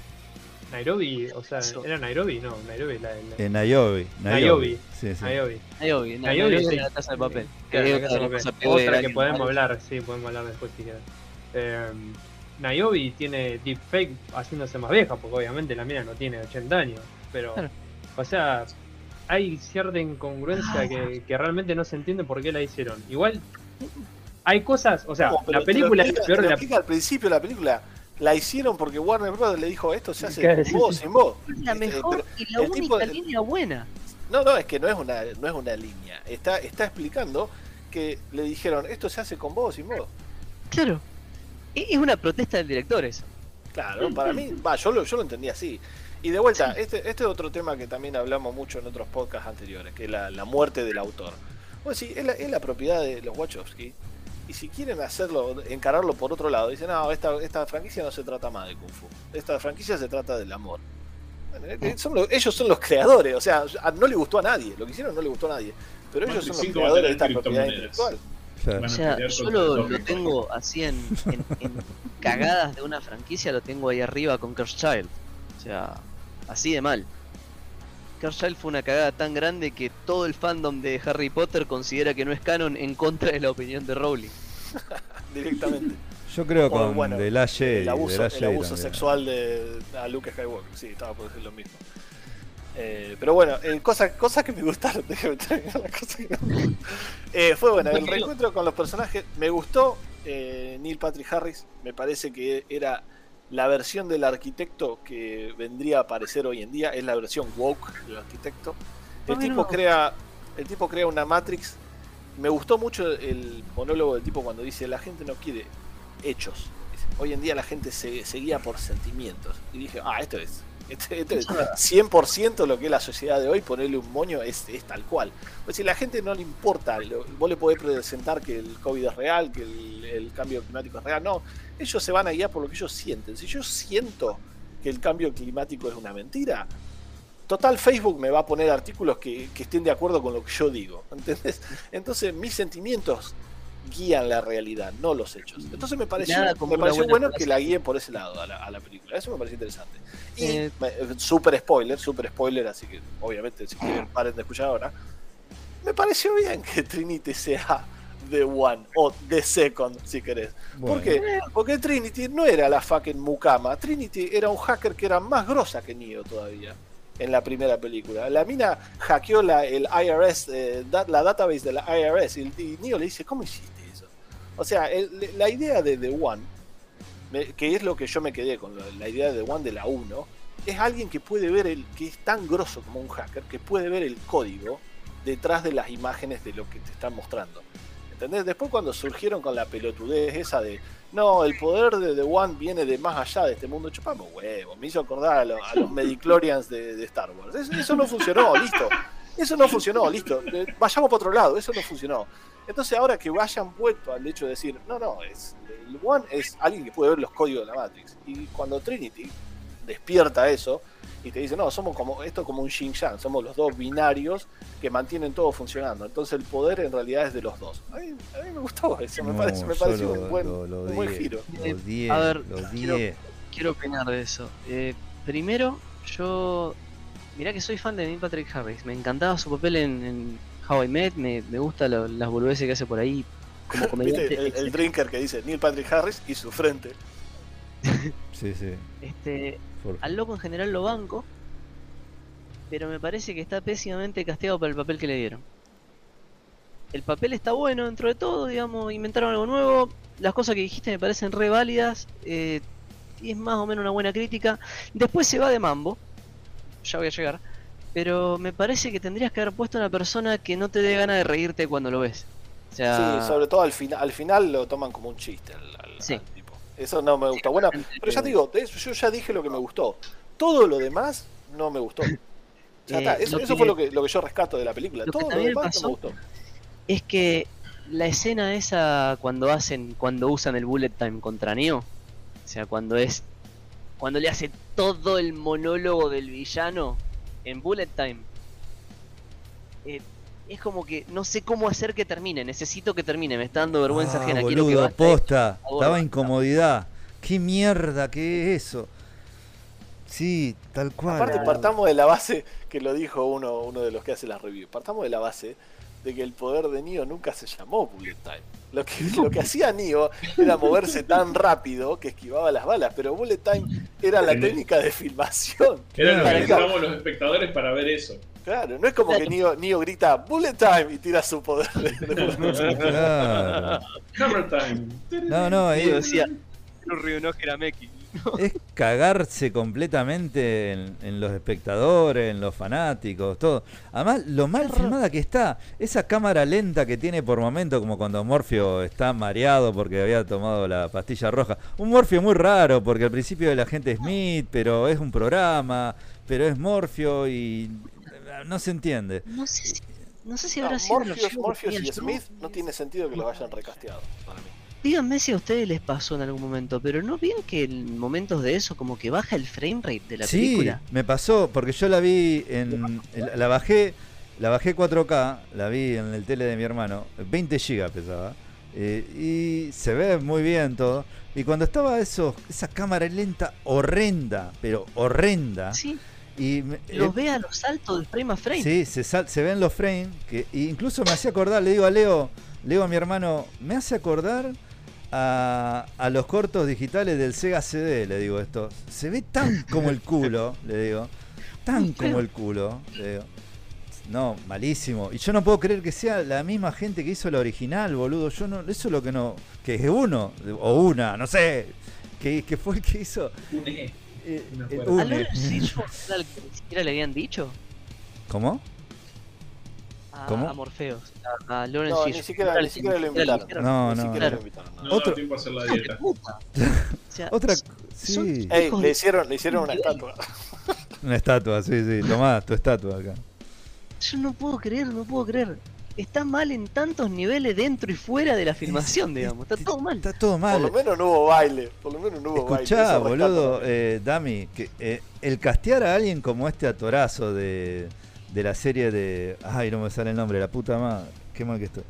Nairobi, o sea. ¿era Nairobi? No, Nairobi, la, la- En Niobe. Niobe. Sí, sí. Nairobi. Nairobi, Nairobi, Nairobi de la casa de papel. Claro, la es Casa de otra Papel. peor Otra que podemos hablar, sí, podemos hablar después si quieres. Eh, Niobe tiene deepfake haciéndose más vieja, porque obviamente la mina no tiene 80 años. Pero, Claro. o sea, hay cierta incongruencia Ah. que, que realmente no se entiende por qué la hicieron. Igual, hay cosas, o sea, No, la te lo película es explica- peor te de la al principio la película. La hicieron porque Warner Bros. le dijo esto se hace Claro, con sí, vos, sí. sin vos. Es la Eh, mejor pero y la única tipo- línea buena. No, no, es que no es una, no es una línea. Está, está explicando que le dijeron esto se hace con vos, sin vos. Claro. E- Es una protesta del director eso. Claro, para mí, va, yo lo, yo lo entendí así. Y de vuelta, este, este es otro tema que también hablamos mucho en otros podcasts anteriores, que es la, la muerte del autor. Pues sí, es la, es la propiedad de los Wachowski. Y si quieren hacerlo, encararlo por otro lado, dicen, no, esta, esta franquicia no se trata más de Kung Fu. Esta franquicia se trata del amor. Bueno, eh, son los- ellos son los creadores, o sea, a- no le gustó a nadie. Lo que hicieron no le gustó a nadie. Pero ellos son los 45 va a creadores de esta propiedad intelectual. Claro. O sea, yo lo, lo tengo así en, en- en cagadas de una franquicia, lo tengo ahí arriba con Curse Child. O sea, así de mal. Child fue una cagada tan grande que todo el fandom de Harry Potter considera que no es canon en contra de la opinión de Rowling. Directamente. Yo creo con bueno, Jedi, el abuso, Last el Jedi abuso sexual de a Luke Skywalker. Sí, estaba por decir lo mismo. Eh, pero bueno, eh, cosas cosas que me gustaron. Déjame terminar la cosa que no- Eh, fue bueno, el reencuentro con los personajes. Me gustó eh, Neil Patrick Harris. Me parece que era la versión del arquitecto que vendría a aparecer hoy en día. Es la versión woke del arquitecto. El Ah, tipo mira. crea, el tipo crea una Matrix. Me gustó mucho el monólogo del tipo cuando dice la gente no quiere hechos. Hoy en día la gente se, se guía por sentimientos. Y dije, ah, esto es, este, esto es 100% lo que es la sociedad de hoy, ponerle un moño es, es tal cual. Pues si la gente no le importa, lo- vos le podés presentar que el COVID es real, que el, el cambio climático es real, no, ellos se van a guiar por lo que ellos sienten. Si yo siento que el cambio climático es una mentira, total Facebook me va a poner artículos que, que estén de acuerdo con lo que yo digo, ¿entendés? Entonces mis sentimientos guían la realidad, no los hechos. Entonces me pareció, me pareció bueno frase. que la guíen por ese lado a la, a la película. Eso me pareció interesante. Y Eh, me- super spoiler, super spoiler, así que obviamente si quieren paren de escuchar ahora. Me pareció bien que Trinity sea The One o The Second, si querés. ¿Por Bueno. qué? Porque Trinity no era la fucking Mukama. Trinity era un hacker que era más grosa que Neo todavía. En la primera película. La mina hackeó la, el IRS, eh, da- la database de la IRS. Y, y Neo le dice: ¿Cómo hiciste? O sea, el- la idea de The One, que es lo que yo me quedé con la idea de The One de la 1, es alguien que puede ver el. que es tan grosso como un hacker, que puede ver el código detrás de las imágenes de lo que te están mostrando. ¿Entendés? Después cuando surgieron con la pelotudez esa de no, el poder de The One viene de más allá de este mundo, chupamos huevo, me hizo acordar a, lo- a los Mediclorians de, de Star Wars. Eso, eso no funcionó, listo. Eso no funcionó, listo. Eh, Vayamos para otro lado, eso no funcionó. Entonces ahora que vayan vuelto al hecho de decir, no, no, es, el One es alguien que puede ver los códigos de la Matrix. Y cuando Trinity despierta eso y te dice, no, somos como esto es como un Xing Yang, somos los dos binarios que mantienen todo funcionando. Entonces el poder en realidad es de los dos. A mí, a mí me gustó eso, me, No, parece, me pareció lo- un buen, lo- lo un buen giro. Lo odié, A ver, lo quiero- opinar de eso. Eh, primero, yo. Mirá que soy fan de Neil Patrick Harris. Me encantaba su papel en, en How I Met. Me, me gusta lo- las boludeces que hace por ahí. Como comediante. ¿Viste? El, drinker que dice Neil Patrick Harris y su frente. Sí, sí. Este, por- al loco en general lo banco. Pero me parece que está pésimamente castigado por el papel que le dieron. El papel está bueno dentro de todo, digamos, inventaron algo nuevo. Las cosas que dijiste me parecen re válidas. eh, y es más o menos una buena crítica. Después se va de mambo. Ya voy a llegar. Pero me parece que tendrías que haber puesto una persona que no te dé ganas de reírte cuando lo ves. O sea, Sí, sobre todo al, final al final lo toman como un chiste al, al- Sí. al tipo. Eso no me gusta. Bueno, pero ya te digo, yo ya dije lo que me gustó. Todo lo demás no me gustó. Ya Eh, está, eso, fue lo que, lo que yo rescato de la película. lo Todo lo demás no me gustó. es que la escena esa cuando hacen cuando usan el bullet time contra Neo o sea cuando es cuando le hace todo el monólogo del villano en bullet time eh, es como que no sé cómo hacer que termine necesito que termine me está dando vergüenza Ah, ajena quiero que boludo, posta. favor, basta. incomodidad. ¿Qué mierda que es eso? Sí, tal cual. Aparte, boludo. partamos de la base que lo dijo uno, uno de los que hace las reviews. Partamos de la base de que el poder de Neo nunca se llamó Bullet Time. Lo que, lo que hacía Neo era moverse tan rápido que esquivaba las balas, pero Bullet Time era la técnica de filmación. Era lo que necesitábamos los espectadores para ver eso. Claro, no es como que Neo, Neo grita Bullet Time y tira su poder. de- de- Claro. Hammer time. No, no, es, decía no río no Hirameki". es cagarse completamente en, en los espectadores, en los fanáticos, todo. Además, lo mal filmada que está, esa cámara lenta que tiene por momento, como cuando Morfeo está mareado porque había tomado la pastilla roja. Un Morfeo muy raro, porque al principio el agente Smith, pero es un programa, pero es Morfeo y no se entiende. no sé si no sé si No, habrá sido Morpheus, y. Smith no tiene sentido que los hayan recasteado. Para mí. Díganme si a ustedes les pasó en algún momento, pero ¿no ven que en momentos de eso como que baja el frame rate de la sí, película? me pasó, porque yo la vi en. la bajé. La bajé 4K, la vi en el tele de mi hermano, 20 GB pesaba. eh, y se ve muy bien todo. Y cuando estaba eso, esa cámara lenta horrenda, pero horrenda. Sí, Y me- los eh, ve a los saltos de frame a frame. Sí, se, sal- se ven los frames. Que incluso me hacía acordar, le digo a Leo, Leo a mi hermano, me hace acordar a, a los cortos digitales del Sega CD, le digo esto. Se ve tan como el culo, le digo. Tan como el culo, le digo. No, malísimo. Y yo no puedo creer que sea la misma gente que hizo la original, boludo. Yo no, eso es lo que no. Que es uno, o una, no sé. Que, que fue el que hizo. Une. eh, No el acuerdo. ¿A Une. Lawrence Fishburne era el que ni siquiera le habían dicho? ¿Cómo? A, ¿Cómo? a Morpheus. A, a Lawrence No, ni Fishburne. siquiera, Era ni siquiera lo invitaron. No, Ni no. siquiera no. lo invitaron. no. No Otro- da tiempo a hacer la ¡Hija de dieta. puta! O sea, Otra. Sí. Ey, le hicieron, le hicieron una estatua. Una estatua, sí, sí. Tomá tu estatua acá. Yo no puedo creer, no puedo creer. Está mal en tantos niveles dentro y fuera de la filmación, digamos. Está todo mal. Está todo Por mal. lo menos no hubo baile. Por lo menos no hubo baile. Escuchá, eso rescato boludo, eh, Dami, que eh, el castear a alguien como este atorazo de, de la serie de. Ay, no me sale el nombre, la puta madre. Qué mal que estoy.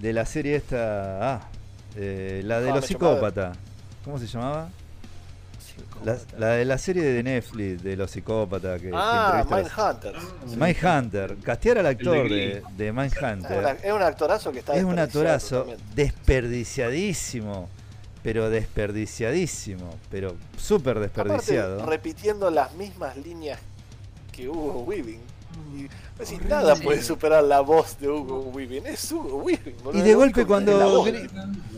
De la serie esta. Ah, eh, la de I los psicópatas. ¿Cómo se llamaba? La, la de la serie de Netflix, de los psicópatas que, que Ah, entrevista a los- Mindhunter. Mindhunter. Castear al actor de de, de Mindhunter es un actorazo que está es un actorazo desperdiciadísimo. Pero desperdiciadísimo. Pero súper desperdiciado. Aparte, repitiendo las mismas líneas que Hugo Weaving. Y, es decir, nada puede superar la voz de Hugo Weaving. Es Hugo Weaving. boludo. Y de golpe cuando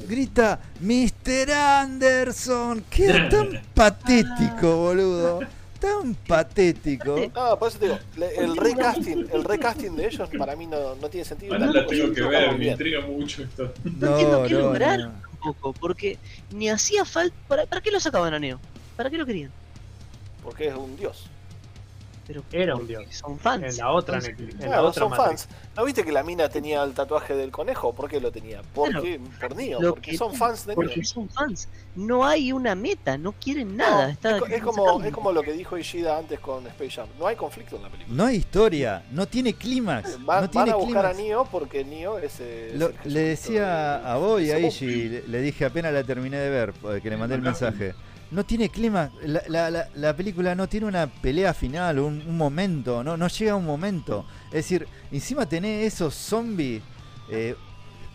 grita Mr. Anderson, queda tan patético, boludo. Tan patético. No, por eso te digo, le- el recasting, el recasting de ellos para mí no, no tiene sentido. Ahora la tengo que ver, me intriga mucho esto. No, entiendo qué no, lograr no. tampoco, porque ni hacía falta. ¿para, ¿Para qué lo sacaban a Neo? ¿Para qué lo querían? Porque es un dios. Pero Era un porque dios. Son fans. En la otra Entonces, Netflix, en la Claro, otra son Matrix. fans. ¿No viste que la mina tenía el tatuaje del conejo? ¿Por qué lo tenía? Porque, por Neo, porque que- son fans de Neo. Porque son fans. No hay una meta, no quieren nada. es, está- es como, es como lo que dijo Ishida antes con Space Jam. No hay conflicto en la película. No hay historia, no tiene clímax. Va- No van tiene a buscar a. Neo porque Neo es. eh, Lo- el le decía de- a Boy, de a Ishi, le, le dije apenas la terminé de ver, que le mandé el mensaje. No tiene clima, la, la- la- la película no tiene una pelea final, un, un momento, no, no llega a un momento. Es decir, encima tenés esos zombies eh,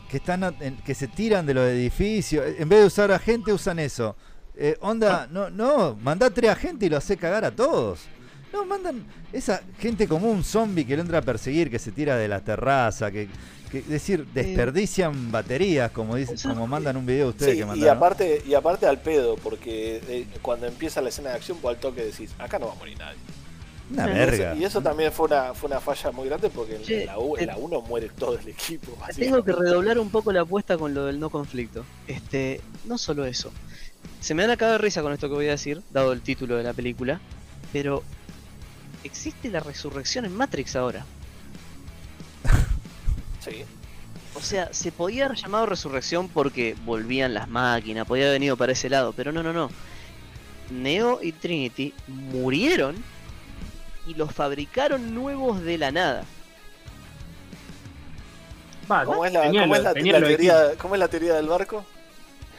que están a- en- que se tiran de los edificios. En vez de usar a gente, usan eso. Eh, onda, no, no, mandá tres agentes y lo hace cagar a todos. No, mandan esa gente como un zombie que lo entra a perseguir, que se tira de la terraza, que es decir, desperdician baterías, como dice, como mandan un video ustedes Sí, que y mandaron. aparte, y aparte al pedo, porque eh, cuando empieza la escena de acción, vos al toque decís, acá no va a morir nadie. Una Y Y verga. eso, y eso también fue una, fue una falla muy grande porque en, Che, la, U- en eh, la 1 muere todo el equipo. Tengo que redoblar un poco la apuesta con lo del no conflicto. Este, no solo eso. Se me van a caer de risa con esto que voy a decir, dado el título de la película, pero existe la resurrección en Matrix ahora. Sí. O sea, se podía haber llamado resurrección porque volvían las máquinas, podía haber venido para ese lado, pero no, no, no. Neo y Trinity murieron y los fabricaron nuevos de la nada. Va, ¿Cómo es la, tenía cómo lo- es la- tenía la lo teoría, cómo es la teoría del barco?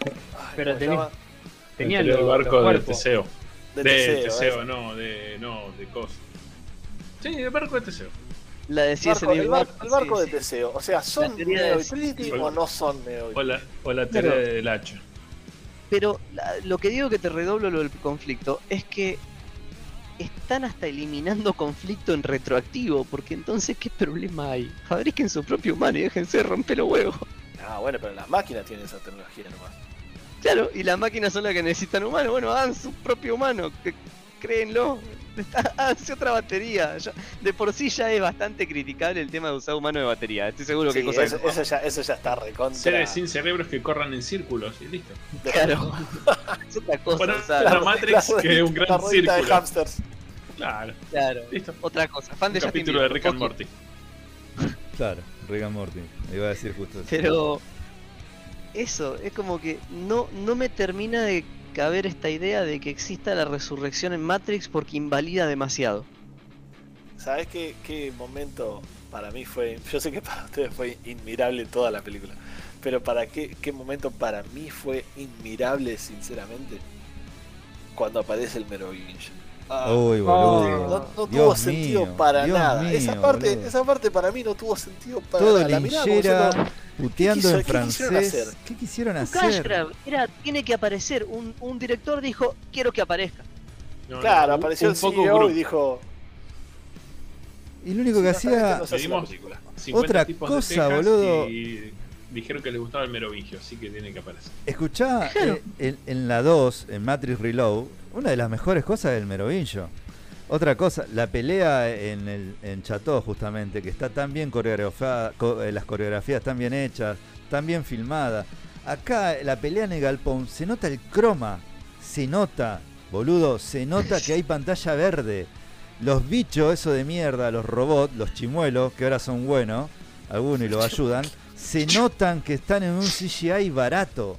Ay, Pero ¿cómo se tenía- el barco los de cuerpos. Teseo. De De Teseo, Teseo, ¿eh? no, de. no, de Cos. Sí, el barco de Teseo. La decía ese Barco- el, mismo. bar- el barco sí, de sí. Teseo. O sea, ¿son Neo Trinity o no son Neo O la, o la teoría Pero- del hacha. Pero la- lo que digo que te redoblo lo del conflicto es que están hasta eliminando conflicto en retroactivo, porque entonces ¿qué problema hay? Fabriquen su propio humano y déjense de romper los huevos. Ah, bueno, pero las máquinas tienen esa tecnología nomás. Claro, y las máquinas son las que necesitan humanos. Bueno, hagan su propio humano, que, créenlo. Háganse otra batería. Ya- de por sí ya es bastante criticable el tema de usar humano de batería. Estoy seguro que Sí, eso, que- eso ya, eso ya está recontra. Seres sin cerebros que corran en círculos y listo. Claro. es otra cosa. Bueno, la Matrix, la que es un gran la ruedita de círculo. hamsters. Claro, Claro. listo. Otra cosa. Fan de Un Justin capítulo de Rick and. Morty. Claro, Rick and Morty. Iba a decir justo eso. Pero eso, es como que no, no me termina de caber esta idea de que exista la resurrección en Matrix porque invalida demasiado. ¿Sabes qué, qué momento para mí fue? Yo sé que para ustedes fue inmirable toda la película, pero para qué, qué momento para mí fue inmirable, sinceramente, cuando aparece el Merovingian. Ah, Uy, boludo. no, no Dios tuvo sentido mío, para Dios nada. esa parte, boludo. esa parte para mí no tuvo sentido para Todo nada. La linchera, diciendo, puteando en qué quisieron francés. hacer? ¿Qué quisieron Un hacer? era, tiene que aparecer. Un, un director dijo, quiero que aparezca. No, claro, apareció un el poco CEO group. y dijo. Y lo único que "Sí, no, sabes hacía. no se hace la Pedimos película". 50 Otra cosa, boludo. Y dijeron que les gustaba el merovingio, así que tiene que aparecer. Escuchá, Claro. eh, en, en la 2, en Matrix Reload, una de las mejores cosas del Merovingio. Otra cosa, la pelea en, el, en Chateau, justamente, que está tan bien coreografiada, co- eh, las coreografías tan bien hechas, tan bien filmadas. Acá, la pelea en el galpón, se nota el croma, se nota, boludo, se nota que hay pantalla verde. Los bichos, eso de mierda, los robots, los chimuelos, que ahora son buenos, algunos y los ayudan, se notan que están en un CGI barato.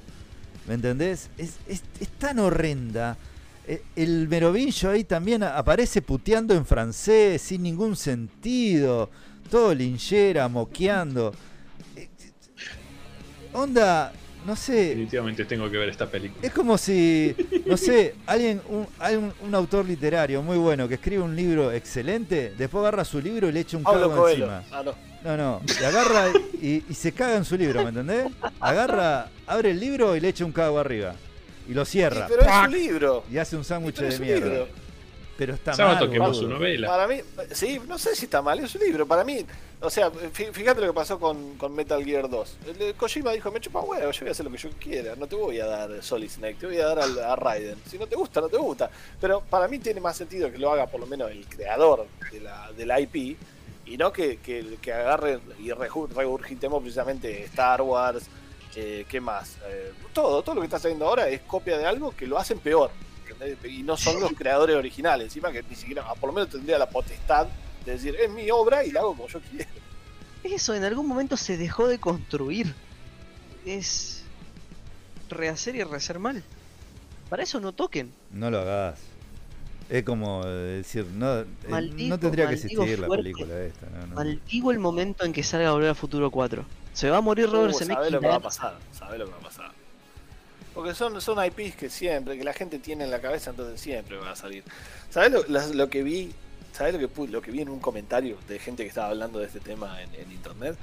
¿Me entendés? Es, es- es tan horrenda. Eh, El Merovingo ahí también aparece puteando en francés, sin ningún sentido. Todo linchera, moqueando. Eh, Onda, no sé, Definitivamente tengo que ver esta película. es como si, no sé, alguien, un, hay un, un autor literario muy bueno que escribe un libro excelente, después agarra su libro y le echa un cago Coelho. encima. Ah, no. No, no, y agarra y, y se caga en su libro, ¿me entendés? Agarra, abre el libro y le echa un cago arriba. Y lo Sí, cierra. pero es un libro. Y hace un sándwich de mierda. libro. Pero está Sábado mal, quemó su novela. Para mí, sí, no sé si está mal, es un libro. Para mí, o sea, fí- fíjate lo que pasó con, con Metal Gear 2. El de Kojima dijo: Me chupa huevo, yo voy a hacer lo que yo quiera. No te voy a dar Solid Snake, te voy a dar al- a, Raiden. Si no te gusta, no te gusta. Pero para mí tiene más sentido que lo haga por lo menos el creador de la, de la IP y no que, que, que agarre y regurgitemos precisamente Star Wars. Eh, ¿Qué más? Eh, todo, todo lo que está saliendo ahora es copia de algo que lo hacen peor. ¿entendés? Y no son los creadores originales. Encima que ni siquiera, ah, por lo menos tendría la potestad de decir, es mi obra y la hago como yo quiero. Eso en algún momento se dejó de construir. Es rehacer y rehacer mal. Para eso no toquen. No lo hagas. Es como eh, decir, no, eh, Maldigo- no tendría que existir la película esta. no, no. Maldigo el momento en que salga Volver al Futuro 4. Se va a morir Robert Uh, Zemeckis. sabés lo que va a la- pasar, sabés lo que va a pasar. Porque son, son IPs que siempre, que la gente tiene en la cabeza, entonces siempre va a salir. ¿Sabés lo, que vi? ¿Sabés lo que, lo que vi en un comentario de gente que estaba hablando de este tema en, en internet?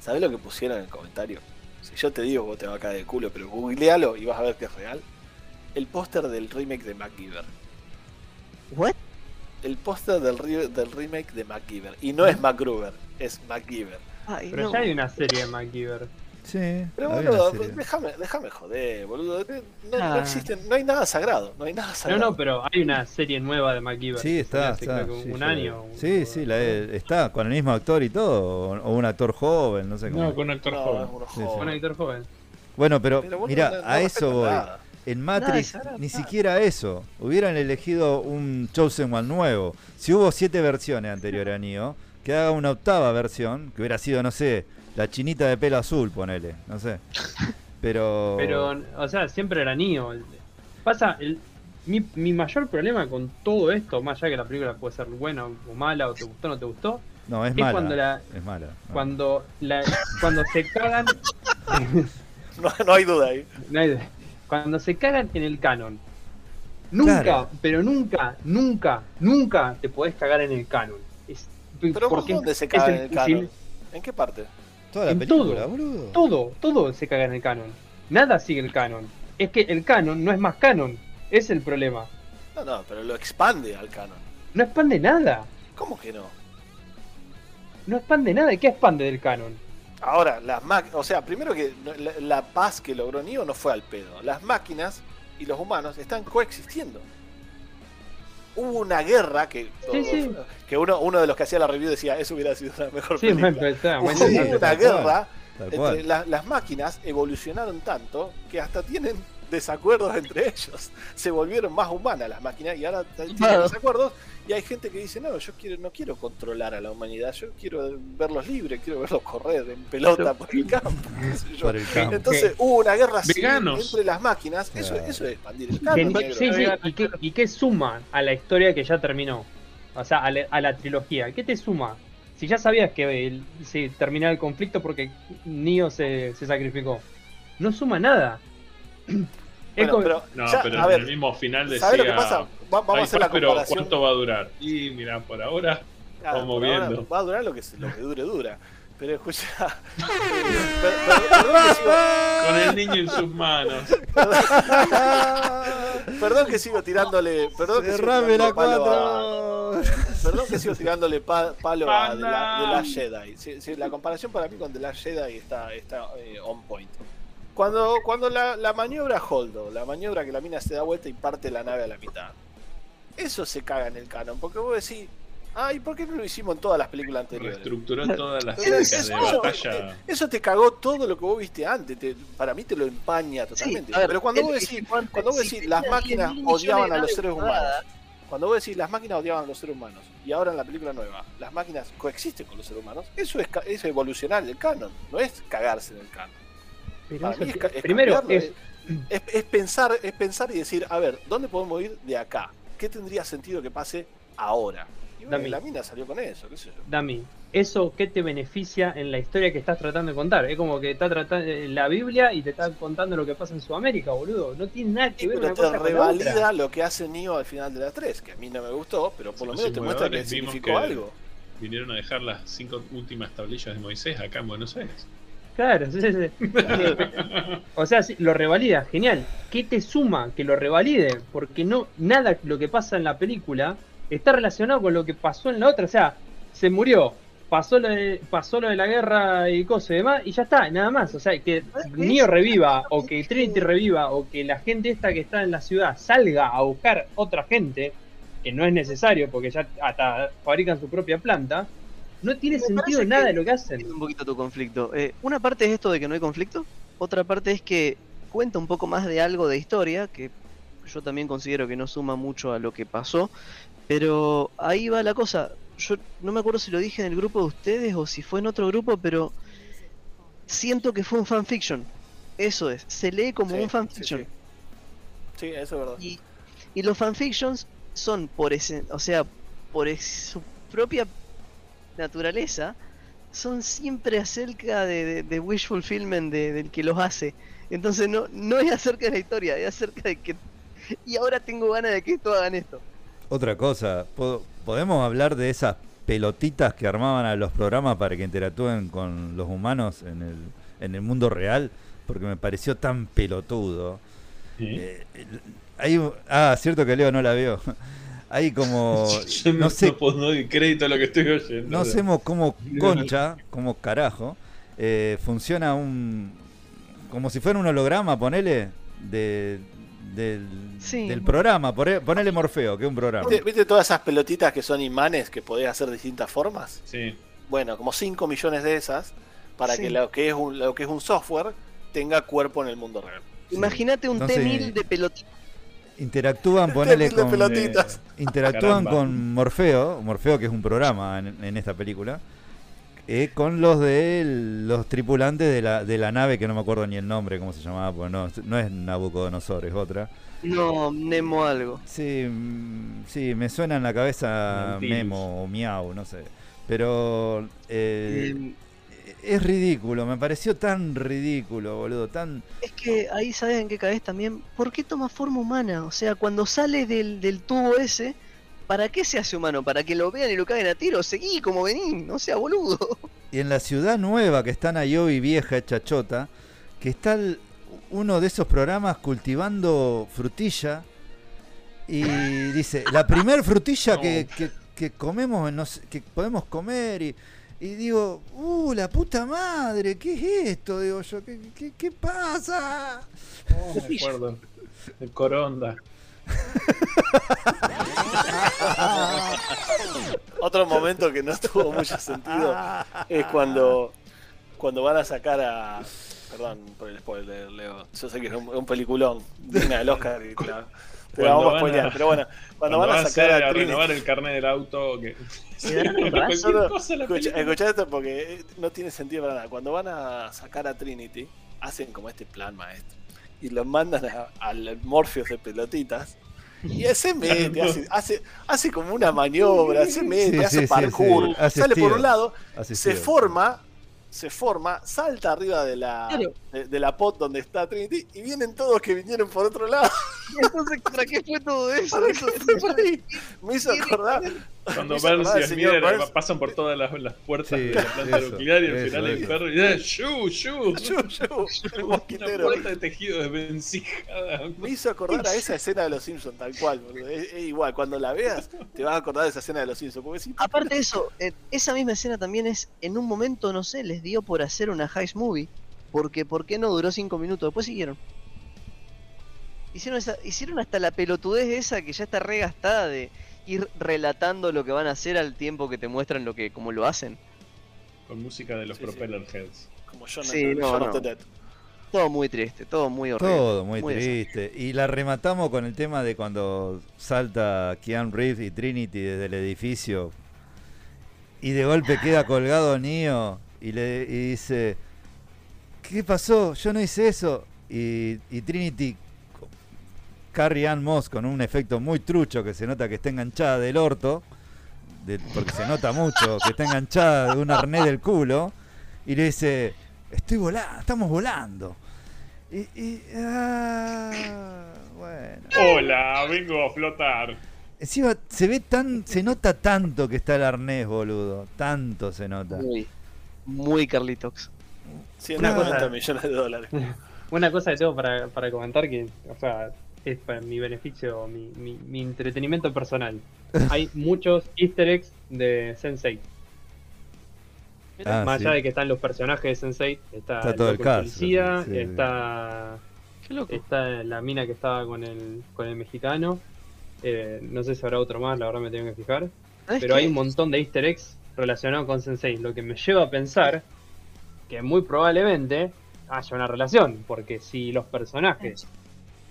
¿Sabés lo que pusieron en el comentario? Si yo te digo, vos te va a caer de culo, pero googlealo y vas a ver que es real. El póster del remake de MacGyver. ¿What? El póster del, del remake de MacGyver. Y no es MacGruber, es MacGyver. Ay, Pero no. ya hay una serie de MacGyver. Sí, Pero boludo, déjame, déjame joder, boludo. No, no Ah. existen, no hay nada sagrado, no hay nada No, sagrado. no, pero hay una serie nueva de MacGyver. Sí, está, está. sí, un sí. año. Sí, sí, la he- está con el mismo actor y todo, o, o un actor joven, no sé cómo. No, con actor No, joven. Sí. Con actor joven. Bueno, pero, Pero, mira, no- no a eso voy. nada. En Matrix, ni nada. siquiera eso. Hubieran elegido un Chosen One nuevo. Si hubo siete versiones anteriores a Neo, que haga una octava versión, que hubiera sido, no sé, la chinita de pelo azul, ponele, no sé. Pero. Pero, o sea, siempre era Neo. Pasa, el, mi, mi mayor problema con todo esto, más allá que la película puede ser buena o mala, o te gustó o no te gustó, No, es es mala. cuando la- Es mala. no. cuando, la, cuando se cagan. No, no hay duda ahí. no hay- cuando se cagan en el canon. Nunca, Claro. pero nunca, nunca, nunca te podés cagar en el canon. Pero ¿por dónde se caga en el canon? ¿En qué parte? Toda la en película, todo. boludo. Todo, todo se caga en el canon. Nada sigue el canon. Es que el canon no es más canon. Es el problema. No, no, pero lo expande al canon. No expande nada. ¿Cómo que no? No expande nada. ¿Y qué expande del canon? Ahora, las máquinas, o sea, primero que la paz que logró Neo no fue al pedo. Las máquinas y los humanos están coexistiendo. Hubo una guerra que, Sí, sí. que uno, uno de los que hacía la review decía, eso hubiera sido una mejor Sí, película. está, Hubo una guerra entre la- las máquinas evolucionaron tanto que hasta tienen desacuerdos entre ellos. Se volvieron más humanas las máquinas y ahora tienen Claro. desacuerdos. Y hay gente que dice, no, yo quiero, no quiero controlar a la humanidad, yo quiero verlos libres, quiero verlos correr en pelota por el campo. qué sé yo. Por el campo. Entonces hubo una guerra entre las máquinas. Eso, Claro. eso es expandir el sí, sí, y qué, y qué suma a la historia que ya terminó. O sea, a la, a la trilogía. ¿Qué te suma? Si ya sabías que el- se terminaba el conflicto porque Neo se, se sacrificó. No suma nada. Es Bueno, pero, No, ya, pero en ver, el mismo final decía. ¿sabes lo que pasa? Va- vamos a "Ay, hacer la pero. ¿cuánto va a durar? Y mira, por ahora. Claro, Vamos por ahora viendo. Va a durar lo que, lo que dure, dura. Pero escucha. sigo, Con el niño en sus manos. perdón que sigo tirándole. Perdón que sigo la tirándole palo a- 4. Perdón que sigo tirándole pa- palo a The, La-. The Last Jedi. Sí, sí, la comparación para mí con The Last Jedi está, está eh, on point. Cuando, cuando la, la maniobra Holdo, la maniobra que la mina se da vuelta y parte la nave a la mitad. Eso se caga en el canon, porque vos decís, ay, ¿por qué no lo hicimos en todas las películas anteriores? Reestructuró todas las Eso- técnicas de eso- batalla. Eso te cagó todo lo que vos viste antes. te- para mí te lo empaña totalmente. ver, Pero cuando el- vos decís, el- cuando vos decís las 10 máquinas odiaban a los seres humanos. Cuando vos decís las máquinas odiaban a los seres humanos y ahora en la película nueva las máquinas coexisten con los seres humanos, eso es, ca- es evolucionar el canon, no es cagarse en el canon. Pero para mí es es primero, es, Es, es pensar, es pensar y decir, a ver, ¿dónde podemos ir de acá? ¿Qué tendría sentido que pase ahora? Y bueno, Dami. la mina salió con eso, qué sé yo. Dami, ¿eso qué te beneficia en la historia que estás tratando de contar? Es como que está tratando la Biblia y te está contando lo que pasa en Sudamérica, boludo. No tiene nada que ver pero una te cosa con la otra. revalida lo que hace Neo al final de la 3, que a mí no me gustó, pero por lo Sí, menos los te muestra que significó que- algo. Vinieron a dejar las cinco últimas tablillas de Moisés acá en Buenos Aires. Claro, sí, sí. O sea, sí, lo revalida, genial. ¿Qué te suma que lo revalide? Porque no, nada lo que pasa en la película está relacionado con lo que pasó en la otra. O sea, se murió, pasó lo de, pasó lo de la guerra y cosas y demás, y ya está, nada más. O sea, que Neo reviva, o que Trinity reviva, o que la gente esta que está en la ciudad salga a buscar otra gente, que no es necesario porque ya hasta fabrican su propia planta, no tiene Me sentido nada que- de lo que hacen. Un poquito tu conflicto. Eh, una parte es esto de que no hay conflicto, otra parte es que cuenta un poco más de algo de historia, que yo también considero que no suma mucho a lo que pasó, pero ahí va la cosa. Yo no me acuerdo si lo dije en el grupo de ustedes o si fue en otro grupo, pero siento que fue un fanfiction. Eso es, se lee como Sí, un fanfiction. sí. Sí, eso es verdad. Y, y los fanfictions son por ese, o sea, por su propia naturaleza, son siempre acerca de, de, de wish fulfillment de- del que los hace. Entonces no, no es acerca de la historia, es acerca de que y ahora tengo ganas de que esto hagan esto. Otra cosa, ¿po- ¿podemos hablar de esas pelotitas que armaban a los programas para que interactúen con los humanos en el, en el mundo real? Porque me pareció tan pelotudo. ¿Eh? Eh, el- hay un- ah, cierto que Leo no la vio. Hay como. Yo no, sé, no puedo dar crédito a lo que estoy oyendo. no sé mo- cómo concha, como carajo, eh, funciona un. Como si fuera un holograma, ponele, de, del, Sí. del programa. pone- Ponele Morfeo, que es un programa. ¿Viste, viste todas esas pelotitas que son imanes que podés hacer de distintas formas? Sí. Bueno, como 5 millones de esas para Sí. que lo que es un lo que es un software tenga cuerpo en el mundo real. Imagínate un Entonces- T-1000 de pelotita. Interactúan, ponele con. pelotitas. Interactúan Caramba. con Morfeo, Morfeo que es un programa en, en esta película, eh, con los de los tripulantes de la, de la nave, que no me acuerdo ni el nombre, cómo se llamaba, pues no, no es Nabucodonosor, es otra. No, Nemo algo. Sí, mm, sí, me suena en la cabeza. Memo o Miau, no sé. Pero eh, Eh, es ridículo, me pareció tan ridículo, boludo, tan... Es que ahí sabes en qué caes también. ¿Por qué toma forma humana? O sea, cuando sale del, del tubo ese, ¿para qué se hace humano? ¿Para que lo vean y lo caguen a tiro? Seguí como vení, no sea boludo. Y en la ciudad nueva que está en Ayobi vieja, hecha chota, que está el- uno de esos programas cultivando frutilla y dice, la primer frutilla que, que- que comemos, que podemos comer y, y digo, uh, la puta madre, ¿qué es esto? Digo yo, ¿qué, qué, qué pasa? Oh, me acuerdo. El Coronda. Otro momento que no tuvo mucho sentido es cuando cuando van a sacar a perdón por el spoiler, Leo. Yo sé que es un, un peliculón, digna del Oscar y claro. Pero Cuando vamos a spoilear, pero bueno, cuando, van a sacar a, a Trinity- renovar el carnet del auto. Que... Se dan un Cualquier No, no, cosa en la escucha, película. escucha esto porque eh, no tiene sentido para nada. Cuando van a sacar a Trinity, hacen como este plan maestro. Y los mandan a- al Morpheus de pelotitas. Y él se mete, hace, hace, hace como una maniobra, se mete, Sí, hace sí, parkour, sí. Sale por un lado, se forma, se forma, salta arriba de la, de la pot donde está Trinity y vienen todos que vinieron por otro lado. Entonces, ¿para qué fue todo eso? ¿Para Eso- qué fue por ahí? Me hizo acordar. Cuando Burns y del señor Smith Burns. pasan por todas las, las puertas Sí, de la planta eso, nuclear y al eso, final el perro y dice ¡Shu! ¡Shu! Yo, yo, el Una puerta de tejido desvencijada. Me hizo acordar a esa escena de los Simpsons, tal cual, boludo. Es, es igual, cuando la veas, te vas a acordar de esa escena de los Simpsons. Porque Aparte de eso, eh, esa misma escena también es, en un momento, no sé, les dio por hacer una heist movie. Porque, ¿por qué no duró cinco minutos? Después siguieron. Hicieron, esa- hicieron hasta la pelotudez esa que ya está regastada de ir relatando lo que van a hacer al tiempo que te muestran lo que, como lo hacen. Con música de los Sí, sí. Propeller Heads. como yo no, Sí, yo no, dead. Todo muy triste, todo muy horrible. Todo muy, Muy triste. Y la rematamos con el tema de cuando salta Keanu Reeves y Trinity desde el edificio y de golpe queda colgado Neo y le y dice, ¿qué pasó? Yo no hice eso. Y, y Trinity, Carrie Ann Moss con un efecto muy trucho que se nota que está enganchada del orto, de- porque se nota mucho que está enganchada de un arnés del culo, y le dice, estoy volando, estamos volando. Y, y- ah, bueno. Hola, vengo a flotar. Encima se ve tan, se nota tanto que está el arnés, boludo. Tanto se nota. Muy, muy Carlitox. 190 cosa- millones de dólares. Una cosa que tengo para, para comentar que, o sea, es para mi beneficio, mi, mi, mi entretenimiento personal. Hay muchos easter eggs de Sensei. Ah, Más sí. allá de que están los personajes de Sensei, está, Está todo el policía, sí, sí. está, Qué loco. está la mina que estaba con el, con el mexicano. Eh, no sé si habrá otro más, la verdad me tengo que fijar. ¿Sabes Pero hay un montón de easter eggs relacionados con Sensei, lo que me lleva a pensar que muy probablemente haya una relación, porque si los personajes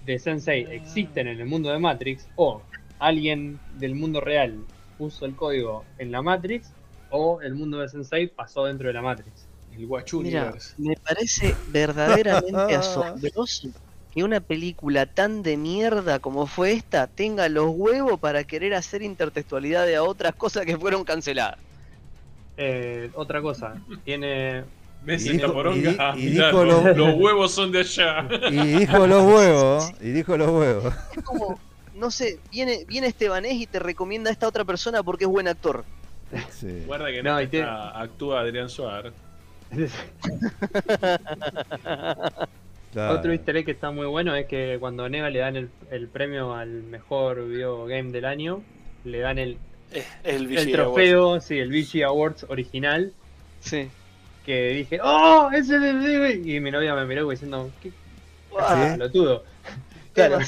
de Sensei existen en el mundo de Matrix, o alguien del mundo real puso el código en la Matrix, o el mundo de Sensei pasó dentro de la Matrix. El Mira, me parece verdaderamente asombroso que una película tan de mierda como fue esta tenga los huevos para querer hacer intertextualidad de a otras cosas que fueron canceladas. Eh, otra cosa, tiene ¿Ves Y dijo- poronga? y di- y Mirá, dijo los, lo- los huevos son de allá. Y dijo los huevos, y dijo los huevos. Es como, no sé, viene, viene Estebanés y te recomienda a esta otra persona porque es buen actor. Sí. Guarda que No, actúa Adrián Suárez. Claro. Otro easter egg que está muy bueno es que cuando a Neva le dan el, el premio al mejor video game del año, le dan el, es el el trofeo, sí, el VG Awards original, Sí. Que dije, ¡Oh! ¡Ese es! Y mi novia me miró diciendo, ¿qué ¿Sí? pelotudo? Claro,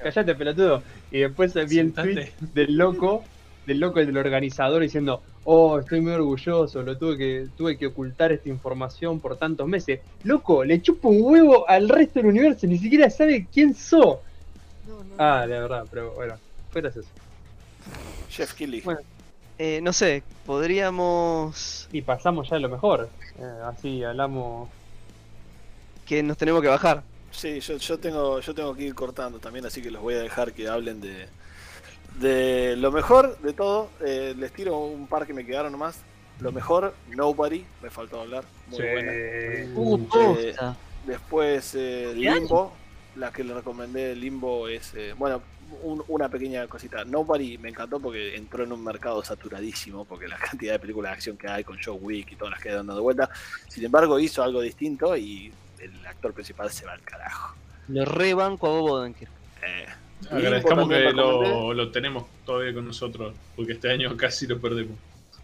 callate pelotudo. Y después vi el tweet del loco, del loco del organizador diciendo, oh, estoy muy orgulloso, lo tuve que, tuve que ocultar esta información por tantos meses. Loco, le chupo un huevo al resto del universo, ni siquiera sabe quién sos. Ah, la verdad, pero bueno, fue gracioso. Jeff Keighley. Bueno. Eh, no sé, podríamos... Y pasamos ya a lo mejor. Eh, así hablamos. que nos tenemos que bajar. Sí, yo, yo tengo yo tengo que ir cortando también, así que los voy a dejar que hablen de, de lo mejor de todo. Eh, les tiro un par que me quedaron nomás. Lo mejor, Nobody, me faltó hablar. Muy buena. Uh, Eh. Después eh. Limbo, la que le recomendé Limbo es, eh, bueno, un- una pequeña cosita. Nobody me encantó porque entró en un mercado saturadísimo, porque la cantidad de películas de acción que hay con Joe Wick y todas las que dan dando vuelta. Sin embargo, hizo algo distinto y el actor principal se va al carajo. Lo rebanco a Bob Odenkirk. Eh, Agradezcamos que lo, lo tenemos todavía con nosotros, porque este año casi lo perdemos.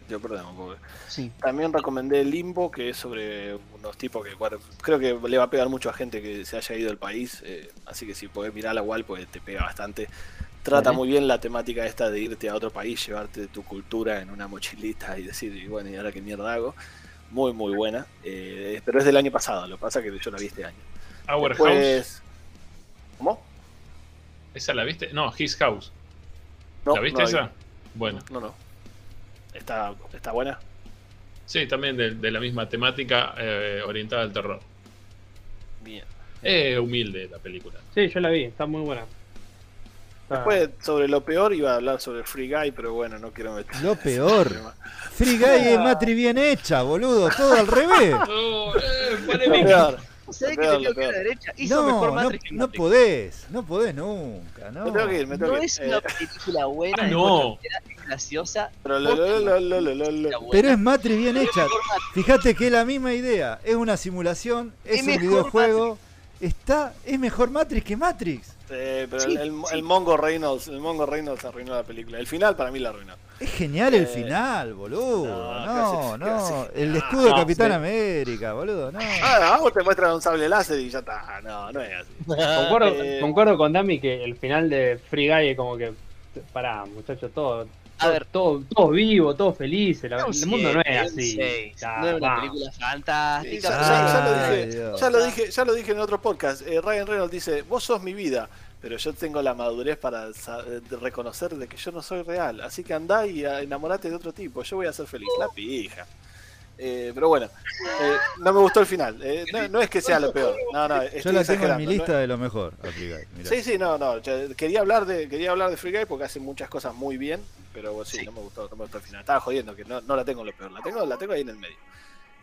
Yo perdemos. Sí. También recomendé Limbo, que es sobre unos tipos que bueno, creo que le va a pegar mucho a gente que se haya ido del país. eh, así que si podés mirarla igual, pues te pega bastante. Trata Vale. muy bien la temática esta de irte a otro país, llevarte tu cultura en una mochilita y decir, y bueno, ¿y ahora qué mierda hago? Muy, muy buena. eh, pero es del año pasado, lo que pasa es que yo la vi este año. Our House. ¿Cómo? ¿esa la viste? No, His House. No, ¿La viste no vi. esa? Bueno, No, no. ¿Está, está buena? sí, también de, de la misma temática eh, orientada al terror. Bien. Es humilde la película. Sí, yo la vi, está muy buena. Después, sobre lo peor, iba a hablar sobre Free Guy, pero bueno, no quiero meter. Lo peor. Free Guy es Matri bien hecha, boludo. Todo al revés. Eh, No, mejor no, Matrix no Matrix. podés. No podés nunca, no. Me tengo que ir, me tengo No que ir. es una película buena, Ah, no. es graciosa. pero lo- lo- lo- lo- lo- lo- lo- Está buena. Pero es Matri bien hecha. Matrix. Fíjate que es la misma idea. Es una simulación, es, Es un videojuego. Está, es mejor Matrix que Matrix. Eh, pero Sí, el, el- sí. el Mongo Reynolds, el Mongo Reynolds arruinó la película. El final para mí la arruinó. Es genial el Eh, final, boludo. no, No, casi- no. casi. El escudo de Capitán sí. América, boludo. No. Ah, vos te muestran un sable láser y ya está. No, no es así. Concuerdo, Eh, concuerdo con Dami que el final de Free Guy es como que. Pará, muchachos, todo. A ver. todo, todo vivo, todo feliz. El, Un el mundo no es así. Ya, No es una película Sí, fantástica. ya, ya- ya lo dije, ya lo dije, ya lo dije en otro podcast. Eh, Ryan Reynolds dice, vos sos mi vida, pero yo tengo la madurez para reconocer de que yo no soy real. Así que andá y enamorate de otro tipo. Yo voy a ser feliz. La pija. Eh, pero bueno, eh, no me gustó el final. Eh, no, no es que sea lo peor. No, no, Yo estoy la tengo en mi lista no- de lo mejor. a Free Guy, mirá. Sí, sí, no, no. Quería hablar de, quería hablar de Free Guy porque hace muchas cosas muy bien, Pero sí, Sí. no me gustó, no me gustó el final. Estaba jodiendo que no, no la tengo en lo peor, la tengo, la tengo ahí en el medio.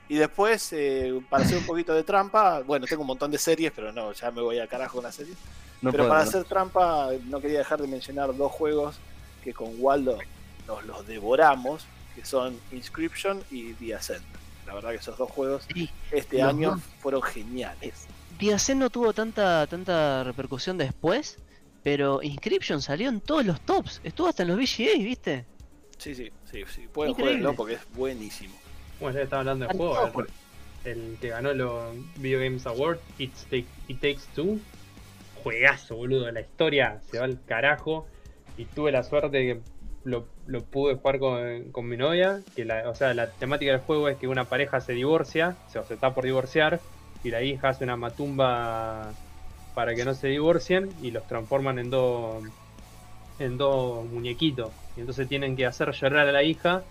Y después, eh, para hacer un poquito de trampa, bueno, tengo un montón de series, pero no, ya me voy a carajo con las series. No pero puedo, para no. hacer trampa, no quería dejar de mencionar dos juegos que con Waldo nos los devoramos, que son Inscription y The Ascent. La verdad que esos dos juegos Sí, este año dos. fueron geniales. Diacen no tuvo tanta, tanta repercusión después, pero Inscription salió en todos los tops. Estuvo hasta en los VGA, ¿viste? Sí, sí, sí, sí. Pueden jugarlo porque es buenísimo. Bueno, ya estaba hablando de juego. topo. El, el que ganó los Video Games Awards, It's Take- It Takes Two. Juegazo, boludo. La historia se va al carajo. Y tuve la suerte de que lo, pude jugar con, con mi novia. Que la, o sea, la temática del juego es que una pareja se divorcia, o sea, se está por divorciar. Y la hija hace una matumba para que no se divorcien. Y los transforman en dos en dos muñequitos. Y entonces tienen que hacer llorar a la hija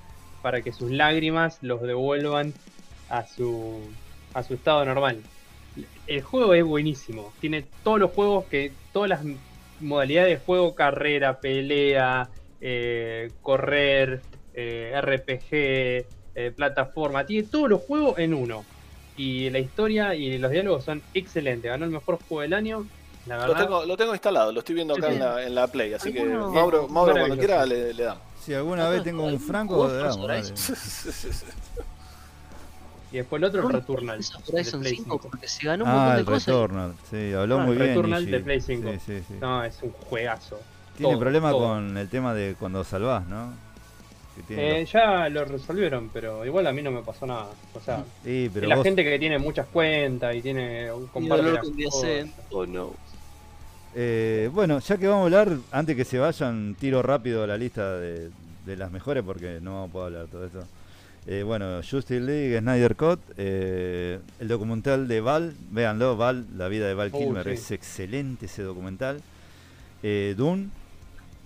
para que sus lágrimas los devuelvan a su, a su estado normal. El juego es buenísimo. Tiene todos los juegos que. Todas las modalidades de juego: carrera, pelea, eh, correr, eh, RPG, eh, plataforma. Tiene todos los juegos en uno. Y la historia y los diálogos son excelentes. Ganó el mejor juego del año. La Lo tengo, lo tengo instalado, lo estoy viendo acá Sí, en la, en la Play, así que Mauro, Mauro cuando quiera le, le damos. Si alguna vez tengo un ¿Algún franco, le damos. Dale. Y después el otro, el ¿Cómo Returnal. Horizon Play 5, 5. porque se ganó un Ah, montón de el cosas. Returnal. Sí, habló Ah, muy bien. Returnal de Play 5. Sí, sí, sí. No, es un juegazo. Tiene todo, problema todo. con el tema de cuando salvás, ¿no? Que tiene Eh, ya lo resolvieron, pero igual a mí no me pasó nada. O sea, Sí, pero la vos- gente que tiene muchas cuentas y tiene Y. Diacen. Oh no. Eh, bueno, ya que vamos a hablar, antes que se vayan, tiro rápido la lista de, de las mejores porque no vamos a poder hablar todo esto. Eh, bueno, Justice League, Snyder Cut, eh, el documental de Val, véanlo, Val, la vida de Val Oh, Kilmer, sí. es excelente ese documental. Eh, Dune,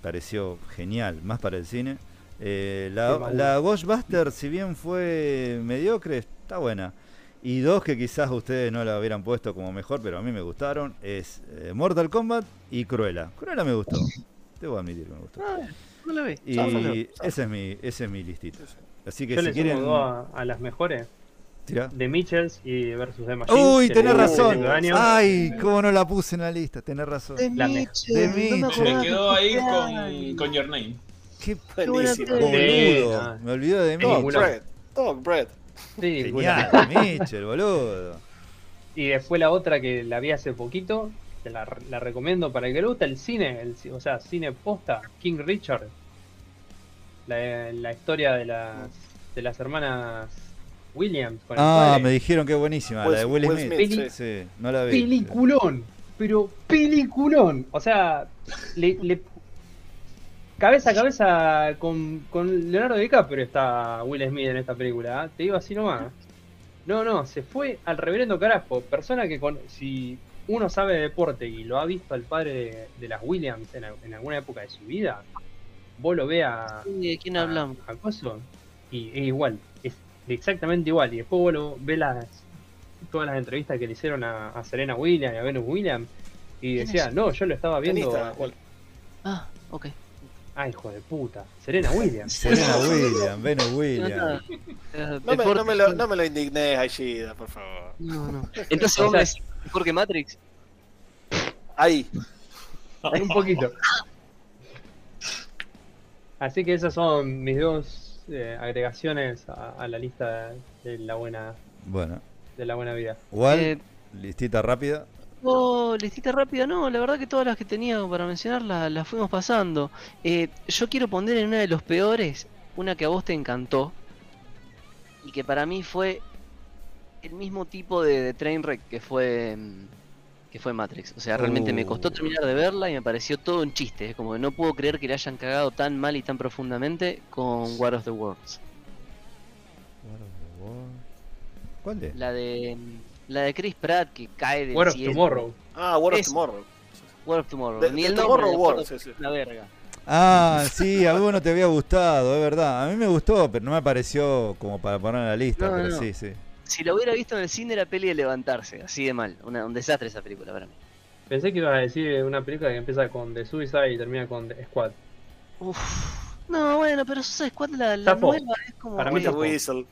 pareció genial, más para el cine. Eh, la, la Ghostbuster, si bien fue mediocre, está buena. Y dos que quizás ustedes no la hubieran puesto como mejor, pero a mí me gustaron, es eh, Mortal Kombat y Cruella. Cruella me gustó. Debo admitir que me gustó. Ah, no la vi. Y ese es mi, ese es mi listita. Así que Yo si le quieren. a, a las mejores. Tirá. De Mitchells y versus The Machine. Uy, tenés razón. de. Ay, cómo no la puse en la lista, tenés razón. Me- De Mitchell. Se quedó ahí con, con Your Name. Qué Buenísimo. boludo. Me olvidé de Mitchell. Bread, Dog Bread. Sí, Genial. Mitchell, boludo. Y después la otra que la vi hace poquito, que la, la recomiendo para el que le gusta el cine, el, o sea, cine posta, King Richard. La, la historia de las, de las hermanas Williams con el Ah, me dijeron que es buenísima, la de Will Will Smith. Smith, sí. no la vi. Peliculón, pero peliculón. O sea, le, le- cabeza a cabeza con, con Leonardo DiCaprio está Will Smith en esta película. ¿eh? Te digo así nomás. No, no, se fue al reverendo carajo. Persona que con, si uno sabe de deporte y lo ha visto al padre de, de las Williams en, al- en alguna época de su vida, vos lo veas ¿De quién a- hablamos? a coso, y es igual, exactamente igual. Y después lo- ves las, todas las entrevistas que le hicieron a, a Serena Williams y a Venus Williams, y ¿Quién decía, es? no, yo lo estaba viendo. Wal- Ah, ok. Ay, hijo de puta, Serena Williams. Serena Williams, Venus Williams. Eh, No me, deporte- no me lo, no me lo indignes, Aishida, por favor. No, no. Entonces vos me decís mejor que Matrix. Ahí. Un poquito. Así que esas son mis dos eh, agregaciones a, a la lista de la buena Bueno, de la buena vida. igual, Eh, listita rápida. Oh, listita rápida, no, la verdad que todas las que tenía para mencionar las, fuimos pasando. Eh, yo quiero poner en una de los peores, una que a vos te encantó, y que para mí fue el mismo tipo de, de Trainwreck que fue mm, que fue Matrix. O sea, realmente me costó Uh. terminar de verla y me pareció todo un chiste. Es como que no puedo creer que le hayan cagado tan mal y tan profundamente con War of the Worlds. ¿Cuál es? La de la de Chris Pratt que cae del War of cielo. Tomorrow. Ah, War of Es- Tomorrow. War of Tomorrow. De- Ni de el Tomorrow nombre, War, War sí, sí. La verga. Ah, sí, a vos no te había gustado, es verdad. A mí me gustó, pero no me pareció como para poner en la lista, No, pero no. sí, sí. Si lo hubiera visto en el cine era peli de levantarse, así de mal. Una- un desastre esa película para mí. Pensé que ibas a decir una película que empieza con The Suicide y termina con The Squad. Uf, No, bueno, pero Suicide Squad la, la nueva es como. Para mí. Whistle.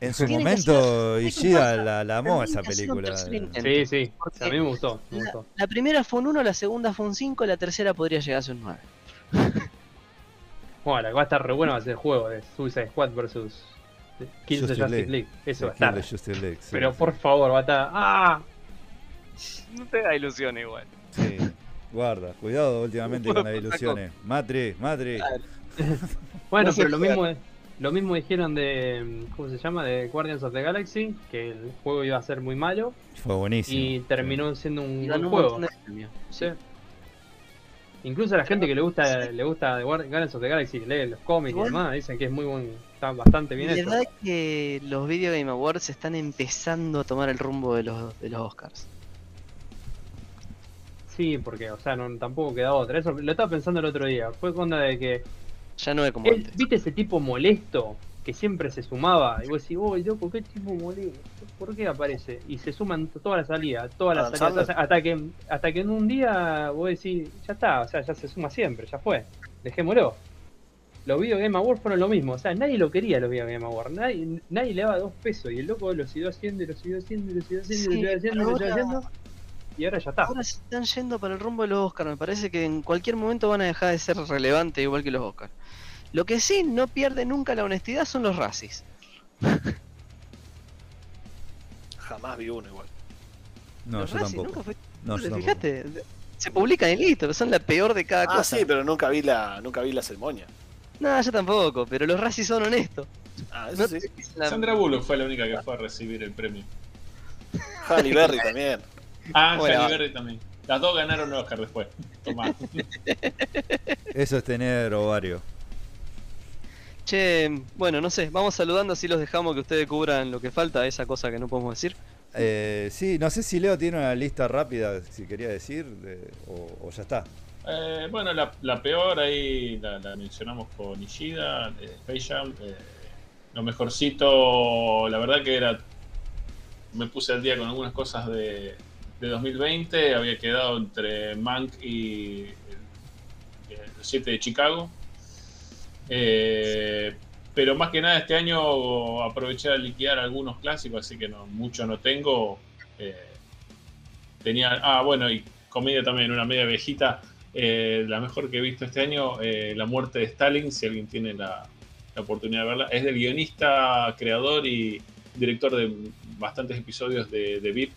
En su Tiene momento, ser- Ishida la, la amó esa película. Sí, sí. Porque A mí me gustó, me La, gustó. la primera fue un 1, la segunda fue un 5, la tercera podría llegar a ser un 9. Bueno, la que va a estar re bueno va a ser el juego de Suicide Squad versus Kills the Justice League. League. Eso va a Kill estar. the Justice League, sí, Pero por favor, va a estar. ¡Ah! No te da ilusión igual. Sí. Guarda, cuidado últimamente con las ilusiones. Matri, Matri. Bueno, pero lo mismo, lo mismo dijeron de. ¿Cómo se llama? De Guardians of the Galaxy. Que el juego iba a ser muy malo. Fue buenísimo. Y terminó siendo un buen juego. Sí. Incluso a la gente que le gusta le gusta The Guard- Guardians of the Galaxy, lee los cómics y demás, dicen que es muy buen, está bastante bien La hecho. verdad que los Video Game Awards están empezando a tomar el rumbo de los, de los Oscars. Sí, porque, o sea, no, tampoco queda otra. Eso lo estaba pensando el otro día. Fue onda de que. Ya no es como él- antes. ¿Viste ese tipo molesto que siempre se sumaba? Y vos decís, uy, loco, qué tipo molesto. ¿Por qué aparece? Y se suman todas las salidas, todas las salidas. Hasta que, hasta que en un día vos decís, ya está, o sea, ya se suma siempre, ya fue. Dejémoslo. Los Video Game Awards fueron lo mismo, o sea, nadie lo quería los Video Game Awards, nadie, nadie le daba dos pesos y el loco lo siguió haciendo y lo siguió haciendo y lo siguió haciendo y lo Sí, siguió haciendo y lo siguió ahora- haciendo y ahora ya está. Ahora se están yendo para el rumbo de los Oscars. Me parece que en cualquier momento van a dejar de ser relevantes igual que los Oscars. Lo que sí no pierde nunca la honestidad son los racis. Jamás vi uno igual. No, los yo tampoco. nunca fue- No, yo. Se publican y listo, son la peor de cada Ah, cosa. sí, pero nunca vi la, nunca vi la ceremonia. No, yo tampoco, pero los racis son honestos. Ah, eso sí. la- Sandra Bullock fue la única que fue a recibir el premio. Halle Berry también. Ah, Bueno. Halle Berry también. Las dos ganaron Oscar después. Tomá. Eso es tener ovario. Che, bueno, no sé, vamos saludando así los dejamos que ustedes cubran lo que falta, esa cosa que no podemos decir. Eh, sí, no sé si Leo tiene una lista rápida, si quería decir, de- o, o ya está. Eh, bueno, la, la peor ahí la, la mencionamos con Ishida, eh, Space Jam. eh, lo mejorcito, la verdad que era. Me puse al día con algunas cosas de, de 2020. Había quedado entre Mank y eh, los 7 de Chicago. Eh, pero más que nada este año aproveché a liquidar algunos clásicos, así que no, mucho no tengo. Eh, tenía. Ah, bueno, y comedia también, una media viejita. Eh, la mejor que he visto este año, La muerte de Stalin, si alguien tiene la, la oportunidad de verla. Es del guionista, creador y director de bastantes episodios de, de VIP.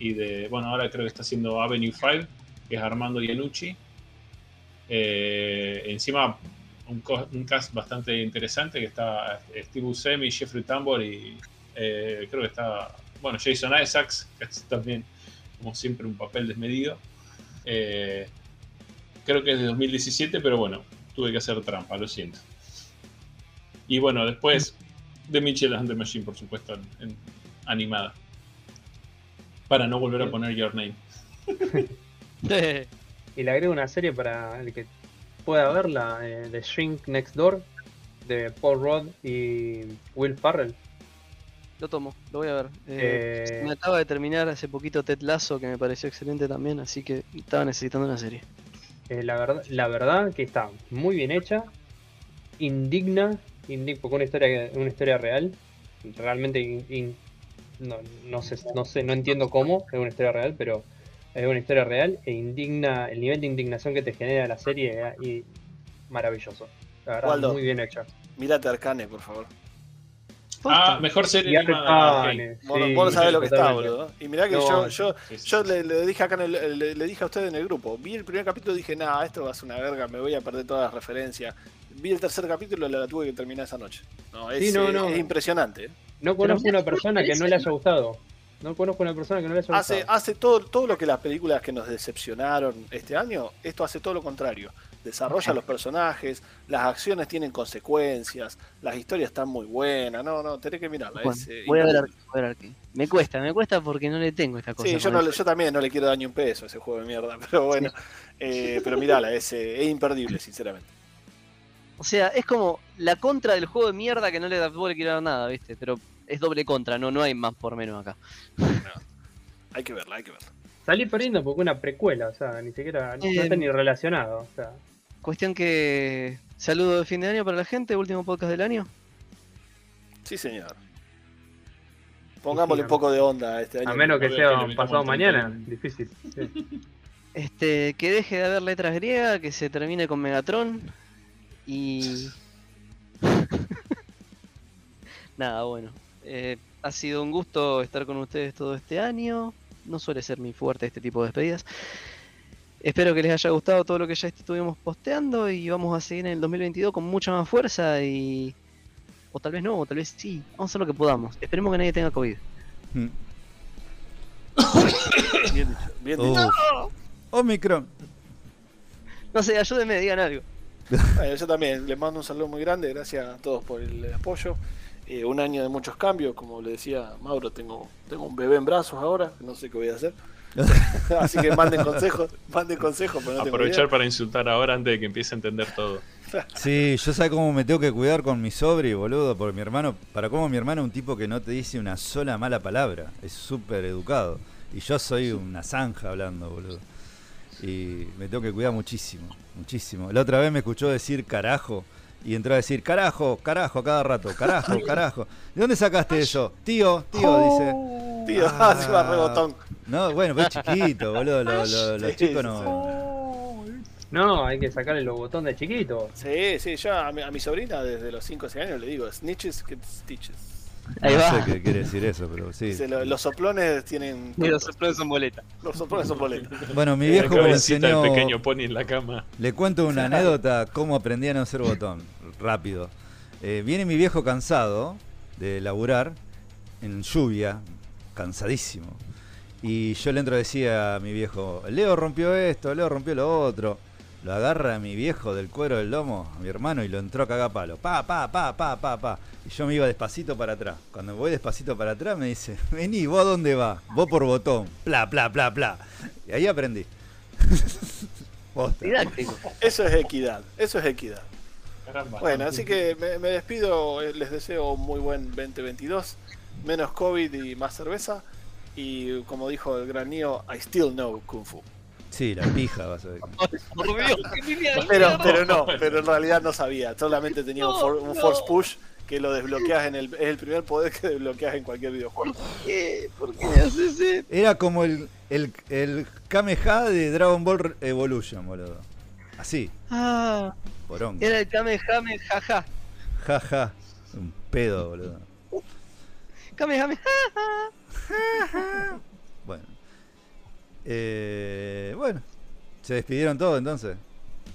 Y de, bueno, ahora creo que está haciendo Avenue 5, que es Armando Iannucci. Encima, un, co- un cast bastante interesante, que está Steve Buscemi, Jeffrey Tambor y eh, creo que está, bueno, Jason Isaacs, que es también, como siempre, un papel desmedido. Eh, creo que es de 2017, pero bueno, tuve que hacer trampa, lo siento. Y bueno, después de Mitchell and the Machine, por supuesto, en, en animada. Para no volver a poner Your Name. Y le agrego una serie para el que pueda verla, eh, de Shrink Next Door, de Paul Rudd y Will Farrell. lo tomo, lo voy a ver. Eh, Eh, Me acaba de terminar hace poquito Ted Lasso, que me pareció excelente también, así que estaba necesitando una serie. eh, la, verdad, la verdad que está muy bien hecha, indigna, indig- porque una historia, una historia real, realmente in- in- no, no sé, no sé, no entiendo cómo es una historia real, pero es una historia real e indigna, el nivel de indignación que te genera la serie eh, y maravilloso. La verdad, Waldo. muy bien hecha. Mirate Arcane, por favor. Ah, mejor serie Y animada. Arcane, Vos, no- sí, vos no sabés lo que está, boludo. Y mirá que No, yo, yo, Sí, sí, yo le, le dije acá en el- le, le dije a ustedes en el grupo, vi el primer capítulo y dije, nah, esto va a ser una verga, me voy a perder todas las referencias. Vi el tercer capítulo y la tuve que terminar esa noche. No, es, Sí, no, eh, no. es impresionante. ¿eh? No conozco una persona que no le haya gustado. No conozco una persona que no le haya Hace, gustado. hace todo, todo lo que las películas que nos decepcionaron este año, esto hace todo lo contrario. Desarrolla los personajes, las acciones tienen consecuencias, las historias están muy buenas. No, no, tenés que mirarla. Bueno, es, eh, voy, a ver, voy a ver Arcane. Me cuesta, me cuesta porque no le tengo esta cosa. Sí, yo, no también no le quiero dar ni un peso a ese juego de mierda, pero bueno, eh, pero mirala, es, eh, es imperdible, sinceramente. O sea, es como la contra del juego de mierda que no le, le quiero dar nada, ¿viste? Pero es doble contra, no, no hay más por menos acá. Hay que verla, hay que verla. Salí perdiendo porque una precuela, o sea, ni siquiera no Eh, está ni relacionado. O sea, Cuestión que Saludo de fin de año para la gente, último podcast del año. Sí, señor. Pongámosle Sí, un poco de onda a este año. A menos que sea pasado mañana, 31. difícil. sí. Este, que deje de haber letras griegas, que se termine con Megatron y nada, bueno. Eh, ha sido un gusto estar con ustedes todo este año. No suele ser mi fuerte este tipo de despedidas. Espero que les haya gustado todo lo que ya estuvimos posteando y vamos a seguir en el 2022 con mucha más fuerza y o tal vez no, o tal vez sí. Vamos a hacer lo que podamos. Esperemos que nadie tenga COVID. Mm. Bien dicho. Bien dicho. Uf. Omicron. No sé, ayúdenme, digan algo. Bueno, yo también les mando un saludo muy grande, gracias a todos por el apoyo. Eh, un año de muchos cambios, como le decía Mauro, tengo, tengo un bebé en brazos ahora, no sé qué voy a hacer. Así que manden consejos, manden consejos, pero no Aprovechar para insultar ahora antes de que empiece a entender todo. Sí, yo sé cómo me tengo que cuidar con mi sobri, boludo, porque mi hermano, para cómo mi hermano es un tipo que no te dice una sola mala palabra, es súper educado. Y yo soy una zanja hablando, boludo. Y me tengo que cuidar muchísimo, muchísimo. La otra vez me escuchó decir carajo y entró a decir carajo, carajo a cada rato, carajo, carajo. ¿De dónde sacaste eso? Tío, tío, dice. Tío, Ah. así va rebotón. No, bueno, pero es chiquito, boludo. lo- lo- los Sí, chicos sí, no. No, hay que sacarle los botones de chiquito. Sí, sí, yo a mi, a mi sobrina desde los 5 o 6 años le digo, snitches get stitches. Ahí no va. sé qué quiere decir eso, pero sí. Dice, "Lo- los soplones tienen... Y los soplones son boletas. Los soplones son boletas. Bueno, mi viejo me enseñó. pequeño pony en la cama. Le cuento una anécdota cómo aprendí a no ser botón. Rápido. Eh, viene mi viejo cansado de laburar en lluvia, cansadísimo. Y yo le entro a decir a mi viejo, Leo rompió esto, Leo rompió lo otro. Lo agarra a mi viejo del cuero del lomo, a mi hermano, y lo entró a cagar palo. Pa, pa, pa, pa, pa, pa. Y yo me iba despacito para atrás. Cuando voy despacito para atrás me dice, vení, ¿vos a dónde vas? Vos por botón. Pla, pla, pla, pla. Y ahí aprendí. Didáctico. Eso es equidad, eso es equidad. Caramba. Bueno, así que me, me despido, eh, les deseo un muy buen 2022, menos COVID y más cerveza. Y como dijo el gran Neo, I still know Kung Fu. Sí, la pija vas a ver. Por Pero, pero no, pero en realidad no sabía, solamente tenía un, No, for- un no. Force Push que lo desbloqueas en el, es el primer poder que desbloqueas en cualquier videojuego. ¿Qué? ¿Por qué me haces eso? Era como el, el, el Kameha de Dragon Ball Evolution, boludo. Así, Ah, porón. era el Kamehame jaja. Ja, ja. Un pedo, boludo. Kamehame Bueno. Eh, bueno. ¿Se despidieron todos entonces?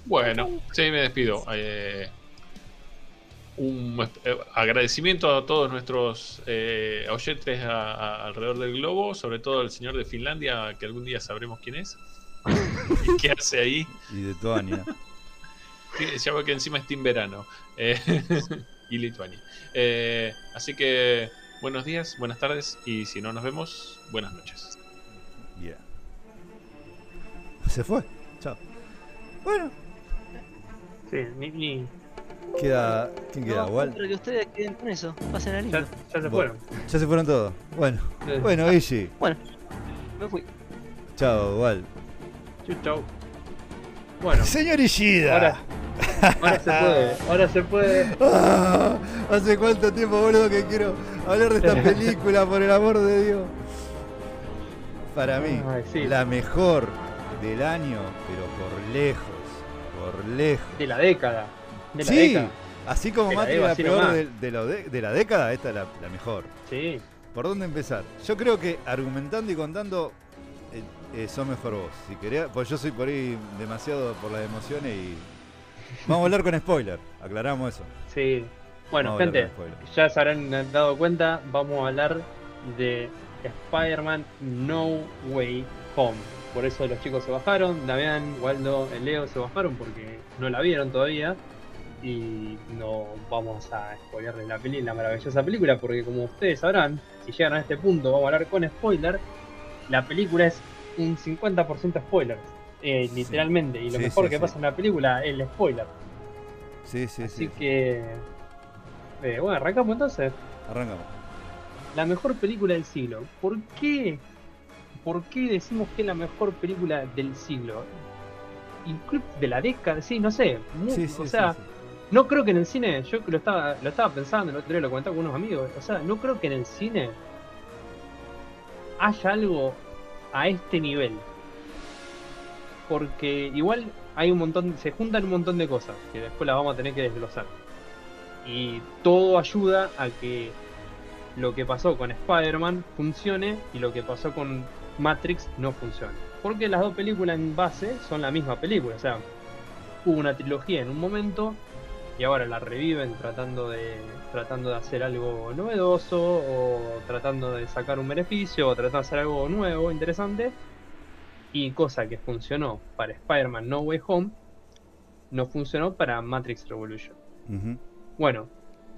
Bueno, sí, me despido. Eh, un eh, agradecimiento a todos nuestros eh, oyentes a- a- alrededor del globo, sobre todo al señor de Finlandia, que algún día sabremos quién es. y qué hace ahí. Y de Tuania. Sí, Ya veo que encima es Team Verano. Eh, y Lituania. Eh, así que buenos días, buenas tardes y si no nos vemos, buenas noches. Yeah. Se fue. Chao. Bueno, Sí, ni, ni- queda. ¿Quién queda? No, Wal. que ustedes queden con eso. Pasen a lindo. ya, ya se Bueno. fueron. Ya se fueron todos. Bueno. Sí. Bueno, Iggy. Bueno, me fui. Chao, Wal. Chau, chau. Bueno, Señor Ishida. ahora, ahora se puede. Ahora se puede. Ah, ¿Hace cuánto tiempo, boludo, que quiero hablar de esta película, por el amor de Dios? Para mí, Ay, sí. la mejor del año, pero por lejos, por lejos. De la década. De la sí, década. así como Te la la peor de, de lo de, de la década, esta es la, la mejor. Sí. ¿Por dónde empezar? Yo creo que argumentando y contando eh, son mejor vos. Si querés, pues yo soy por ahí demasiado por las emociones y... Vamos a hablar con spoiler, aclaramos eso. Sí. Bueno, Vamos gente, ya se habrán dado cuenta, vamos a hablar de Spider-Man No Way Home. Por eso los chicos se bajaron, Damián, Waldo, el Leo se bajaron porque no la vieron todavía. Y no vamos a spoilerles la, peli la maravillosa película, porque como ustedes sabrán, si llegan a este punto, vamos a hablar con spoiler. La película es un 50% spoiler, eh, literalmente. Y lo Sí, mejor sí, que pasa en la película es el spoiler. Sí, sí, Así sí. que. eh, bueno, arrancamos entonces. Arrancamos. La mejor película del siglo. ¿Por qué? ¿Por qué decimos que es la mejor película del siglo? Incluso de la década, sí, no sé. o sea. No creo que en el cine, yo lo estaba, lo estaba pensando, el otro día lo comentaba con unos amigos, o sea, no creo que en el cine haya algo a este nivel. Porque igual hay un montón, se juntan un montón de cosas que después las vamos a tener que desglosar. Y todo ayuda a que lo que pasó con Spider-Man funcione y lo que pasó con Matrix no funcione. Porque las dos películas en base son la misma película, o sea, hubo una trilogía en un momento y ahora la reviven tratando de tratando de hacer algo novedoso o tratando de sacar un beneficio o tratando de hacer algo nuevo, interesante. Y cosa que funcionó para Spider-Man No Way Home, no funcionó para Matrix Revolution. Bueno,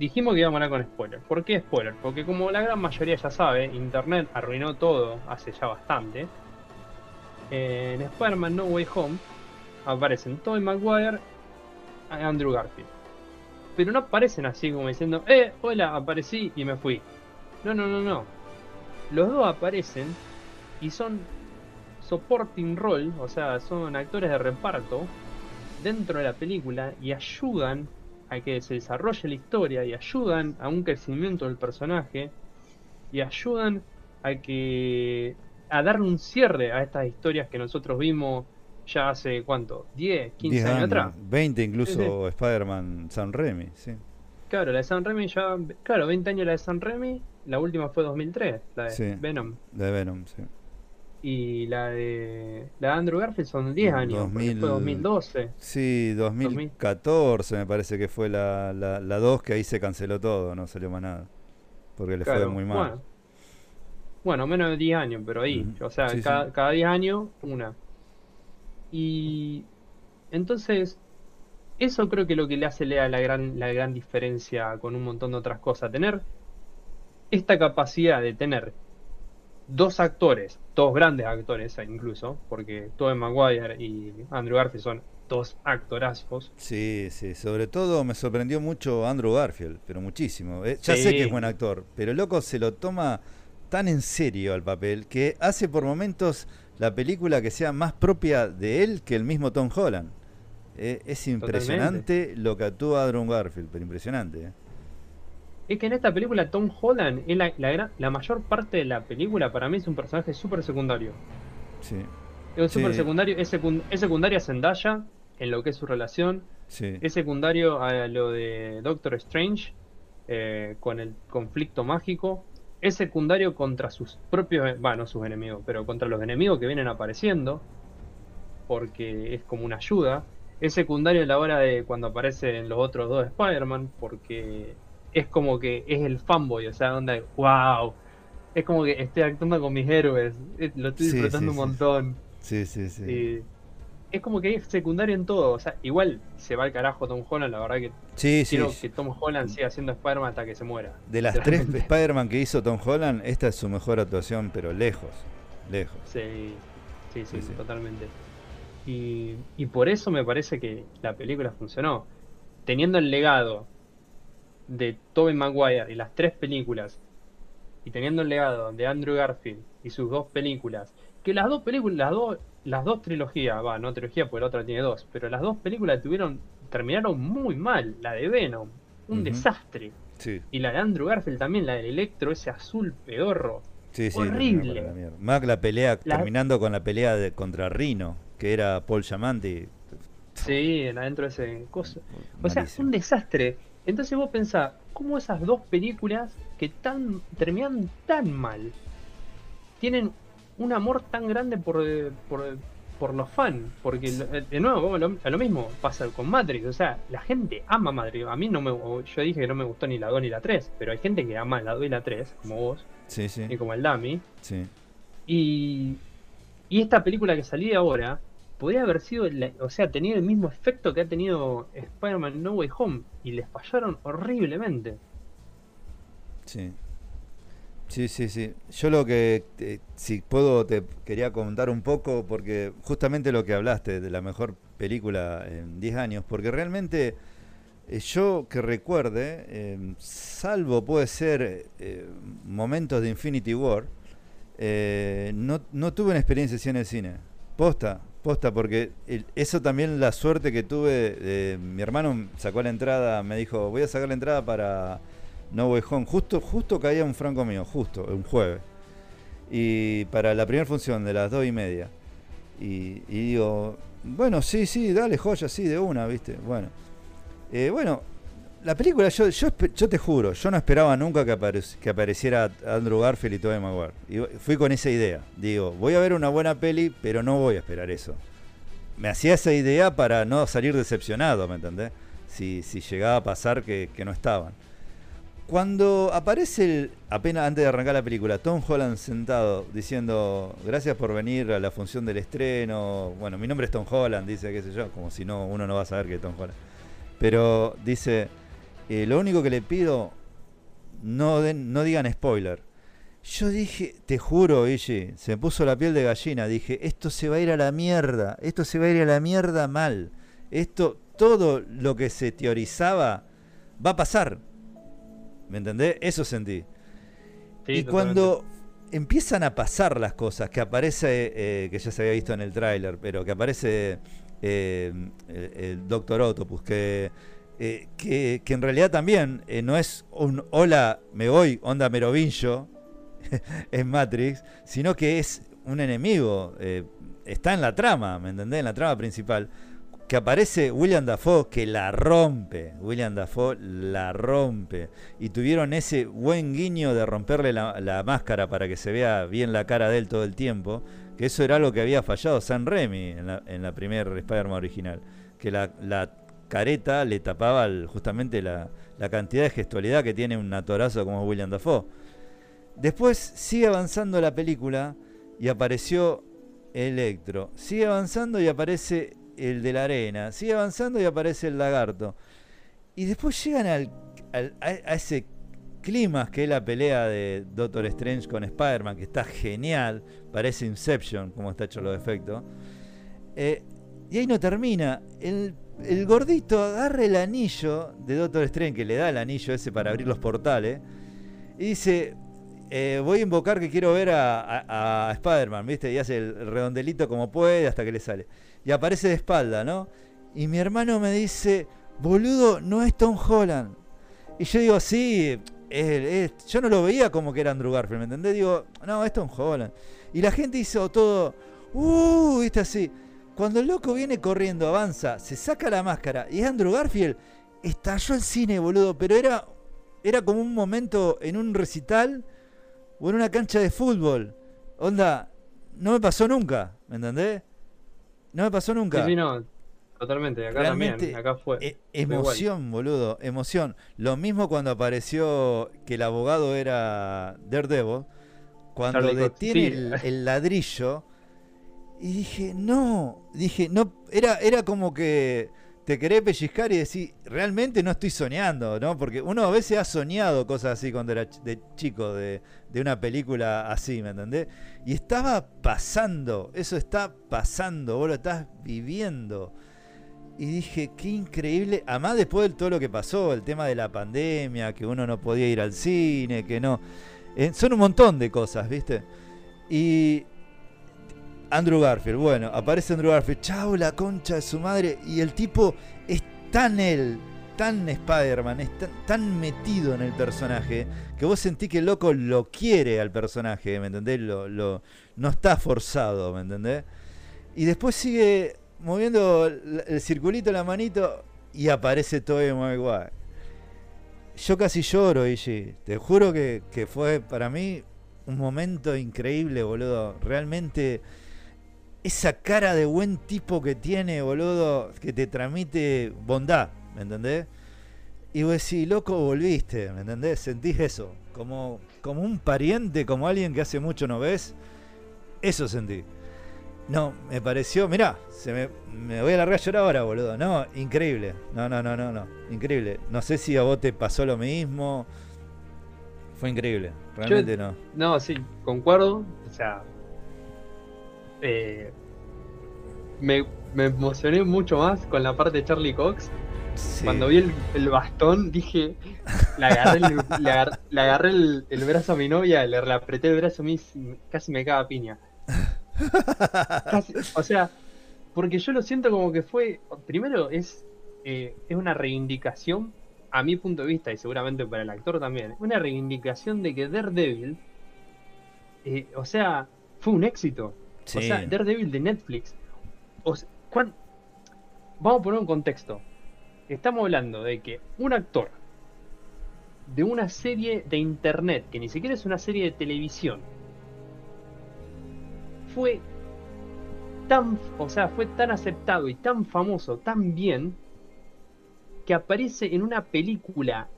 dijimos que íbamos a hablar con spoilers. ¿Por qué spoiler? Porque como la gran mayoría ya sabe, Internet arruinó todo hace ya bastante. En Spider-Man No Way Home aparecen Tobey Maguire y Andrew Garfield. Pero no aparecen así como diciendo, eh, hola, aparecí y me fui. No, no, no, no. Los dos aparecen y son supporting role, o sea, son actores de reparto dentro de la película y ayudan a que se desarrolle la historia y ayudan a un crecimiento del personaje y ayudan a que a darle un cierre a estas historias que nosotros vimos ya hace cuánto, 10, 15 10 años, atrás. 20 incluso. Spider-Man San Remy, sí. Claro, la de San Remy ya, claro, 20 años la de San Remy, la última fue 2003, la de Sí. Venom. De Venom, sí. Y la de la de Andrew Garfield son 10 años, porque 2000. fue 2012. Sí, 2014 me parece que fue la, la, la 2 que ahí se canceló todo, no salió más nada. Porque le fue Claro, muy mal. Bueno, Bueno, menos de 10 años, pero ahí. Ujú. O sea, Sí, cada, sí. cada 10 años, una. Y entonces, eso creo que lo que le hace Lea la gran, la gran diferencia con un montón de otras cosas. Tener esta capacidad de tener dos actores, dos grandes actores incluso, porque Tobey Maguire y Andrew Garfield son dos actorazos. Sí, sí, sobre todo me sorprendió mucho Andrew Garfield, pero muchísimo. Eh, ya sé que es buen actor, pero el loco se lo toma tan en serio al papel que hace por momentos la película que sea más propia de él que el mismo Tom Holland. Eh, es impresionante lo que actúa Andrew Garfield, pero impresionante. eh. Es que en esta película Tom Holland es la, la, gran- la mayor parte de la película para mí es un personaje súper secundario. Sí, Es Sí. súper secundario, es, secun- es secundario a Zendaya en lo que es su relación, sí. es secundario a lo de Doctor Strange eh, con el conflicto mágico, es secundario contra sus propios, bueno, no sus enemigos, pero contra los enemigos que vienen apareciendo, porque es como una ayuda, es secundario a la hora de cuando aparecen los otros dos Spider-Man, porque es como que es el fanboy, o sea, onda, wow, es como que estoy actuando con mis héroes, eh, lo estoy Sí, disfrutando sí, un montón. Sí, sí, sí. Y es como que es secundario en todo. O sea, igual se va al carajo Tom Holland. La verdad que Sí, sí. quiero que Tom Holland siga siendo Spider-Man hasta que se muera. De las tres. Spider-Man que hizo Tom Holland, esta es su mejor actuación, pero lejos, lejos. Sí, sí, sí, Sí, sí. totalmente. Y, y por eso me parece que la película funcionó. Teniendo el legado de Tobey Maguire y las tres películas, y teniendo el legado de Andrew Garfield y sus dos películas, que las dos películas, las dos, las dos trilogías, va, no trilogía porque la otra tiene dos, pero las dos películas tuvieron, terminaron muy mal. La de Venom, un desastre. Sí, Y la de Andrew Garfield también, la del Electro, ese azul pedorro. sí, sí. Horrible. la. Más la pelea, La- terminando con la pelea de, contra Rino, que era Paul Giamatti. Sí, adentro de ese cosa. O sea, malísimo. un desastre. Entonces vos pensás, ¿cómo esas dos películas que tan terminan tan mal tienen un amor tan grande por, eh, por, por los fans? Porque, eh, de nuevo, lo, lo mismo pasa con Matrix. O sea, la gente ama Matrix. A mí no me... Yo dije que no me gustó ni la 2 ni la 3, pero hay gente que ama la 2 y la 3, como vos, Sí, sí, y como el Dami. sí. Y, y esta película que salía ahora podría haber sido, la- o sea, tenido el mismo efecto que ha tenido Spider-Man No Way Home y les fallaron horriblemente. Sí. Sí, sí, sí. Yo lo que, eh, si puedo, te quería comentar un poco, porque justamente lo que hablaste de la mejor película en 10 años, porque realmente eh, yo que recuerde, eh, salvo puede ser eh, momentos de Infinity War, eh, no, no tuve una experiencia así en el cine. Posta. posta, porque el- eso también la suerte que tuve. mi hermano sacó la entrada, me dijo, voy a sacar la entrada para No Way Home. Justo, justo caía un franco mío, justo, un jueves. Y para la primera función de las dos y media. Y, y digo, bueno, sí, sí, dale, joya, sí, de una, ¿viste? Bueno. Eh, bueno, la película, yo, yo, yo te juro, yo no esperaba nunca que, aparec- que apareciera Andrew Garfield y Tobey Maguire. Y fui con esa idea. Digo, voy a ver una buena peli, pero no voy a esperar eso. Me hacía esa idea para no salir decepcionado, ¿me entendés? Si, si llegaba a pasar que, que no estaban. Cuando aparece, el- apenas antes de arrancar la película, Tom Holland sentado diciendo, gracias por venir a la función del estreno. Bueno, mi nombre es Tom Holland, dice, qué sé yo, como si no uno no va a saber que es Tom Holland. Pero dice, eh, lo único que le pido, no, den, no digan spoiler. Yo dije, te juro, Iggy, se me puso la piel de gallina. Dije, esto se va a ir a la mierda. Esto se va a ir a la mierda mal. Esto, todo lo que se teorizaba va a pasar. ¿Me entendés? Eso sentí. Sí, y totalmente. cuando empiezan a pasar las cosas, que aparece, eh, que ya se había visto en el tráiler, pero que aparece eh, el, el Doctor Octopus, que, eh, que, que en realidad también no es un hola, me voy, onda Merovingo, en Matrix, sino que es un enemigo, está en la trama, ¿me entendés? En la trama principal. Que aparece William Dafoe que la rompe. William Dafoe la rompe. Y tuvieron ese buen guiño de romperle la, la máscara para que se vea bien la cara de él todo el tiempo. Que eso era algo que había fallado San Remy en la, en la primera Spider-Man original. Que la, la careta le tapaba justamente la, la cantidad de gestualidad que tiene un atorazo como William Dafoe. Después sigue avanzando la película y apareció Electro. Sigue avanzando y aparece el de la arena. Sigue avanzando y aparece el lagarto. Y después llegan al, a, ese clima que es la pelea de Doctor Strange con Spider-Man, que está genial. Parece Inception, como está hecho los efectos. Eh, y ahí no termina. El, gordito agarra el anillo de Doctor Strange, que le da el anillo ese para abrir los portales. Y dice, eh, voy a invocar que quiero ver a Spider-Man, ¿viste? Y hace el redondelito como puede hasta que le sale. Y aparece de espalda, ¿no? Y mi hermano me dice, boludo, no es Tom Holland. Y yo digo, sí, es- es- yo no lo veía como que era Andrew Garfield, ¿me entendés? Digo, no, es Tom Holland. Y la gente hizo todo, uh, viste así. Cuando el loco viene corriendo, avanza, se saca la máscara y es Andrew Garfield, estalló el cine, boludo, pero era, era como un momento en un recital o en una cancha de fútbol. Onda, no me pasó nunca, ¿me entendés? No me pasó nunca. Sí, sí, no. Totalmente. Acá Realmente, también. Acá fue. E- fue emoción, boludo, emoción. Lo mismo cuando apareció que el abogado era Daredevil, cuando Charlie detiene sí. el, el ladrillo y dije, no, dije, no, era, era como que te querés pellizcar y decir, realmente no estoy soñando, ¿no? Porque uno a veces ha soñado cosas así cuando era de chico, de, de una película así, ¿me entendés? Y estaba pasando, eso está pasando, vos lo estás viviendo. Y dije, qué increíble. Además, después de todo lo que pasó, el tema de la pandemia, que uno no podía ir al cine, que no. eh, son un montón de cosas, ¿viste? Y. Andrew Garfield, bueno, aparece Andrew Garfield, chau, la concha de su madre. Y el tipo es tan él, tan Spider-Man, es tan, metido en el personaje, que vos sentís que el loco lo quiere al personaje, ¿me entendés? Lo, lo- no está forzado, ¿me entendés? Y después sigue moviendo el, circulito la manito y aparece Tobey Maguire. Yo casi lloro, Iggy. Te juro que, que fue para mí un momento increíble, boludo. Realmente esa cara de buen tipo que tiene, boludo, que te transmite bondad, ¿me entendés? Y vos decís, loco, volviste, ¿me entendés? Sentís eso, como, como un pariente, como alguien que hace mucho no ves. Eso sentí. No, me pareció, mirá, se me, me voy a largar a llorar ahora, boludo. No, increíble. No, no, no, no, no. Increíble. No sé si a vos te pasó lo mismo. Fue increíble. Realmente no. No, sí, concuerdo. O sea, eh, me, me emocioné mucho más con la parte de Charlie Cox. Sí. Cuando vi el, el bastón, dije, le agarré, el, le agar- le agarré el, el brazo a mi novia, le, le apreté el brazo a mí, y casi me caga piña. Casi- o sea, Porque yo lo siento como que fue. Primero, es, eh, es una reivindicación, a mi punto de vista, y seguramente para el actor también, una reivindicación de que Daredevil. eh, o sea, fue un éxito. Sí. O sea, Daredevil de Netflix. O sea, ¿cuán- Vamos a poner un contexto. Estamos hablando de que un actor de una serie de internet, que ni siquiera es una serie de televisión, fue tan, o sea, fue tan aceptado y tan famoso, tan bien, que aparece en una película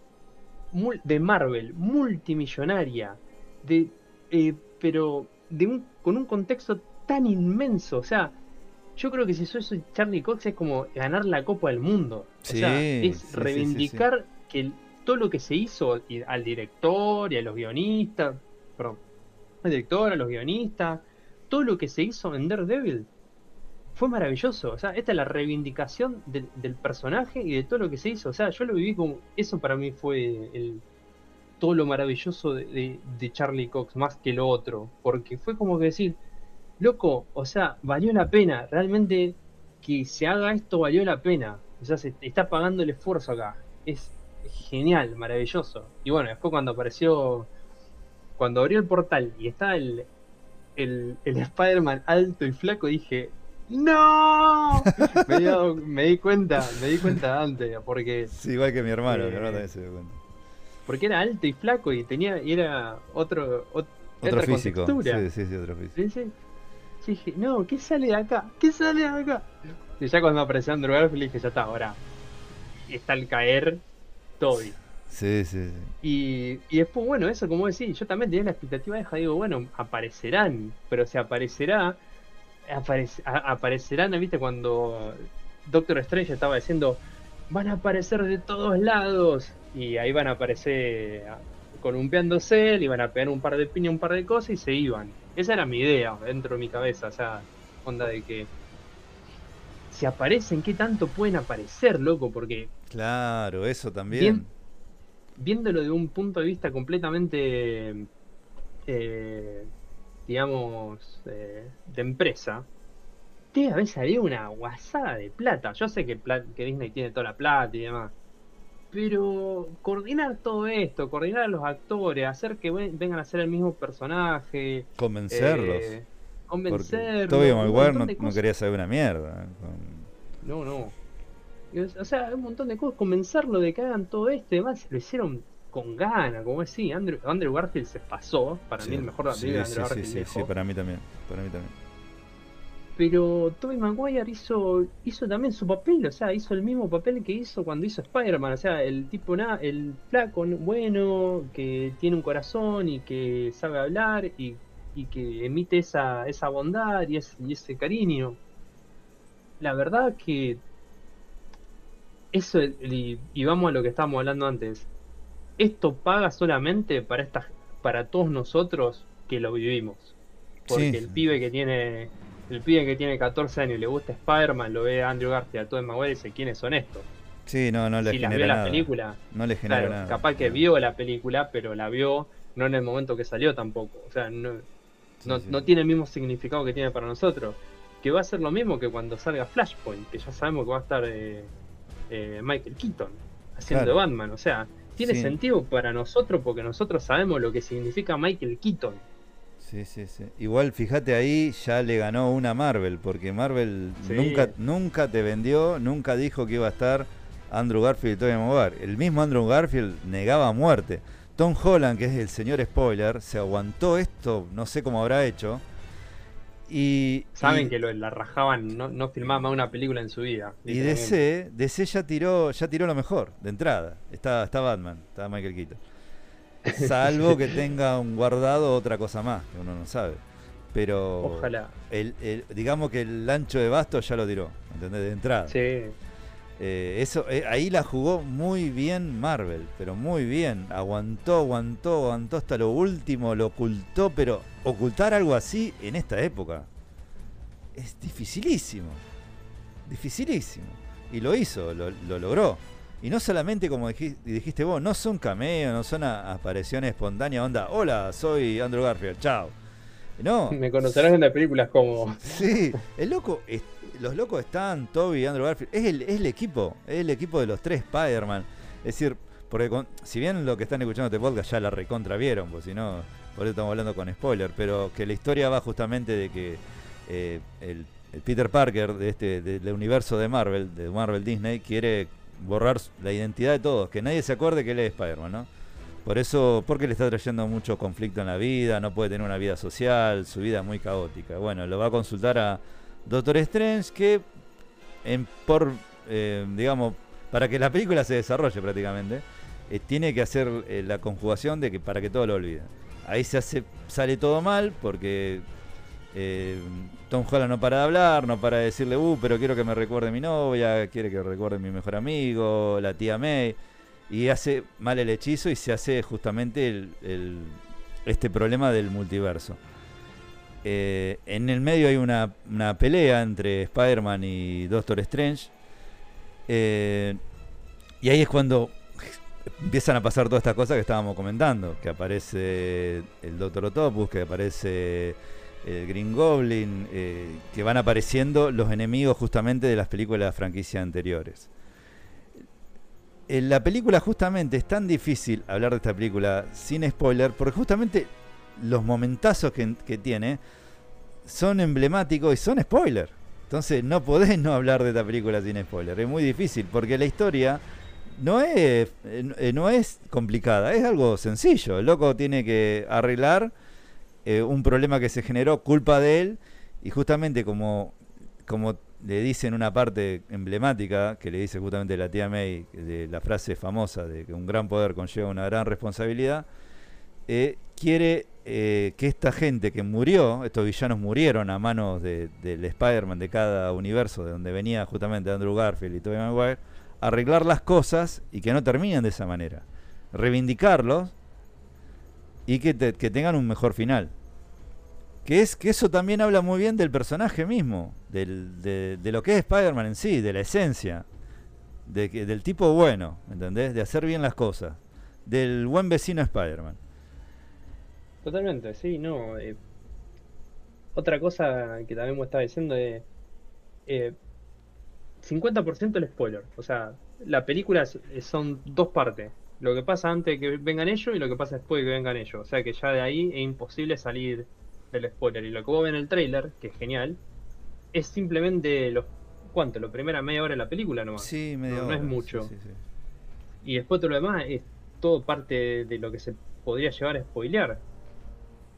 de Marvel multimillonaria, de, eh, pero de un, con un contexto tan inmenso, o sea, yo creo que si eso es Charlie Cox es como ganar la Copa del Mundo. Sí, o sea, es sí, sí, reivindicar que el- todo lo que se hizo y al director y a los guionistas, perdón, al director, a los guionistas, todo lo que se hizo en Daredevil fue maravilloso. O sea, esta es la reivindicación del, del personaje y de todo lo que se hizo. O sea, yo lo viví como. Eso para mí fue el, todo lo maravilloso de, de- de Charlie Cox, más que lo otro. Porque fue como que decir, loco, o sea, valió la pena. Realmente que se haga esto valió la pena. O sea, se está pagando el esfuerzo acá. Es genial, maravilloso. Y bueno, después cuando apareció. Cuando abrió el portal y está el, el, el Spider-Man alto y flaco, dije, ¡No! me, di me di cuenta, me di cuenta antes, porque, Sí, igual que mi hermano, Eh, mi hermano también se dio cuenta. porque era alto y flaco y tenía, y era otro, ot- Otro físico. Sí, sí, sí, otro físico. Sí, sí. Sí, dije, no, ¿qué sale de acá? ¿Qué sale de acá? Y ya cuando apareció Andrew Garfield dije, ya está, ahora está al caer Toby. Sí, sí, sí. Y, y después, bueno, eso como decís, yo también tenía la expectativa de digo, bueno, aparecerán, pero se aparecerá, aparec- a- aparecerán, ¿viste? Cuando Doctor Strange estaba diciendo, van a aparecer de todos lados, y ahí van a aparecer columpiándose, le iban a pegar un par de piñas, un par de cosas y se iban. Esa era mi idea dentro de mi cabeza, o sea, onda de que si aparecen, ¿qué tanto pueden aparecer, loco? Porque Claro, eso también. Bien. viéndolo de un punto de vista completamente, eh, digamos, eh, de empresa, debe haber salido una guasada de plata. Yo sé que, que Disney tiene toda la plata y demás. Pero coordinar todo esto, coordinar a los actores, hacer que ven- vengan a ser el mismo personaje, Convencerlos. eh, convencerlos. Tobey Maguire no, no quería saber una mierda. ¿eh? No, no. O sea, un montón de cosas. Convencerlo de que hagan todo esto y demás. Lo hicieron con gana, como así. Andrew, Andrew Garfield se pasó. Para Sí, mí, el mejor sí, de sí, Andrew sí, Garfield. sí, lejos. sí, para mí también. Para mí también. Pero Tobey Maguire hizo, hizo también su papel. O sea, hizo el mismo papel que hizo cuando hizo Spider-Man. O sea, el tipo, nada, el flaco bueno, que tiene un corazón y que sabe hablar y, y que emite esa, esa bondad y ese, y ese cariño. La verdad que eso, y, y vamos a lo que estábamos hablando antes. Esto paga solamente para esta, para todos nosotros que lo vivimos. Porque Sí. el pibe que tiene, el pibe que tiene 14 años y le gusta Spider-Man, lo ve a Andrew Garfield, a Tobey Maguire y dice quiénes son estos. Sí, no, no le si genera vio la película, No le genera claro, nada. capaz que vio la película, pero la vio no en el momento que salió tampoco. O sea, no, Sí, no, sí. no tiene el mismo significado que tiene para nosotros. Que va a ser lo mismo que cuando salga Flashpoint, que ya sabemos que va a estar eh, eh, Michael Keaton haciendo Claro. de Batman. O sea, tiene Sí. sentido para nosotros porque nosotros sabemos lo que significa Michael Keaton. Sí, sí, sí. Igual, fíjate ahí, ya le ganó una Marvel, porque Marvel Sí. nunca, nunca te vendió, nunca dijo que iba a estar Andrew Garfield y Tobey Maguire. El mismo Andrew Garfield negaba muerte. Tom Holland, que es el señor spoiler, se aguantó esto, no sé cómo habrá hecho. Y, Saben y- que lo, la rajaban, no, no filmaba más una película en su vida. Y. DC, DC ya tiró, ya tiró lo mejor, de entrada. Está, está Batman, está Michael Keaton. Salvo que tenga un guardado otra cosa más, que uno no sabe. Pero Ojalá. el, el- digamos que el ancho de basto ya lo tiró, ¿entendés? De entrada. Sí. Eh, eso, eh, ahí la jugó muy bien Marvel, pero muy bien. Aguantó, aguantó, aguantó hasta lo último, lo ocultó, pero ocultar algo así en esta época es dificilísimo. Dificilísimo. Y lo hizo, lo, lo logró. Y no solamente como dijiste, vos, no son cameos, no son apariciones espontáneas, onda, hola, soy Andrew Garfield, chao. No, Me conocerán en las películas como. Sí, el loco, es- los locos están, Toby y Andrew Garfield, es el, es el equipo, es el equipo de los tres Spider-Man. Es decir, porque con- si bien lo que están escuchando este podcast ya la recontra vieron, pues si no, por eso estamos hablando con spoiler, pero que la historia va justamente de que eh, el, el Peter Parker de este de- del universo de Marvel, de Marvel Disney, quiere borrar la identidad de todos, que nadie se acuerde que él es Spider-Man, ¿no? Por eso, porque le está trayendo mucho conflicto en la vida, no puede tener una vida social, su vida es muy caótica. Bueno, lo va a consultar a Doctor Strange, que en, por, eh, digamos, para que la película se desarrolle prácticamente, eh, tiene que hacer eh, la conjugación de que para que todo lo olviden. Ahí se hace, sale todo mal porque Tom Holland no para de hablar, no para de decirle, uh, pero quiero que me recuerde mi novia, quiere que recuerde mi mejor amigo, la tía May, y hace mal el hechizo y se hace justamente el, este problema del multiverso. Eh, en el medio hay una, pelea entre Spider-Man y Doctor Strange. Eh, y ahí es cuando empiezan a pasar todas estas cosas que estábamos comentando. Que aparece el Doctor Octopus, que aparece el Green Goblin, eh, que van apareciendo los enemigos justamente de las películas de franquicia anteriores. En la película justamente es tan difícil hablar de esta película sin spoiler, porque justamente los momentazos que, que tiene son emblemáticos y son spoiler. Entonces no podés no hablar de esta película sin spoiler. Es muy difícil, porque la historia no es, eh, no es complicada, es algo sencillo. El loco tiene que arreglar eh, un problema que se generó, culpa de él, y justamente como, como le dice en una parte emblemática, que le dice justamente la tía May, de la frase famosa de que un gran poder conlleva una gran responsabilidad, eh, quiere eh, que esta gente que murió, estos villanos murieron a manos de- del Spider-Man de cada universo, de donde venía justamente Andrew Garfield y Tobey Maguire, arreglar las cosas y que no terminen de esa manera. Reivindicarlos y que, te- que tengan un mejor final. Que es que eso también habla muy bien del personaje mismo, de, lo que es Spider-Man en sí, de la esencia, de del tipo bueno, ¿entendés? De hacer bien las cosas, del buen vecino Spider-Man. Totalmente, sí, no. eh, otra cosa que también me estaba diciendo es. eh, 50% el spoiler. O sea, la película son dos partes. Lo que pasa antes de que vengan ellos y lo que pasa después de que vengan ellos. O sea que ya de ahí es imposible salir del spoiler. Y lo que vos ves en el trailer, que es genial, es simplemente los. ¿Cuánto? La primera media hora de la película nomás. Sí, medio No, no es mucho. Sí, sí, sí. Y después todo lo demás es todo parte de lo que se podría llevar a spoilear.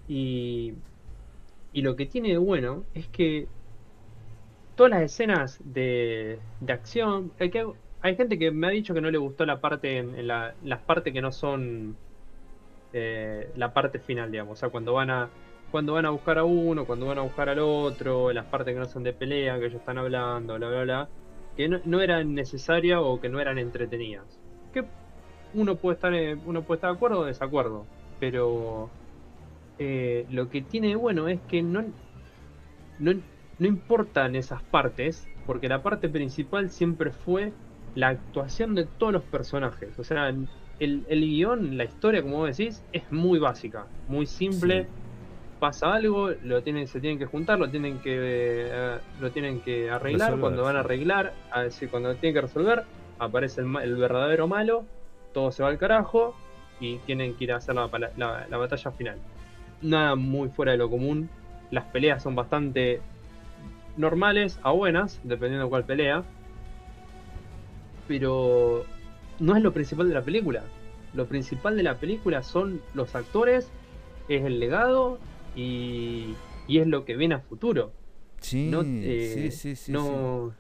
Y, y lo que tiene de bueno es que todas las escenas de, de acción, que, hay gente que me ha dicho que no le gustó la parte las partes que no son eh, la parte final, digamos, o sea, cuando van a cuando van a buscar a uno, cuando van a buscar al otro, las partes que no son de pelea, que ellos están hablando, bla bla bla, que no, no eran necesarias o que no eran entretenidas. Que uno puede estar eh, uno puede estar de acuerdo o desacuerdo, pero eh, lo que tiene de bueno es que no, no, no importan esas partes, porque la parte principal siempre fue la actuación de todos los personajes. O sea, el, el guion, la historia, como vos decís, es muy básica, muy simple. Sí. Pasa algo, lo tienen, se tienen que juntar, lo tienen que eh, lo tienen que arreglar. Resolver, cuando van a arreglar, a decir, cuando tienen que resolver, aparece el, verdadero malo, todo se va al carajo y tienen que ir a hacer la- la batalla final. Nada muy fuera de lo común. Las peleas son bastante normales a buenas, dependiendo de cuál pelea. Pero no es lo principal de la película. Lo principal de la película son los actores, es el legado y, y es lo que viene a futuro. Sí, No, eh, sí, sí, sí, no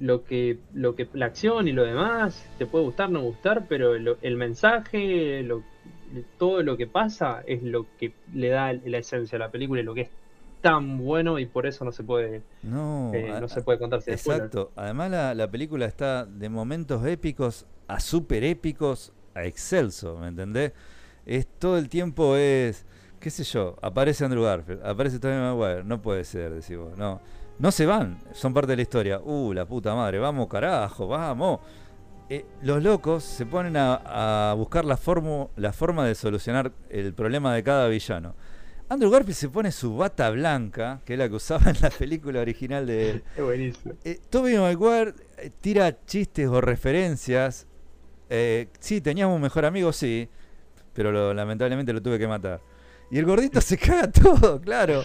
lo que lo que la acción y lo demás te puede gustar no gustar pero el mensaje lo- todo lo que pasa es lo que le da la esencia a la película y lo que es tan bueno y por eso no se puede. No, eh, a- no se puede contar. Exacto. Además la, la película está de momentos épicos a super épicos a excelso, ¿me entendés? Es todo el tiempo es, qué sé yo, aparece Andrew Garfield, aparece Tobey Maguire, no puede ser, decís vos, no. No se van, son parte de la historia. Uh, la puta madre, vamos carajo, vamos. Eh, los locos se ponen a, a buscar la, formu- la forma de solucionar el problema de cada villano. Andrew Garfield se pone su bata blanca, que es la que usaba en la película original de. Es buenísimo. Eh, Tobey Maguire eh, tira chistes o referencias. Eh, sí, teníamos un mejor amigo, sí, pero lo- lamentablemente lo tuve que matar. Y el gordito se caga todo, claro.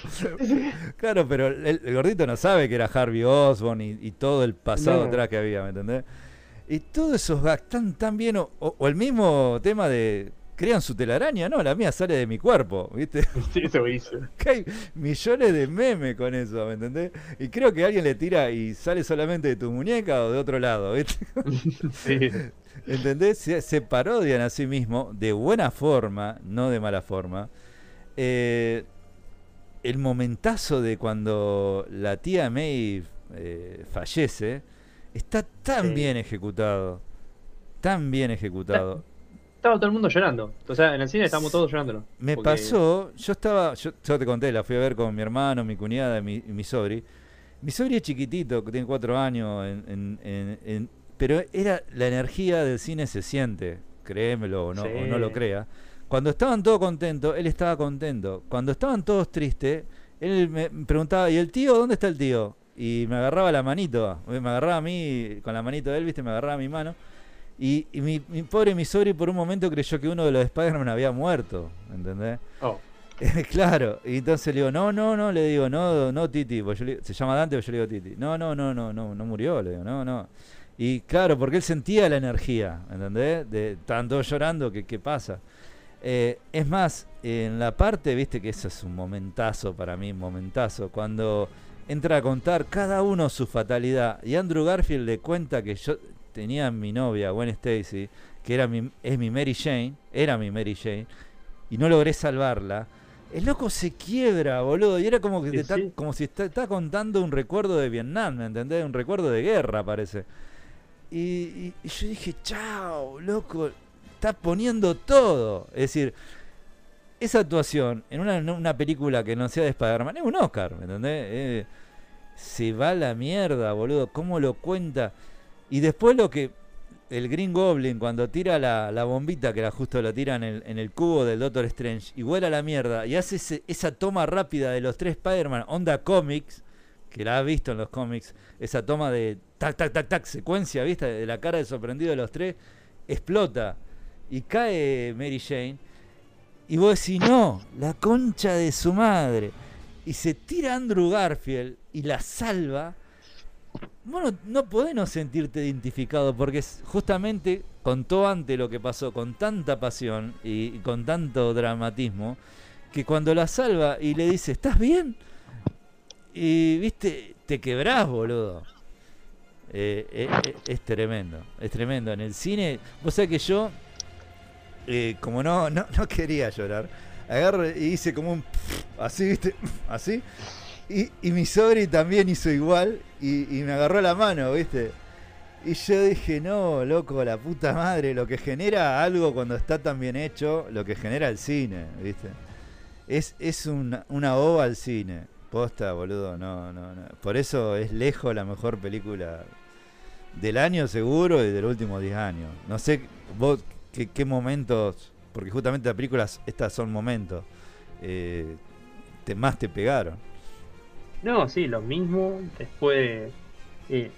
Claro, pero el, el gordito no sabe que era Harvey Osborn y, y todo el pasado No. atrás que había, ¿me entendés? Y todos esos gags tan, tan bien. O, o el mismo tema de. Crean su telaraña, no, la mía sale de mi cuerpo, ¿viste? Sí, eso que hay millones de memes con eso, ¿me entendés? Y creo que alguien le tira y sale solamente de tu muñeca o de otro lado, ¿viste? Sí. ¿Entendés? Se, se parodian a sí mismo de buena forma, no de mala forma. Eh, el momentazo de cuando la tía May eh, fallece está tan Sí. bien ejecutado. Tan bien ejecutado. Estaba todo el mundo llorando. O sea, en el cine estábamos todos llorando. Me Porque- pasó, yo estaba, yo, yo te conté, la fui a ver con mi hermano, mi cuñada y mi, y mi sobri. Mi sobri es chiquitito, que tiene cuatro años, en- en- en- en- pero era la energía del cine se siente, créemelo o no, o no lo crea. Cuando estaban todos contentos, él estaba contento. Cuando estaban todos tristes, él me preguntaba, ¿y el tío? ¿Dónde está el tío? Y me agarraba la manito, me agarraba a mí, con la manito de él, viste, me agarraba mi mano. Y, y mi, mi pobre mi sobri por un momento creyó que uno de los Spider-Man había muerto, ¿entendés? Oh, claro, y entonces le digo, no, no, no, le digo, no, no, Titi, pues yo le- se llama Dante, pero yo le digo Titi. No, no, no, no, no, no murió, le digo, no, no. Y claro, porque él sentía la energía, ¿entendés? De todos llorando, ¿qué, qué pasa? Eh, es más, en la parte, viste que eso es un momentazo para mí, un momentazo, cuando entra a contar cada uno su fatalidad y Andrew Garfield le cuenta que yo tenía mi novia, Gwen Stacy, que era mi, es mi Mary Jane, era mi Mary Jane, y no logré salvarla. El loco se quiebra, boludo, y era como que Sí, te está, como si está, está contando un recuerdo de Vietnam, ¿me entendés? Un recuerdo de guerra, parece. Y, y- y yo dije, chao, loco, está poniendo todo. Es decir, esa actuación en una, una película que no sea de Spider-Man es un Oscar, ¿me entendés? Eh, se va a la mierda, boludo, cómo lo cuenta. Y después lo que el Green Goblin cuando tira la, la bombita, que era justo la tira en el, en el cubo del Doctor Strange, y vuela a la mierda, y hace esa toma rápida de los tres Spider-Man, onda cómics, que la has visto en los cómics, esa toma de tac, tac, tac, tac, secuencia, ¿viste? De la cara de sorprendido de los tres, explota, y cae Mary Jane, y vos decís, no, la concha de su madre, y se tira Andrew Garfield y la salva. Bueno, no podés no sentirte identificado porque justamente contó antes lo que pasó con tanta pasión y, con tanto dramatismo que cuando la salva y le dice, ¿estás bien? Y viste, te quebrás, boludo. Eh, eh, eh, es tremendo, es tremendo. En el cine, vos sabés que yo, como no, no, no quería llorar, agarro y hice como un así, viste, así. Y, y mi sobri también hizo igual y, y me agarró la mano, ¿viste? Y yo dije, no, loco, la puta madre, lo que genera algo cuando está tan bien hecho, lo que genera el cine, ¿viste? Es, es una, una ova al cine. Posta, boludo, no, no, no. Por eso es lejos la mejor película del año seguro y de los últimos 10 años. No sé vos qué, momentos, porque justamente las películas, estas son momentos, eh, más te pegaron. No, sí, lo mismo. Después. Eh,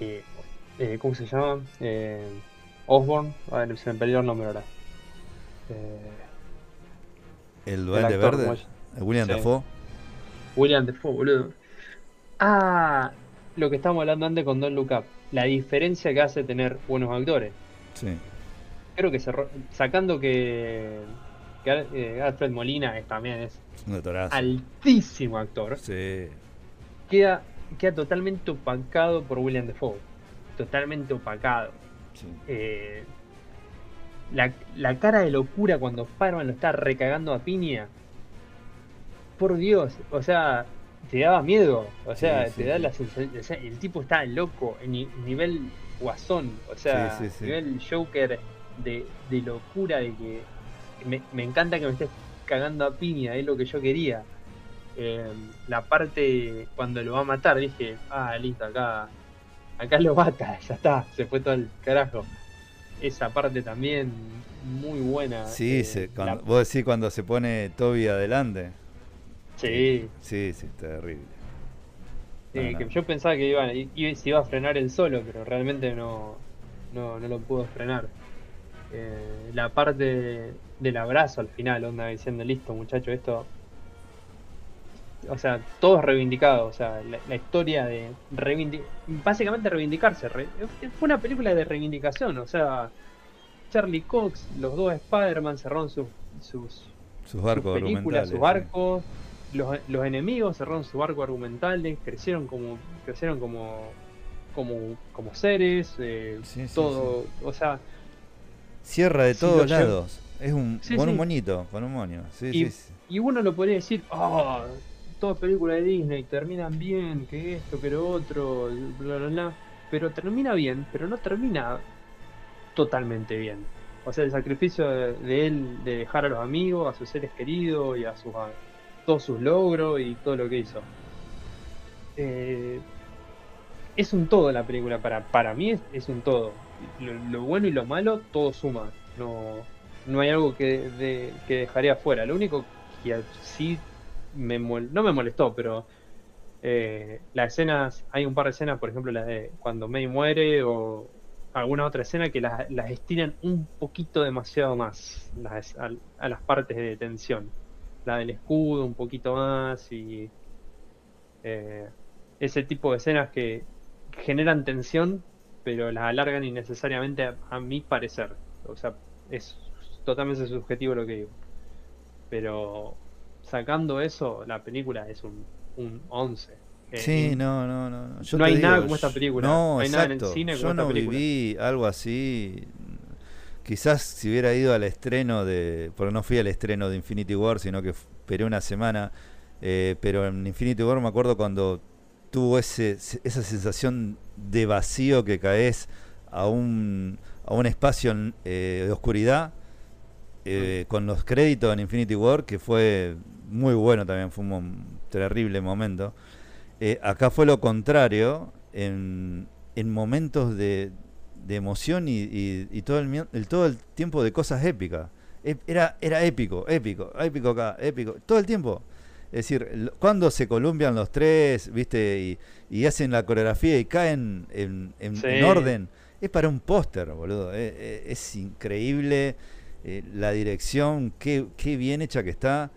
eh, eh, ¿Cómo se llama? Eh, Osborn. A ver, se me perdió el nombre ahora. Eh, El el Duende actor, Verde. William Sí. Dafoe. William Defoe, boludo. Ah, lo que estábamos hablando antes con Don Look Up. La diferencia que hace tener buenos actores. Sí. Creo que cerró- sacando que, que eh, Alfred Molina también es Un altísimo actor. Sí. Queda, queda totalmente opacado por William Defoe. Totalmente opacado. sí. Eh, la, la cara de locura cuando Spider-Man lo está recagando a piña. Por Dios, o sea, te daba miedo. O sea, Sí, te da la sensación. O sea, el tipo está loco, en ni- nivel guasón. O sea, nivel Joker de, de locura, de que me, me encanta que me estés cagando a piña, es lo que yo quería. Eh, la parte cuando lo va a matar, dije, ah, listo, acá, acá lo mata, ya está, se fue todo el carajo. Esa parte también muy buena. Sí, eh, se- la- cuando- vos decís cuando se pone Toby adelante. Sí, Sí, sí, terrible. No, que no. yo pensaba que iba, i- i- se iba a frenar él solo, pero realmente no, no, no lo pudo frenar. Eh, la parte del abrazo al final, onda diciendo, listo muchacho, esto... O sea, todo es reivindicado, o sea, la, la historia de reivindi- básicamente reivindicarse. re- fue una película de reivindicación, o sea, Charlie Cox, los dos Spider-Man cerraron sus, sus, Sus barcos sus películas, sus barcos, los, los enemigos cerraron sus barcos argumentales, crecieron como, crecieron como, como, como seres, eh, Sí, sí, todo, o sea. Cierra de Sí, todos llevo- lados. Es un Sí, con un sí. moñito, con un moño. Sí, Y- sí, sí. y uno lo podría decir, ah, todas películas de Disney terminan bien, que esto, que lo otro, bla, bla, bla, pero termina bien, pero no termina totalmente bien. O sea, el sacrificio de, de él de dejar a los amigos, a sus seres queridos y a sus a todos sus logros y todo lo que hizo. Eh, es un todo la película, para, para mí es, es un todo. Lo, bueno y lo malo, todo suma. No, no hay algo que, de- que dejaría afuera. Lo único que sí me mol- no me molestó, pero eh, las escenas, hay un par de escenas, por ejemplo, la de cuando May muere o alguna otra escena que las, las estiran un poquito demasiado más las- a, a las partes de tensión. La del escudo un poquito más y eh, ese tipo de escenas que generan tensión, pero las alargan innecesariamente a, a mi parecer. O sea, es totalmente subjetivo lo que digo. Pero sacando eso, la película es un, un 11. Eh, Sí, no, no, no. no. Yo no hay nada como esta película. No, No hay nada en el exacto. cine como Yo esta no película. viví algo así. Quizás si hubiera ido al estreno de. Porque no fui al estreno de Infinity War, sino que esperé una semana. eh, pero en Infinity War me acuerdo cuando tuvo ese, esa sensación de vacío que caes a un, a un espacio eh, de oscuridad. eh, con los créditos en Infinity War, que fue muy bueno también, fue un terrible momento. Eh, acá fue lo contrario, en, en momentos de, de emoción y, y- y todo, el, el- todo el tiempo de cosas épicas. E- Era, era épico, épico, épico acá, épico, todo el tiempo. Es decir, cuando se columpian los tres, viste, y, y hacen la coreografía y caen en, en- Sí. en orden, es para un póster, boludo. Eh, eh, es increíble eh, la dirección, qué, qué bien hecha que está.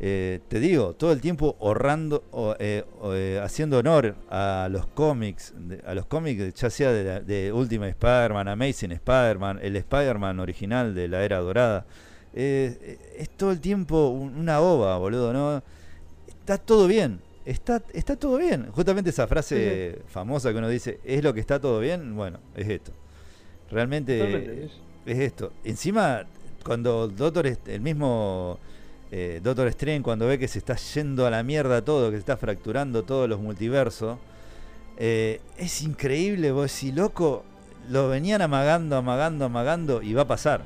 Eh, te digo, todo el tiempo ahorrando, o, eh, o, eh, haciendo honor a los cómics, a los cómics ya sea de, la- de Ultimate Spider-Man, Amazing Spider-Man, el Spider-Man original de la era dorada. Es todo el tiempo un- una ova, boludo, ¿no? Está todo bien, está, está todo bien. Justamente esa frase famosa que uno dice, ¿es lo que está todo bien? Bueno, es esto. Realmente es- es esto. Encima, cuando Doctor, el mismo eh, Doctor Strange, cuando ve que se está yendo a la mierda todo, que se está fracturando todos los multiversos, eh, es increíble, vos decís, loco, lo venían amagando, amagando, amagando, y va a pasar.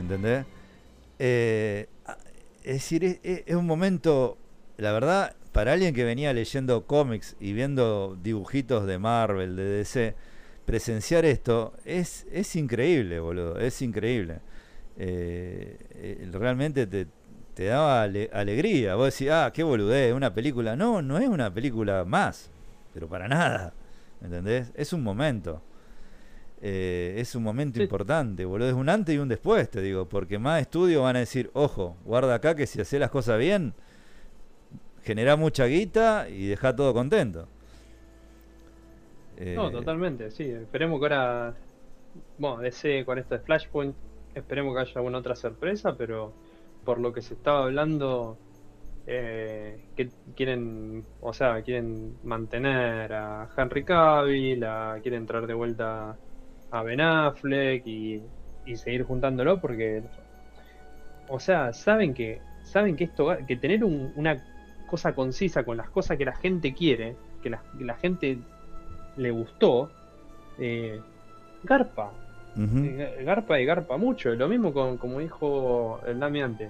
¿Entendés? Eh, es decir, es un momento, la verdad, para alguien que venía leyendo cómics y viendo dibujitos de Marvel, de DC, presenciar esto es, es increíble, boludo, es increíble. Eh, eh, realmente te, te daba ale- alegría. Vos decís, ah, qué boludez, una película. No, no es una película más, pero para nada. ¿Entendés? Es un momento. Eh, es un momento Sí. importante, boludo. Es un antes y un después, te digo, porque más estudios van a decir, ojo, guarda acá que si haces las cosas bien, genera mucha guita y deja todo contento. No, Eh, totalmente, sí. Esperemos que ahora, bueno, DC con esto de Flashpoint, esperemos que haya alguna otra sorpresa, pero por lo que se estaba hablando, eh, que quieren, o sea, quieren mantener a Henry Cavill, a- quieren traer de vuelta a Ben Affleck y, y seguir juntándolo porque, o sea, saben que, saben que esto, que tener un- una cosa concisa con las cosas que la gente quiere, que la, que la gente le gustó, eh, garpa. Eh, Garpa y garpa mucho. Lo mismo con, como dijo el Dami antes.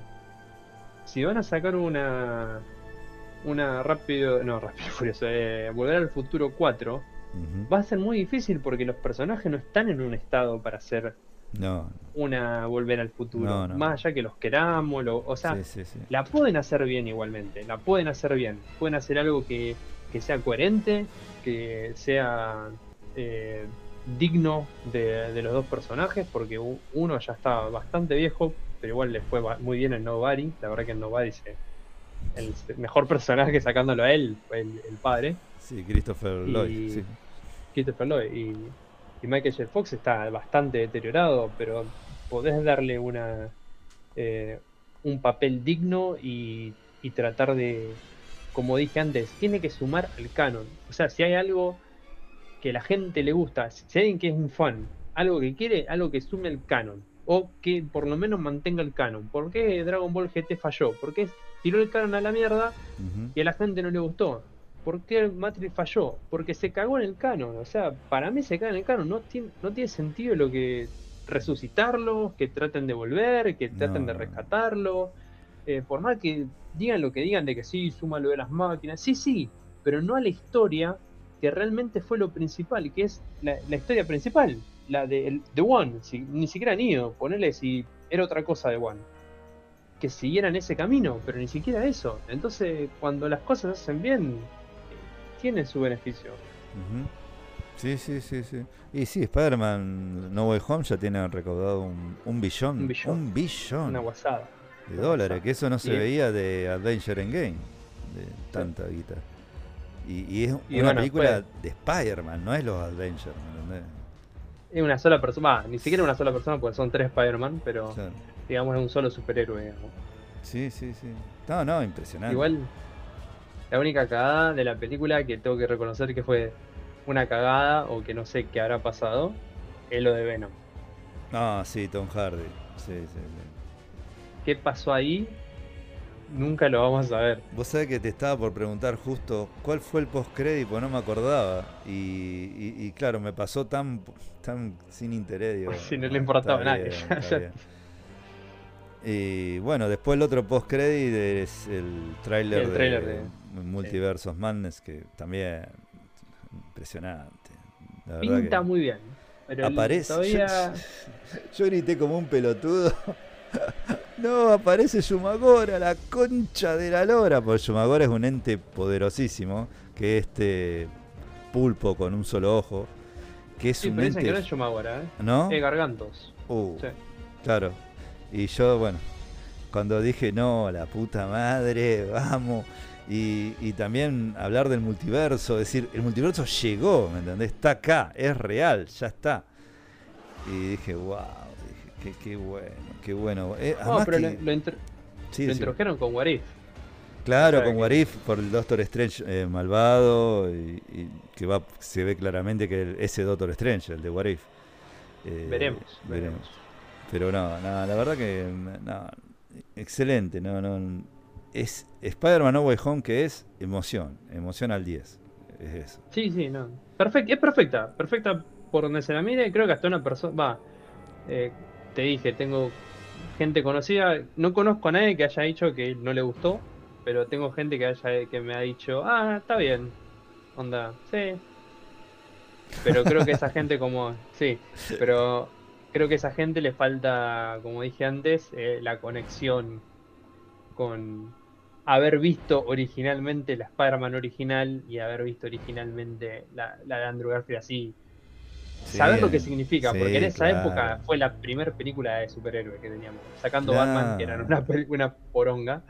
Si van a sacar una. Una rápido. No, rápido furioso. eh, Volver al futuro 4. Ujú. Va a ser muy difícil porque los personajes no están en un estado para ser No, una volver al futuro. No, no. Más allá que los queramos, lo- o sea, sí, sí, sí. la pueden hacer bien igualmente, la pueden hacer bien. Pueden hacer algo que, que sea coherente, que sea eh, digno de, de los dos personajes, porque uno ya está bastante viejo, pero igual le fue muy bien en Nobody. La verdad que en Nobody se, el mejor personaje sacándolo a él el, el padre, Sí, Christopher Lloyd. Christopher Lloyd. Y, y Michael J. Fox está bastante deteriorado, pero podés darle una eh, un papel digno y, y tratar de, como dije antes, tiene que sumar al canon. O sea, si hay algo que la gente le gusta, si hay alguien que es un fan, algo que quiere, algo que sume al canon, o que por lo menos mantenga el canon. ¿Por qué Dragon Ball GT falló? Porque tiró el canon a la mierda y a la gente no le gustó. ¿Por qué Matrix falló? Porque se cagó en el canon. O sea, para mí se caga en el canon. No tiene, no tiene sentido lo que resucitarlo, que traten de volver, que traten de rescatarlo. Eh, por más que digan lo que digan de que sí, suma lo de las máquinas, sí, sí, pero no a la historia que realmente fue lo principal, que es la, la historia principal, la de el- The One, si- ni siquiera Neo, ponerle si era otra cosa de One que siguieran ese camino, pero ni siquiera eso. Entonces, cuando las cosas se hacen bien, tienen su beneficio. Ujú. Sí, sí, sí, sí. Y sí, Spider-Man No Way Home ya tiene recaudado un, un billón. Un billón. Un billón Una guasada. de una dólares, guasada. que eso no se Y- veía de Adventure Endgame, de tanta guita. Y, y es Y una bueno, película de Spider-Man, no es los Adventures, ¿me entendés? Es una sola persona, ni siquiera una sola persona, porque son tres Spider-Man, pero Claro. digamos es un solo superhéroe. digamos. Sí, sí, sí. No, no, impresionante. Igual, la única cagada de la película que tengo que reconocer que fue una cagada o que no sé qué habrá pasado, es lo de Venom. No, sí, Tom Hardy. Sí, sí, sí. ¿Qué pasó ahí? Nunca lo vamos a saber. Vos sabés que te estaba por preguntar justo cuál fue el postcrédito, no me acordaba. Y, y- y claro, me pasó tan, tan sin interés. Digo, Sí, no le "Ah, importaba a nadie". bien, está bien". Y bueno, después el otro postcrédito es el tráiler El de, de- Multiversos Madness, que también impresionante. La Pinta que muy bien. Pero aparece. todavía... Yo grité como un pelotudo. No, aparece Shumagora, la concha de la lora. Porque Shumagora es un ente poderosísimo. Que es este pulpo con un solo ojo. Que es Sí, un pero dicen que no ente. es Shumagora, ¿eh? ¿No? Es Gargantos. Uh, Sí. Claro. Y yo, bueno, cuando dije, no, la puta madre, vamos. Y, y también hablar del multiverso, decir, el multiverso llegó, ¿me entendés? Está acá, es real, ya está. Y dije, wow, dije, qué, qué bueno, qué bueno. Eh, No, pero que- lo, lo intro- sí, lo sí. introdujeron con Warif. Claro, con que- What If, por el Doctor Strange eh, malvado, y, y que va, se ve claramente que el- ese Doctor Strange, el de What If. Eh, Veremos, veremos. veremos. Pero no, no, la verdad que no, excelente, no, no, es Spider-Man No Way Home que es emoción, emoción al 10, es eso. Sí, sí, no. Perfecta, es perfecta. Perfecta por donde se la mire. Creo que hasta una persona. Va. eh, te dije, tengo gente conocida. No conozco a nadie que haya dicho que no le gustó. Pero tengo gente que haya que me ha dicho, ah, está bien. Onda, sí. Pero creo que esa gente como. Sí. Pero creo que esa gente le falta, como dije antes, eh, la conexión con haber visto originalmente la Spider-Man original y haber visto originalmente la, la de Andrew Garfield así. Sí, Saber lo que significa, sí, porque en esa claro. época fue la primera película de superhéroe que teníamos. Sacando. Batman, que era una, una poronga.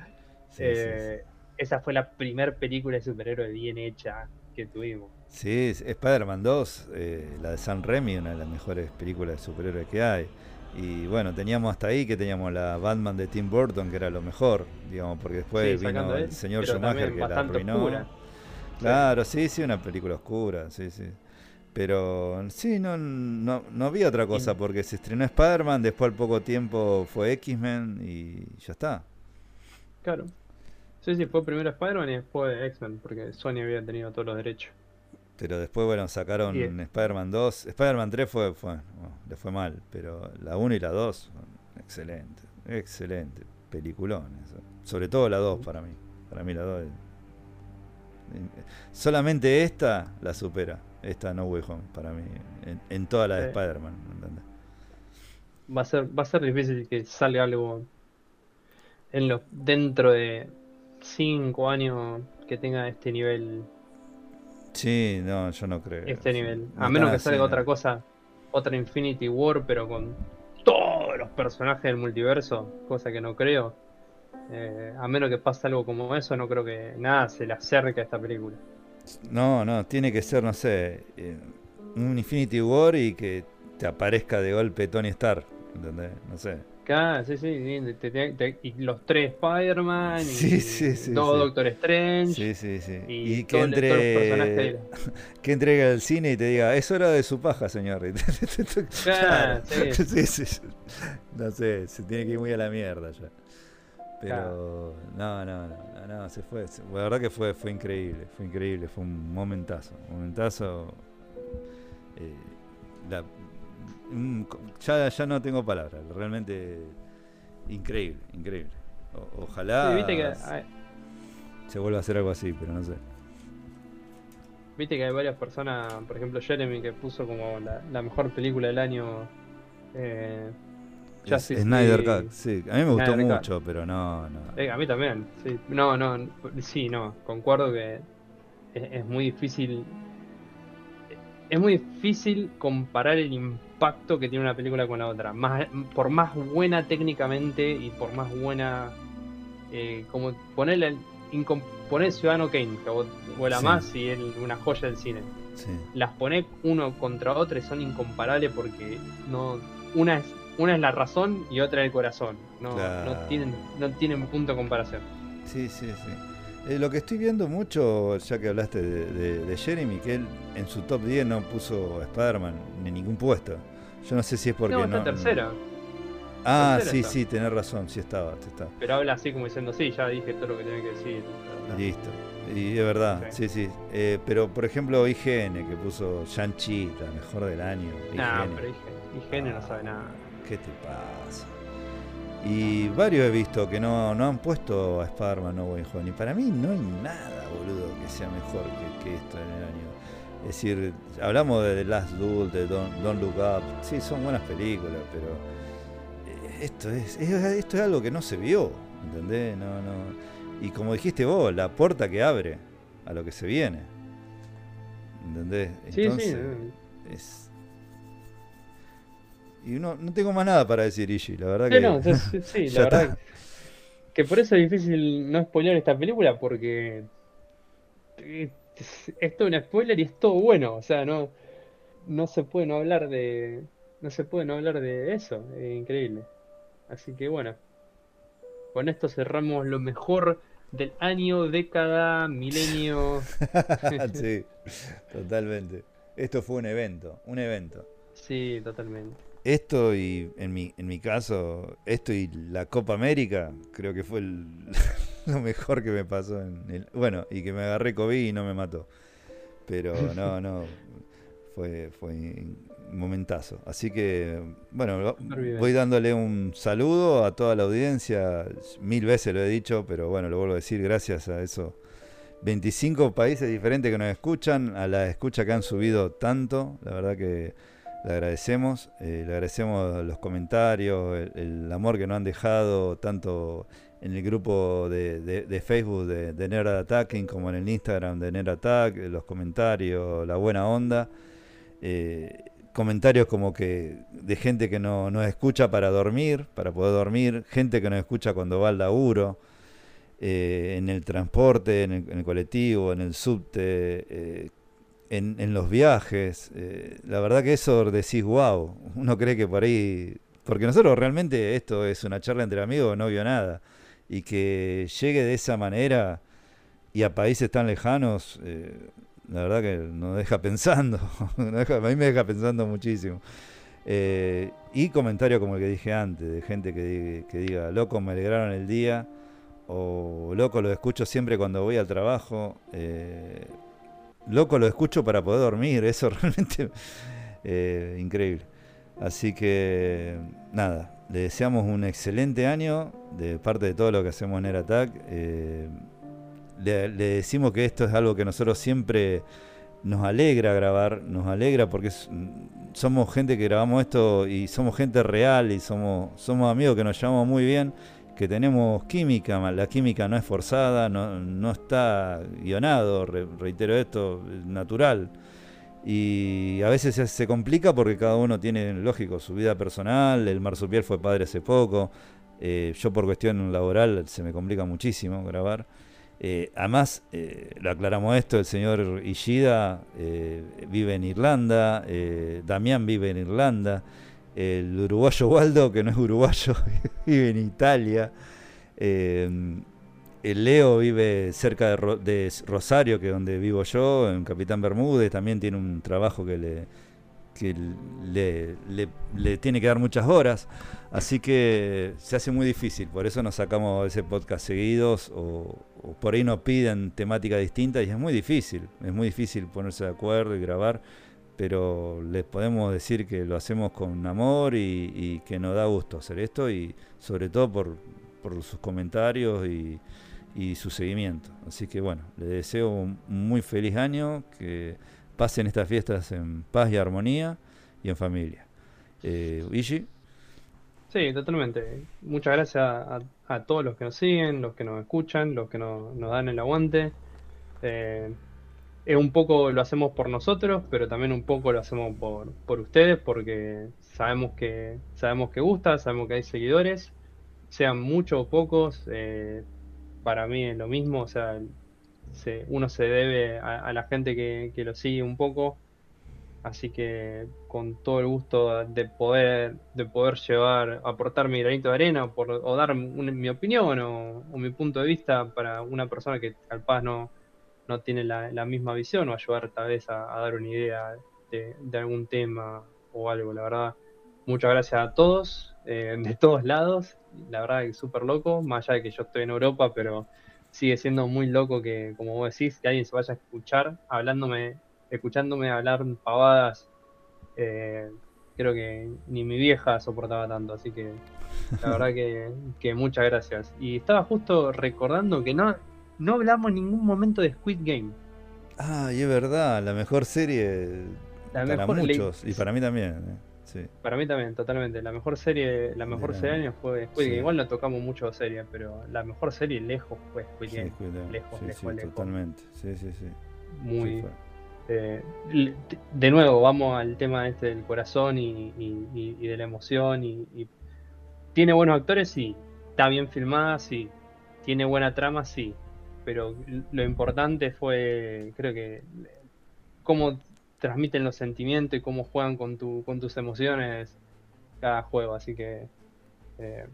Sí, eh, Esa fue la primera película de superhéroe bien hecha que tuvimos. sí, sí, Spider-Man 2, eh, la de Sam Raimi, una de las mejores películas de superhéroes que hay. Y bueno, teníamos hasta ahí que teníamos la Batman de Tim Burton, que era lo mejor, digamos, porque después Sí, vino el señor Schumacher que la arruinó. oscura. Claro, sí, sí, una película oscura, sí, sí. Pero sí, no, no, no había otra cosa, porque se estrenó Spider-Man, después al poco tiempo fue X-Men y ya está. Claro. Sí, sí, fue primero Spider-Man y después X-Men, porque Sony había tenido todos los derechos. Pero después, bueno, sacaron. Spider-Man 2. Spider-Man 3 fue, fue bueno, le fue mal, pero la 1 y la 2, excelente, excelente, peliculones. Sobre todo la 2 para mí. Para mí la 2 es- Solamente esta la supera, esta No Way Home, para mí, en, en toda la de Sí. Spider-Man. va a ser, va a ser difícil que salga algo en los, dentro de 5 años que tenga este nivel, Sí, no, yo no creo. este nivel. No A menos que salga otra cosa, otra Infinity War, pero con todos los personajes del multiverso, cosa que no creo. Eh, a menos que pase algo como eso, no creo que nada se le acerque a esta película. No, no, tiene que ser, no sé, eh, un Infinity War y que te aparezca de golpe Tony Stark, ¿entendés? No sé. Claro, sí, sí, sí, te- te- te- y los tres Spider-Man, y Sí, todo. Doctor Strange, Sí, sí, sí. y, Y, que entre que entregue al cine y te diga, es hora de su paja, señor. Claro, sí. sí, sí, sí. No sé, se tiene que ir muy a la mierda ya. Pero no, no, no, no, no, se fue. La verdad que fue, fue increíble, fue increíble, fue un momentazo, un momentazo. eh, la- un ya, ya no tengo palabras, realmente increíble, increíble. O- ojalá Sí, viste que hay, se vuelva a hacer algo así, pero no sé. viste que hay varias personas, por ejemplo Jeremy que puso como la, la mejor película del año eh, Justice Snyder. Cut, sí. A mí me gustó Snyder Cut. mucho, pero no, no. Eh, a mí también, sí. No, no, sí, no, concuerdo que es, es muy difícil. Es muy difícil comparar el impacto que tiene una película con la otra. Más, por más buena técnicamente y por más buena. eh, como ponerle. Poner Ciudadano Kane, que vos vuela Sí. más y es una joya del cine. Sí. Las pones uno contra otro y son incomparables porque no. Una es, una es la razón y otra el corazón. No, Claro. no tienen, no tienen punto de comparación. Sí, sí, sí. Eh, lo que estoy viendo mucho, ya que hablaste de, de- de Jeremy, que él en su top 10 no puso a Spider-Man ni ningún puesto. Yo no sé si es porque no, no. está tercera. Ah, tercera sí, está. sí, tenés razón, sí estaba, sí estaba. Pero habla así como diciendo, sí, ya dije todo lo que tenía que decir. Listo. Y es verdad, sí, sí. Eh, pero por ejemplo, IGN, que puso Shang-Chi, la mejor del año. Nah, IGN. pero IGN, IGN no sabe nada. ¿Qué te pasa? Y varios he visto que no, no han puesto a Spider-Man No Way Home. Y para mí no hay nada, boludo, que sea mejor que, que esto en el año. Es decir, hablamos de The Last Duel, de Don't, Don't Look Up. Sí, son buenas películas, pero eh, esto es, es- esto es algo que no se vio, ¿entendés? No, no. Y como dijiste vos, la puerta que abre a lo que se viene. ¿Entendés? Sí, Entonces, sí. es... Y no, no tengo más nada para decir, Ishi, la verdad que... no, sí, la verdad está. que por eso es difícil no spoilear esta película porque esto es un spoiler y es todo bueno, o sea, no no se puede no hablar de no se puede no hablar de eso, es increíble. Así que bueno, con esto cerramos lo mejor del año, década, milenio. sí, totalmente. Esto fue un evento, un evento. Sí, totalmente. Esto y, en mi, en mi caso, esto y la Copa América, creo que fue el- lo mejor que me pasó. En el, bueno, y que me agarré COVID y no me mató. Pero no, no, fue, fue un momentazo. Así que, bueno, voy dándole un saludo a toda la audiencia. Mil veces lo he dicho, pero bueno, lo vuelvo a decir, gracias a esos 25 países diferentes que nos escuchan, a la escucha que han subido tanto, la verdad que le agradecemos, eh, le agradecemos los comentarios, el, amor que nos han dejado, tanto en el grupo de, de- Facebook de, de Nerd Attacking como en el Instagram de Nerd Attack, eh, los comentarios, la buena onda. eh, comentarios como que de gente que no nos escucha para dormir, para poder dormir, gente que nos escucha cuando va al laburo, en el transporte, en el, colectivo, en el subte, en, en los viajes. eh, la verdad que eso decís, wow, uno cree que por ahí, porque nosotros realmente esto es una charla entre amigos, no vio nada, y que llegue de esa manera y a países tan lejanos, eh, la verdad que nos deja pensando, a mí me deja pensando muchísimo. Eh, y comentarios como el que dije antes, de gente que, que diga, loco, me alegraron el día, o loco, lo escucho siempre cuando voy al trabajo, loco, lo escucho para poder dormir, eso realmente eh, increíble. Así que, nada, le deseamos un excelente año de parte de todo lo que hacemos en Air Attack. eh, le, decimos que esto es algo que nosotros siempre nos alegra grabar, nos alegra porque somos gente que grabamos esto y somos gente real y somos, somos amigos que nos llevamos muy bien, que tenemos química, la química no es forzada, no, no está guionado, re- reitero esto, es natural. Y a veces se, complica porque cada uno tiene, lógico, su vida personal. El Marsupial fue padre hace poco. eh, yo por cuestión laboral se me complica muchísimo grabar. Eh, además, eh, lo aclaramos esto, el señor Ishida vive en Irlanda, Damián vive en Irlanda, el uruguayo Waldo, que no es uruguayo, vive en Italia. eh, el Leo vive cerca de, Ro- de Rosario, que es donde vivo yo, en Capitán Bermúdez, también tiene un trabajo que le- le tiene que dar muchas horas, así que se hace muy difícil, por eso nos sacamos ese podcast seguidos o, o por ahí nos piden temáticas distintas y es muy difícil, es muy difícil ponerse de acuerdo y grabar, pero les podemos decir que lo hacemos con amor y, que nos da gusto hacer esto y sobre todo por, por sus comentarios y, su seguimiento. Así que bueno, les deseo un muy feliz año, que pasen estas fiestas en paz y armonía y en familia. Eh, Ishi, Sí, totalmente. Muchas gracias a, a todos los que nos siguen, los que nos escuchan, los que nos, nos dan el aguante. Eh, es un poco lo hacemos por nosotros, pero también un poco lo hacemos por, por ustedes, porque sabemos que, sabemos que gusta, sabemos que hay seguidores, sean muchos o pocos, eh, para mí es lo mismo, o sea, se- uno se debe a, la gente que, que lo sigue un poco. Así que con todo el gusto de poder, de poder llevar, aportar mi granito de arena o, dar mi opinión o, o mi punto de vista para una persona que capaz no, no tiene la, la misma visión o ayudar tal vez a, a dar una idea de, de algún tema o algo. La verdad, muchas gracias a todos, eh, de todos lados. La verdad que súper loco, más allá de que yo estoy en Europa, pero sigue siendo muy loco que, como vos decís, que alguien se vaya a escuchar hablándome escuchándome hablar pavadas, eh, creo que ni mi vieja soportaba tanto, así que la verdad que, que muchas gracias. Y estaba justo recordando que no, no hablamos en ningún momento de Squid Game. ah, y es verdad, la mejor serie La para mejor- muchos y para mí también. eh, sí. Para mí también, totalmente. La mejor serie, la mejor serie del año. año fue Squid Sí. Game. Igual no tocamos mucho series, pero la mejor serie lejos fue Squid Game. Lejos, Sí, lejos, sí, lejos. totalmente. Sí, sí, sí. Muy. Eh, de nuevo, vamos al tema este del corazón y, y- y- y de la emoción. Y, y- ¿Tiene buenos actores? Sí. ¿Está bien filmada? Sí. ¿Tiene buena trama? Sí. Pero lo importante fue, creo que, cómo transmiten los sentimientos y cómo juegan con, tu, con tus emociones cada juego. Así que, eh,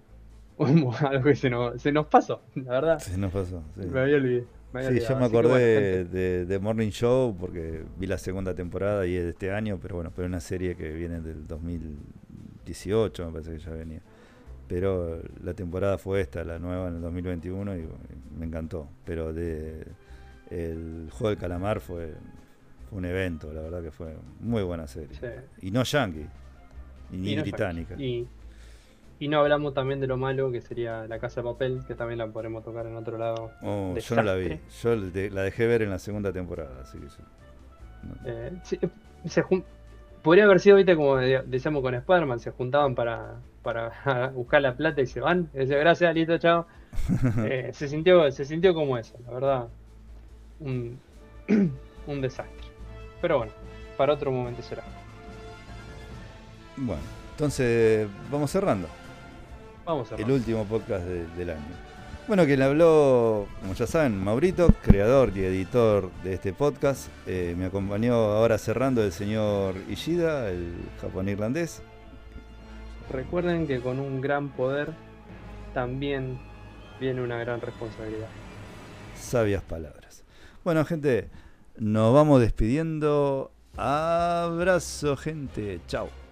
algo que se nos, se nos pasó, la verdad. Sí, nos pasó. sí. Me había olvidado. me había Sí, olvidado. yo me Así que, bueno, acordé de, de Morning Show porque vi la segunda temporada y es de este año, pero bueno, pero una serie que viene del 2018, me parece que ya venía. Pero la temporada fue esta, la nueva en el 2021 y me encantó. Pero de el juego del calamar fue, fue un evento, la verdad que fue muy buena serie. sí. Y no yankee, y ni Y no británica. Y, y no hablamos también de lo malo que sería la casa de papel, que también la podremos tocar en otro lado. Oh, yo no la vi, yo la dejé ver en la segunda temporada, así que yo- no. Eh, se Podría haber sido, viste, como de- decíamos con Spider-Man, se juntaban para, para buscar la plata y se van. Y decía, gracias, listo, chao. Eh, se, sintió, se sintió como eso, la verdad. Un, un desastre. Pero bueno, para otro momento será. Bueno, entonces vamos cerrando. Vamos a El último podcast de- del año. Bueno, quien le habló, como ya saben, Maurito, creador y editor de este podcast. Eh, me acompañó ahora cerrando el señor Ishida, el japonés-irlandés. Recuerden que con un gran poder también viene una gran responsabilidad. Sabias palabras. Bueno, gente, nos vamos despidiendo. Abrazo, gente. Chao.